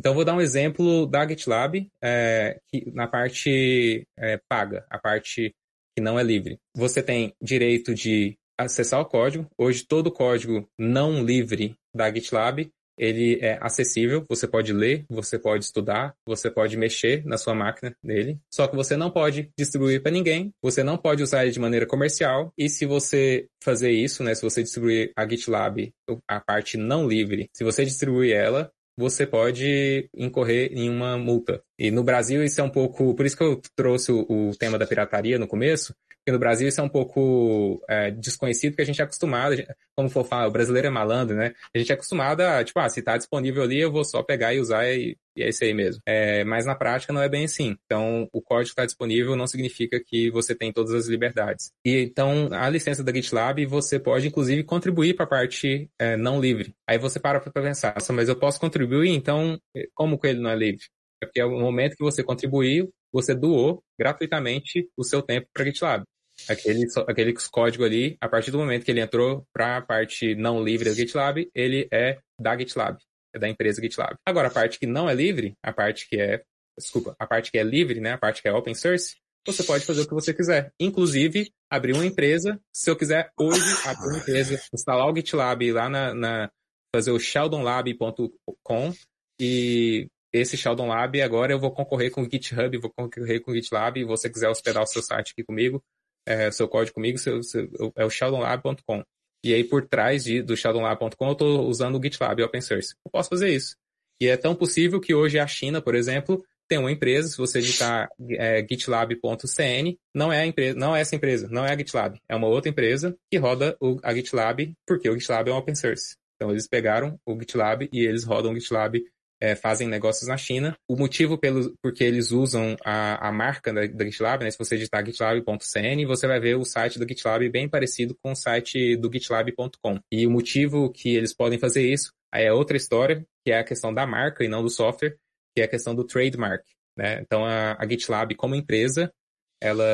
Então, vou dar um exemplo da GitLab, é, que, na parte é, paga, a parte que não é livre. Você tem direito de acessar o código. Hoje todo o código não livre da GitLab ele é acessível, você pode ler, você pode estudar, você pode mexer na sua máquina dele, só que você não pode distribuir para ninguém, você não pode usar ele de maneira comercial, e se você fazer isso, né, se você distribuir a GitLab, a parte não livre, se você distribuir ela, você pode incorrer em uma multa. E no Brasil isso é um pouco, por isso que eu trouxe o, o tema da pirataria no começo, no Brasil isso é um pouco é, desconhecido, porque a gente é acostumado, como for falar, o brasileiro é malandro, né? A gente é acostumado a, tipo, ah, se tá disponível ali, eu vou só pegar e usar e, e é isso aí mesmo. É, mas na prática não é bem assim. Então, o código está disponível não significa que você tem todas as liberdades. E então, a licença da GitLab, você pode, inclusive, contribuir para a parte é, não livre. Aí você para para pensar, mas eu posso contribuir, então, como que ele não é livre? É porque é o momento que você contribuiu, você doou gratuitamente o seu tempo para GitLab. Aquele, aquele código ali, a partir do momento que ele entrou para a parte não livre da GitLab, ele é da GitLab, é da empresa GitLab. Agora, a parte que não é livre, a parte que é, desculpa, a parte que é livre, né, a parte que é open source, você pode fazer o que você quiser. Inclusive, abrir uma empresa. Se eu quiser hoje abrir uma empresa, instalar o GitLab lá na, na fazer o sheldonlab.com e esse Sheldon Lab, agora eu vou concorrer com o GitHub, vou concorrer com o GitLab, e você quiser hospedar o seu site aqui comigo, é, seu código comigo, seu, seu, é o sheldonlab.com. E aí, por trás de, do sheldonlab.com, eu estou usando o GitLab Open Source. Eu posso fazer isso. E é tão possível que hoje a China, por exemplo, tem uma empresa, se você digitar é, gitlab.cn, não é empresa, não é essa empresa, não é a GitLab, é uma outra empresa que roda o, a GitLab, porque o GitLab é um open source. Então eles pegaram o GitLab e eles rodam o GitLab é, fazem negócios na China. O motivo pelo porque eles usam a, a marca da, da GitLab, né? Se você digitar gitlab.cn, você vai ver o site do GitLab bem parecido com o site do gitlab.com. E o motivo que eles podem fazer isso é outra história, que é a questão da marca e não do software, que é a questão do trademark. Né? Então, a, a GitLab, como empresa, ela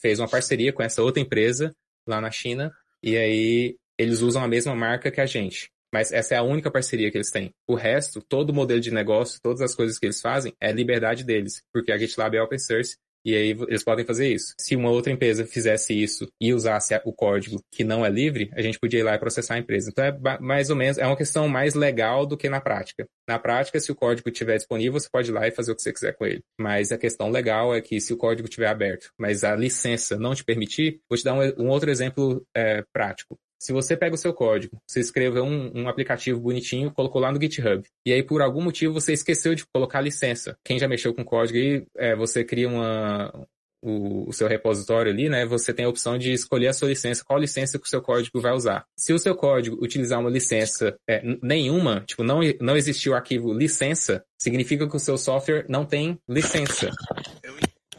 fez uma parceria com essa outra empresa lá na China, e aí eles usam a mesma marca que a gente. Mas essa é a única parceria que eles têm. O resto, todo o modelo de negócio, todas as coisas que eles fazem, é liberdade deles, porque a GitLab é open source e aí eles podem fazer isso. Se uma outra empresa fizesse isso e usasse o código que não é livre, a gente podia ir lá e processar a empresa. Então é mais ou menos, é uma questão mais legal do que na prática. Na prática, se o código estiver disponível, você pode ir lá e fazer o que você quiser com ele. Mas a questão legal é que se o código estiver aberto, mas a licença não te permitir, vou te dar um, um outro exemplo é, prático. Se você pega o seu código, você escreveu um, um, aplicativo bonitinho, colocou lá no GitHub, e aí por algum motivo você esqueceu de colocar a licença. Quem já mexeu com código aí, é, você cria uma, o, o, seu repositório ali, né? Você tem a opção de escolher a sua licença, qual licença que o seu código vai usar. Se o seu código utilizar uma licença é, nenhuma, tipo, não, não existiu o arquivo licença, significa que o seu software não tem licença.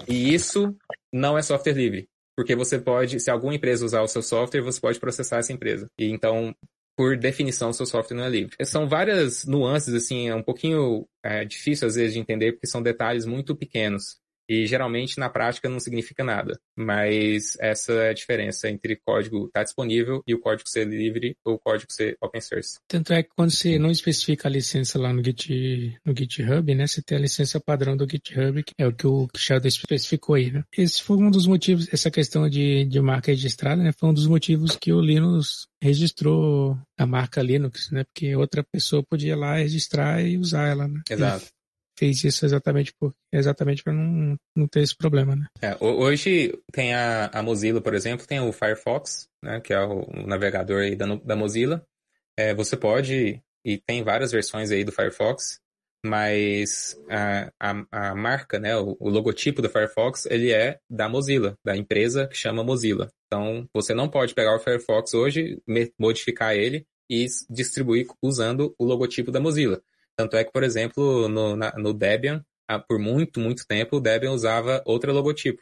E isso não é software livre. Porque você pode, se alguma empresa usar o seu software, você pode processar essa empresa. E então, por definição, seu software não é livre. São várias nuances, assim, é um pouquinho é, difícil às vezes de entender, porque são detalhes muito pequenos. E geralmente na prática não significa nada. Mas essa é a diferença entre código estar tá disponível e o código ser livre ou o código ser open source. Tanto é que quando você não especifica a licença lá no, Git, no GitHub, né? Você tem a licença padrão do GitHub, que é o que o Sheldon especificou aí, né? Esse foi um dos motivos, essa questão de, de marca registrada, né? Foi um dos motivos que o Linux registrou a marca Linux, né? Porque outra pessoa podia ir lá registrar e usar ela, né? Exato fez isso exatamente por exatamente para não, não ter esse problema, né? É, hoje tem a, a Mozilla, por exemplo, tem o Firefox, né, que é o, navegador aí da, da Mozilla. É, você pode e tem várias versões aí do Firefox, mas a, a, a marca, né, o, o, logotipo do Firefox, ele é da Mozilla, da empresa que chama Mozilla. Então, você não pode pegar o Firefox hoje, modificar ele e distribuir usando o logotipo da Mozilla. Tanto é que, por exemplo, no, na, no Debian, por muito, muito tempo, o Debian usava outro logotipo.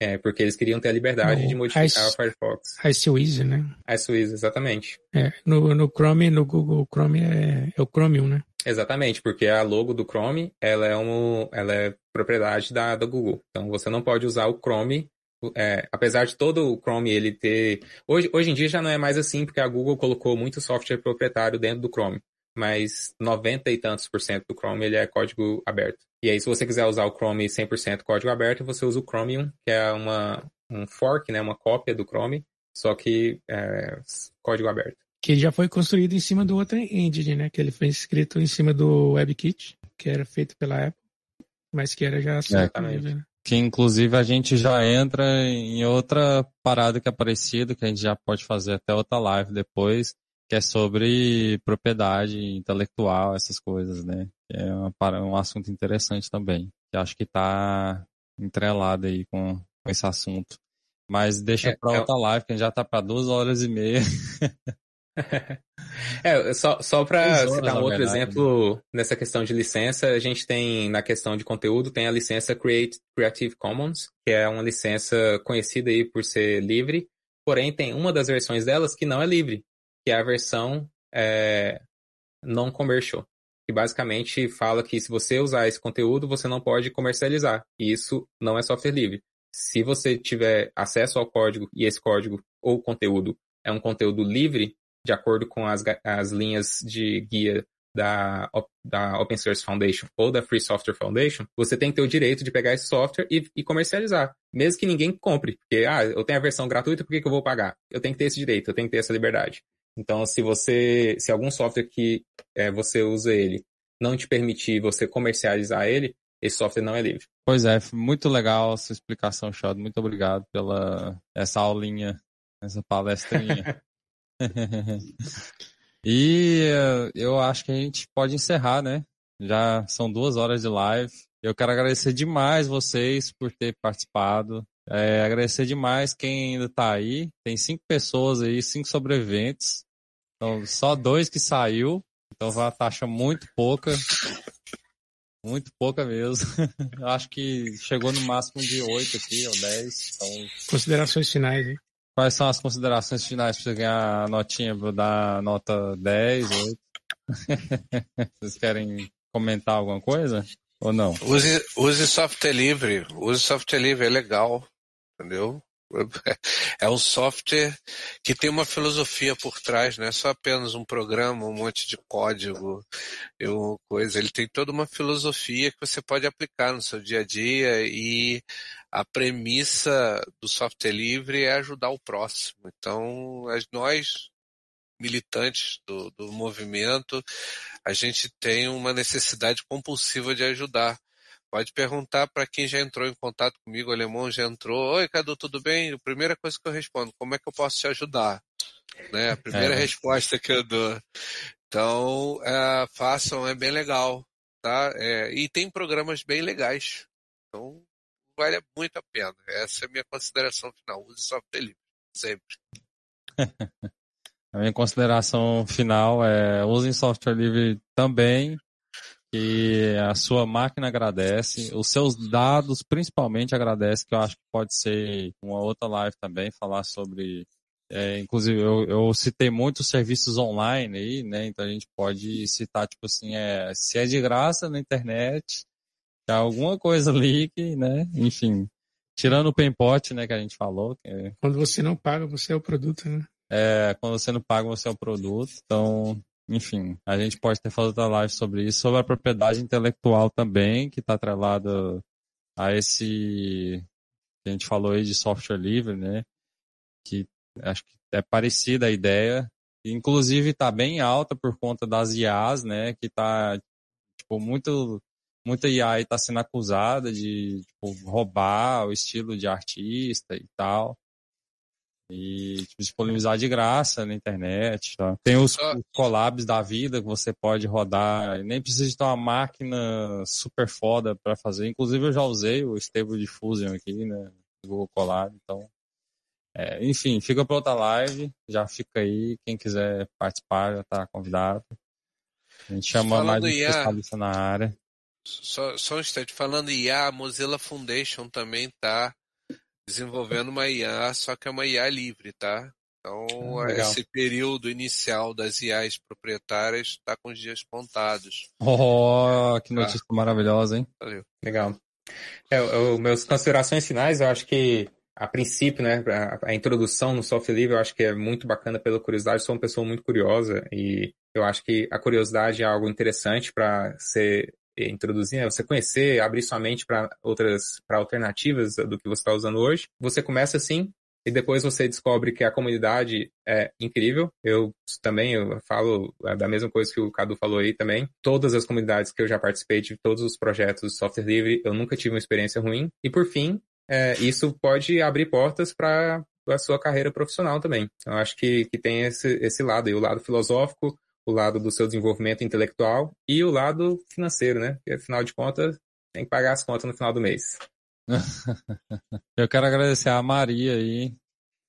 É, porque eles queriam ter a liberdade no de modificar o Firefox. IceWeasel, né? IceWeasel, exatamente. É, no, no Chrome, no Google Chrome é, é o Chromium, né? Exatamente, porque a logo do Chrome, ela é, um, ela é propriedade da, da Google. Então, você não pode usar o Chrome é, apesar de todo o Chrome ele ter. Hoje, hoje em dia já não é mais assim, porque a Google colocou muito software proprietário dentro do Chrome mas 90 e tantos por cento do Chrome ele é código aberto. E aí, se você quiser usar o Chrome 100% código aberto, você usa o Chromium, que é uma, um fork, né, uma cópia do Chrome, só que é, código aberto. Que já foi construído em cima do outro engine, né? Que ele foi escrito em cima do WebKit, que era feito pela Apple, mas que era já Exatamente. Né? Que inclusive a gente já entra em outra parada que é parecida, que a gente já pode fazer até outra live depois, que é sobre propriedade intelectual, essas coisas, né? É um assunto interessante também. que acho que está entrelado aí com, com esse assunto. Mas deixa É, para é- outra live, que a gente já tá para duas horas e meia. [LAUGHS] É, só, só para citar um outro verdade, exemplo nessa questão de licença, a gente tem, na questão de conteúdo, tem a licença Create, Creative Commons, que é uma licença conhecida aí por ser livre, porém tem uma das versões delas que não é livre, que é a versão é, non-commercial, que basicamente fala que se você usar esse conteúdo, você não pode comercializar, e isso não é software livre. Se você tiver acesso ao código e esse código ou conteúdo é um conteúdo livre, de acordo com as, as linhas de guia da, da Open Source Foundation ou da Free Software Foundation, você tem que ter o direito de pegar esse software e, e comercializar, mesmo que ninguém compre. Porque, ah, eu tenho a versão gratuita, por que, que eu vou pagar? Eu tenho que ter esse direito, eu tenho que ter essa liberdade. Então, se você, se algum software que é, você usa ele não te permitir você comercializar ele, esse software não é livre. Pois é, muito legal a sua explicação, Shod. Muito obrigado pela essa aulinha, essa palestrinha. [LAUGHS] [LAUGHS] e eh, eu acho que a gente pode encerrar, né? Já são duas horas de live. Eu quero agradecer demais vocês por ter participado. É, agradecer demais quem ainda tá aí. Tem cinco pessoas aí, cinco sobreviventes. Então, só dois que saiu. Então, foi uma taxa muito pouca. Muito pouca mesmo. [LAUGHS] Eu acho que chegou no máximo de oito aqui, ou dez. Então, Considerações finais, hein? quais são as considerações finais para você ganhar a notinha? Vou dar nota 10, 8. [LAUGHS] Vocês querem comentar alguma coisa? Ou não? Use, use software livre. Use software livre, é legal. Entendeu? [LAUGHS] É um software que tem uma filosofia por trás, não é só apenas um programa, um monte de código, eu, coisa. Ele tem toda uma filosofia que você pode aplicar no seu dia a dia e a premissa do software livre é ajudar o próximo. Então, nós, militantes do, do movimento, a gente tem uma necessidade compulsiva de ajudar. Pode perguntar para quem já entrou em contato comigo, o alemão já entrou. Oi, Cadu, tudo bem? A primeira coisa que eu respondo, como é que eu posso te ajudar? Né? A primeira É. resposta que eu dou. Então, é, façam, é bem legal. Tá? É, e tem programas bem legais. Então, vale muito a pena. Essa é a minha consideração final. Use software livre, sempre. [LAUGHS] A minha consideração final é usem software livre também, que a sua máquina agradece, os seus dados principalmente agradecem, que eu acho que pode ser uma outra live também, falar sobre. é, inclusive, eu, eu citei muitos serviços online aí, né? Então a gente pode citar, tipo assim, é, se é de graça na internet, tem alguma coisa ali que, né? Enfim, tirando o Pempote, né, que a gente falou, que é Quando você não paga, você é o produto, né? é, quando você não paga, você é o produto. Então, enfim, a gente pode ter feito outra live sobre isso, sobre a propriedade intelectual também, que está atrelada a esse que a gente falou aí de software livre, né? Que acho que é parecida a ideia. Inclusive está bem alta por conta das IAs, né? Que tá, tipo, muito, muita IA está sendo acusada de tipo, roubar o estilo de artista e tal e tipo, disponibilizar de graça na internet. Tá? Tem os, Só- os collabs da vida que você pode rodar, e nem precisa de ter uma máquina super foda para fazer. Inclusive eu já usei o Stable Diffusion aqui, né? Google Colab, então. é, enfim, fica para outra live, já fica aí. Quem quiser participar já está convidado. A gente chama Falando mais um especialista na área. Só, só um instante, falando em IA, a Mozilla Foundation também está desenvolvendo uma IA, só que é uma IA livre, tá? Então, Ah, legal. esse período inicial das IAs proprietárias está com os dias contados. Oh, que notícia maravilhosa, hein? Valeu. Legal. É, o, meus considerações finais, eu acho que, a princípio, né, a, a introdução no software livre, eu acho que é muito bacana pela curiosidade. Sou uma pessoa muito curiosa e eu acho que a curiosidade é algo interessante para ser introduzir, né? você conhecer, abrir sua mente para outras, para alternativas do que você está usando hoje. Você começa assim e depois você descobre que a comunidade é incrível. Eu também eu falo da mesma coisa que o Cadu falou aí também. Todas as comunidades que eu já participei de todos os projetos de software livre, eu nunca tive uma experiência ruim. E por fim, é, isso pode abrir portas para a sua carreira profissional também. Eu acho que, que tem esse, esse lado aí, o lado filosófico, o lado do seu desenvolvimento intelectual e o lado financeiro, né? Porque, afinal de contas, tem que pagar as contas no final do mês. [LAUGHS] Eu quero agradecer a Maria aí.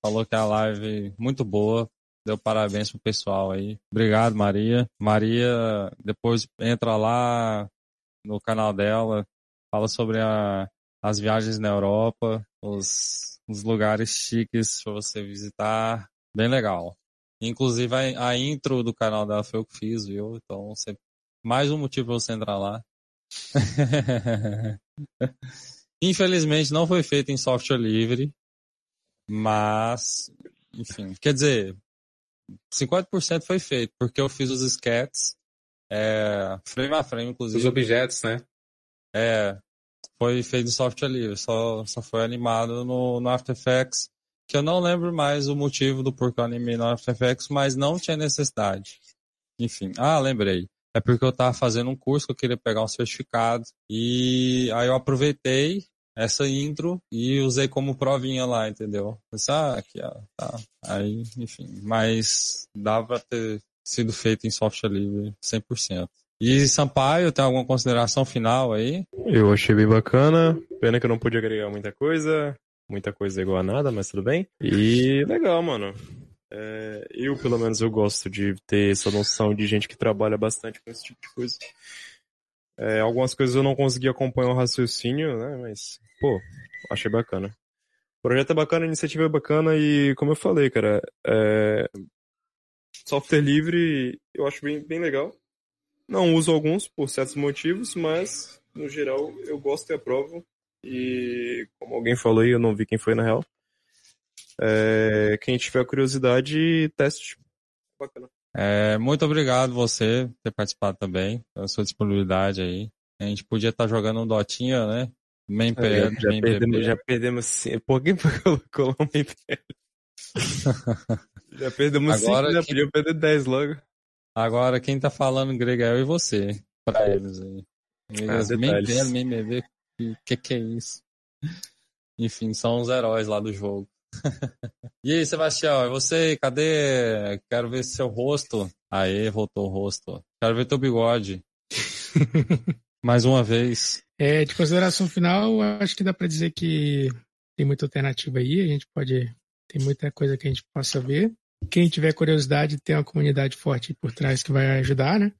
Falou que a live muito boa. Deu parabéns pro pessoal aí. Obrigado, Maria. Maria, depois entra lá no canal dela, fala sobre a, as viagens na Europa, os, os lugares chiques para você visitar. Bem legal. Inclusive a, a, intro do canal dela foi eu que fiz, viu? Então, mais um motivo para você entrar lá. [LAUGHS] Infelizmente não foi feito em software livre, mas, enfim, quer dizer, 50% foi feito, porque eu fiz os sketches, é, frame a frame, inclusive. Os objetos, né? É, foi feito em software livre, só, só foi animado no, no After Effects, que eu não lembro mais o motivo do porquê eu animei no After Effects, mas não tinha necessidade. Enfim, ah, lembrei. É porque eu estava fazendo um curso que eu queria pegar um certificado e aí eu aproveitei essa intro e usei como provinha lá, entendeu? Pensei, ah, aqui, ó, tá. Aí, enfim, mas pra ter sido feito em software livre 100%. E Sampaio, tem alguma consideração final aí? Eu achei bem bacana, pena que eu não pude agregar muita coisa, muita coisa igual a nada, mas tudo bem. E legal, mano. É, eu, pelo menos, eu gosto de ter essa noção de gente que trabalha bastante com esse tipo de coisa. É, algumas coisas eu não consegui acompanhar o raciocínio, né? Mas, pô, achei bacana. O projeto é bacana, a iniciativa é bacana e, como eu falei, cara, é... software livre eu acho bem, bem legal. Não uso alguns por certos motivos, mas, no geral, eu gosto e aprovo. E, como alguém falou aí, eu não vi quem foi na real. É, quem tiver curiosidade, teste. Bacana. É, muito obrigado você por ter participado também, pela sua disponibilidade aí. A gente podia estar tá jogando um Dotinha, né? Main é, já, já, perdemos, já perdemos sim. Por que colocou um Main [LAUGHS] Já perdemos Agora, 5, já quem... podia perder 10 logo. Agora quem tá falando grego é eu e você, pra eles aí. Ah, main main o que que é isso? Enfim, são os heróis lá do jogo. [LAUGHS] e aí, Sebastião, e você? Cadê? Quero ver seu rosto. Aê, voltou o rosto. Quero ver teu bigode. [LAUGHS] Mais uma vez. É, de consideração final, acho que dá para dizer que tem muita alternativa aí. A gente pode. Tem muita coisa que a gente possa ver. Quem tiver curiosidade, tem uma comunidade forte por trás que vai ajudar, né?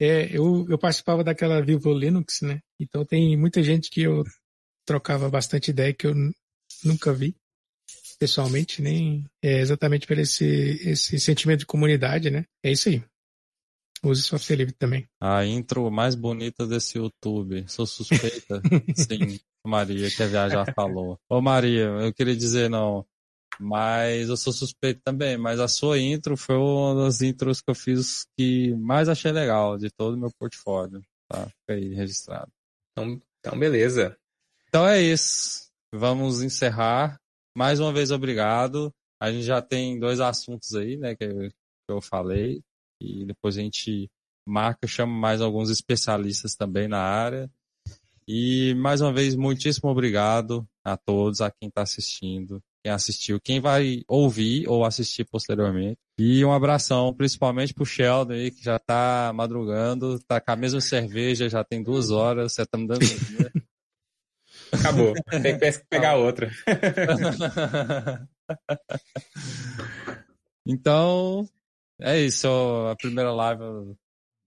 É, eu, eu participava daquela Vivo Linux, né? Então tem muita gente que eu trocava bastante ideia que eu nunca vi pessoalmente, nem é exatamente por esse, esse sentimento de comunidade, né? É isso aí. Use software livre também. A intro mais bonita desse YouTube. Sou suspeita? [LAUGHS] Sim, Maria, que a viagem já falou. Ô Maria, eu queria dizer não, mas eu sou suspeito também, mas a sua intro foi uma das intros que eu fiz que mais achei legal de todo o meu portfólio. Tá? Fica aí registrado. Então, então beleza. Então é isso. Vamos encerrar. Mais uma vez, obrigado. A gente já tem dois assuntos aí, né, que eu, que eu falei. E depois a gente marca, chama mais alguns especialistas também na área. E mais uma vez, muitíssimo obrigado a todos, a quem está assistindo, quem assistiu, quem vai ouvir ou assistir posteriormente. E um abração, principalmente pro Sheldon aí, que já está madrugando, tá com a mesma cerveja, já tem duas horas, você tá me dando [LAUGHS] Acabou. Tem que pegar outra. [LAUGHS] então, é isso. A primeira live,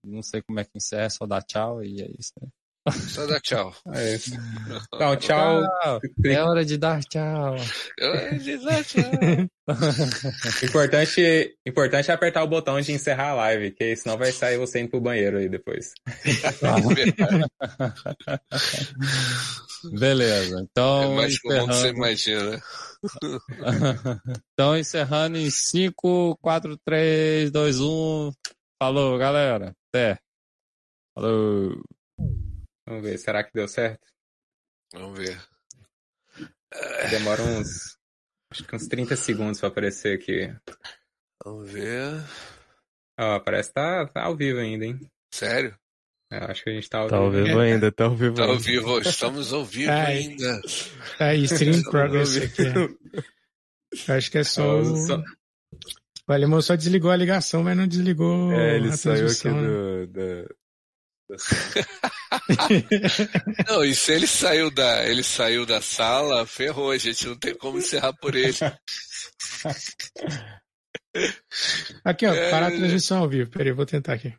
não sei como é que encerra, só dá tchau e é isso, né? Só dá tchau. É isso. Então, [LAUGHS] tchau. É hora de dar tchau. É hora de dar tchau. [LAUGHS] importante, importante é apertar o botão de encerrar a live, que senão vai sair você indo pro banheiro aí depois. [LAUGHS] Beleza. Então. É mais comum que você imagina. então, encerrando em 5, 4, 3, 2, 1. Falou, galera. Até. Falou. Vamos ver, será que deu certo? Vamos ver. Demora uns. Acho que uns 30 segundos pra aparecer aqui. Vamos ver. Ó, parece que tá, tá ao vivo ainda, hein? Sério? Eu é, acho que a gente tá ao tá vivo. Tá ao vivo ainda, tá ao vivo Tá ao vivo, estamos ao vivo ainda. Tá aí, stream progress aqui. Eu acho que é só. O, só... o alemão só desligou a ligação, mas não desligou é, ele a saiu aqui né? do, do, [LAUGHS] Não, e se ele saiu da, ele saiu da sala, ferrou, a gente não tem como encerrar por ele. Aqui, ó, É, parar a transmissão ao vivo. Peraí, vou tentar aqui.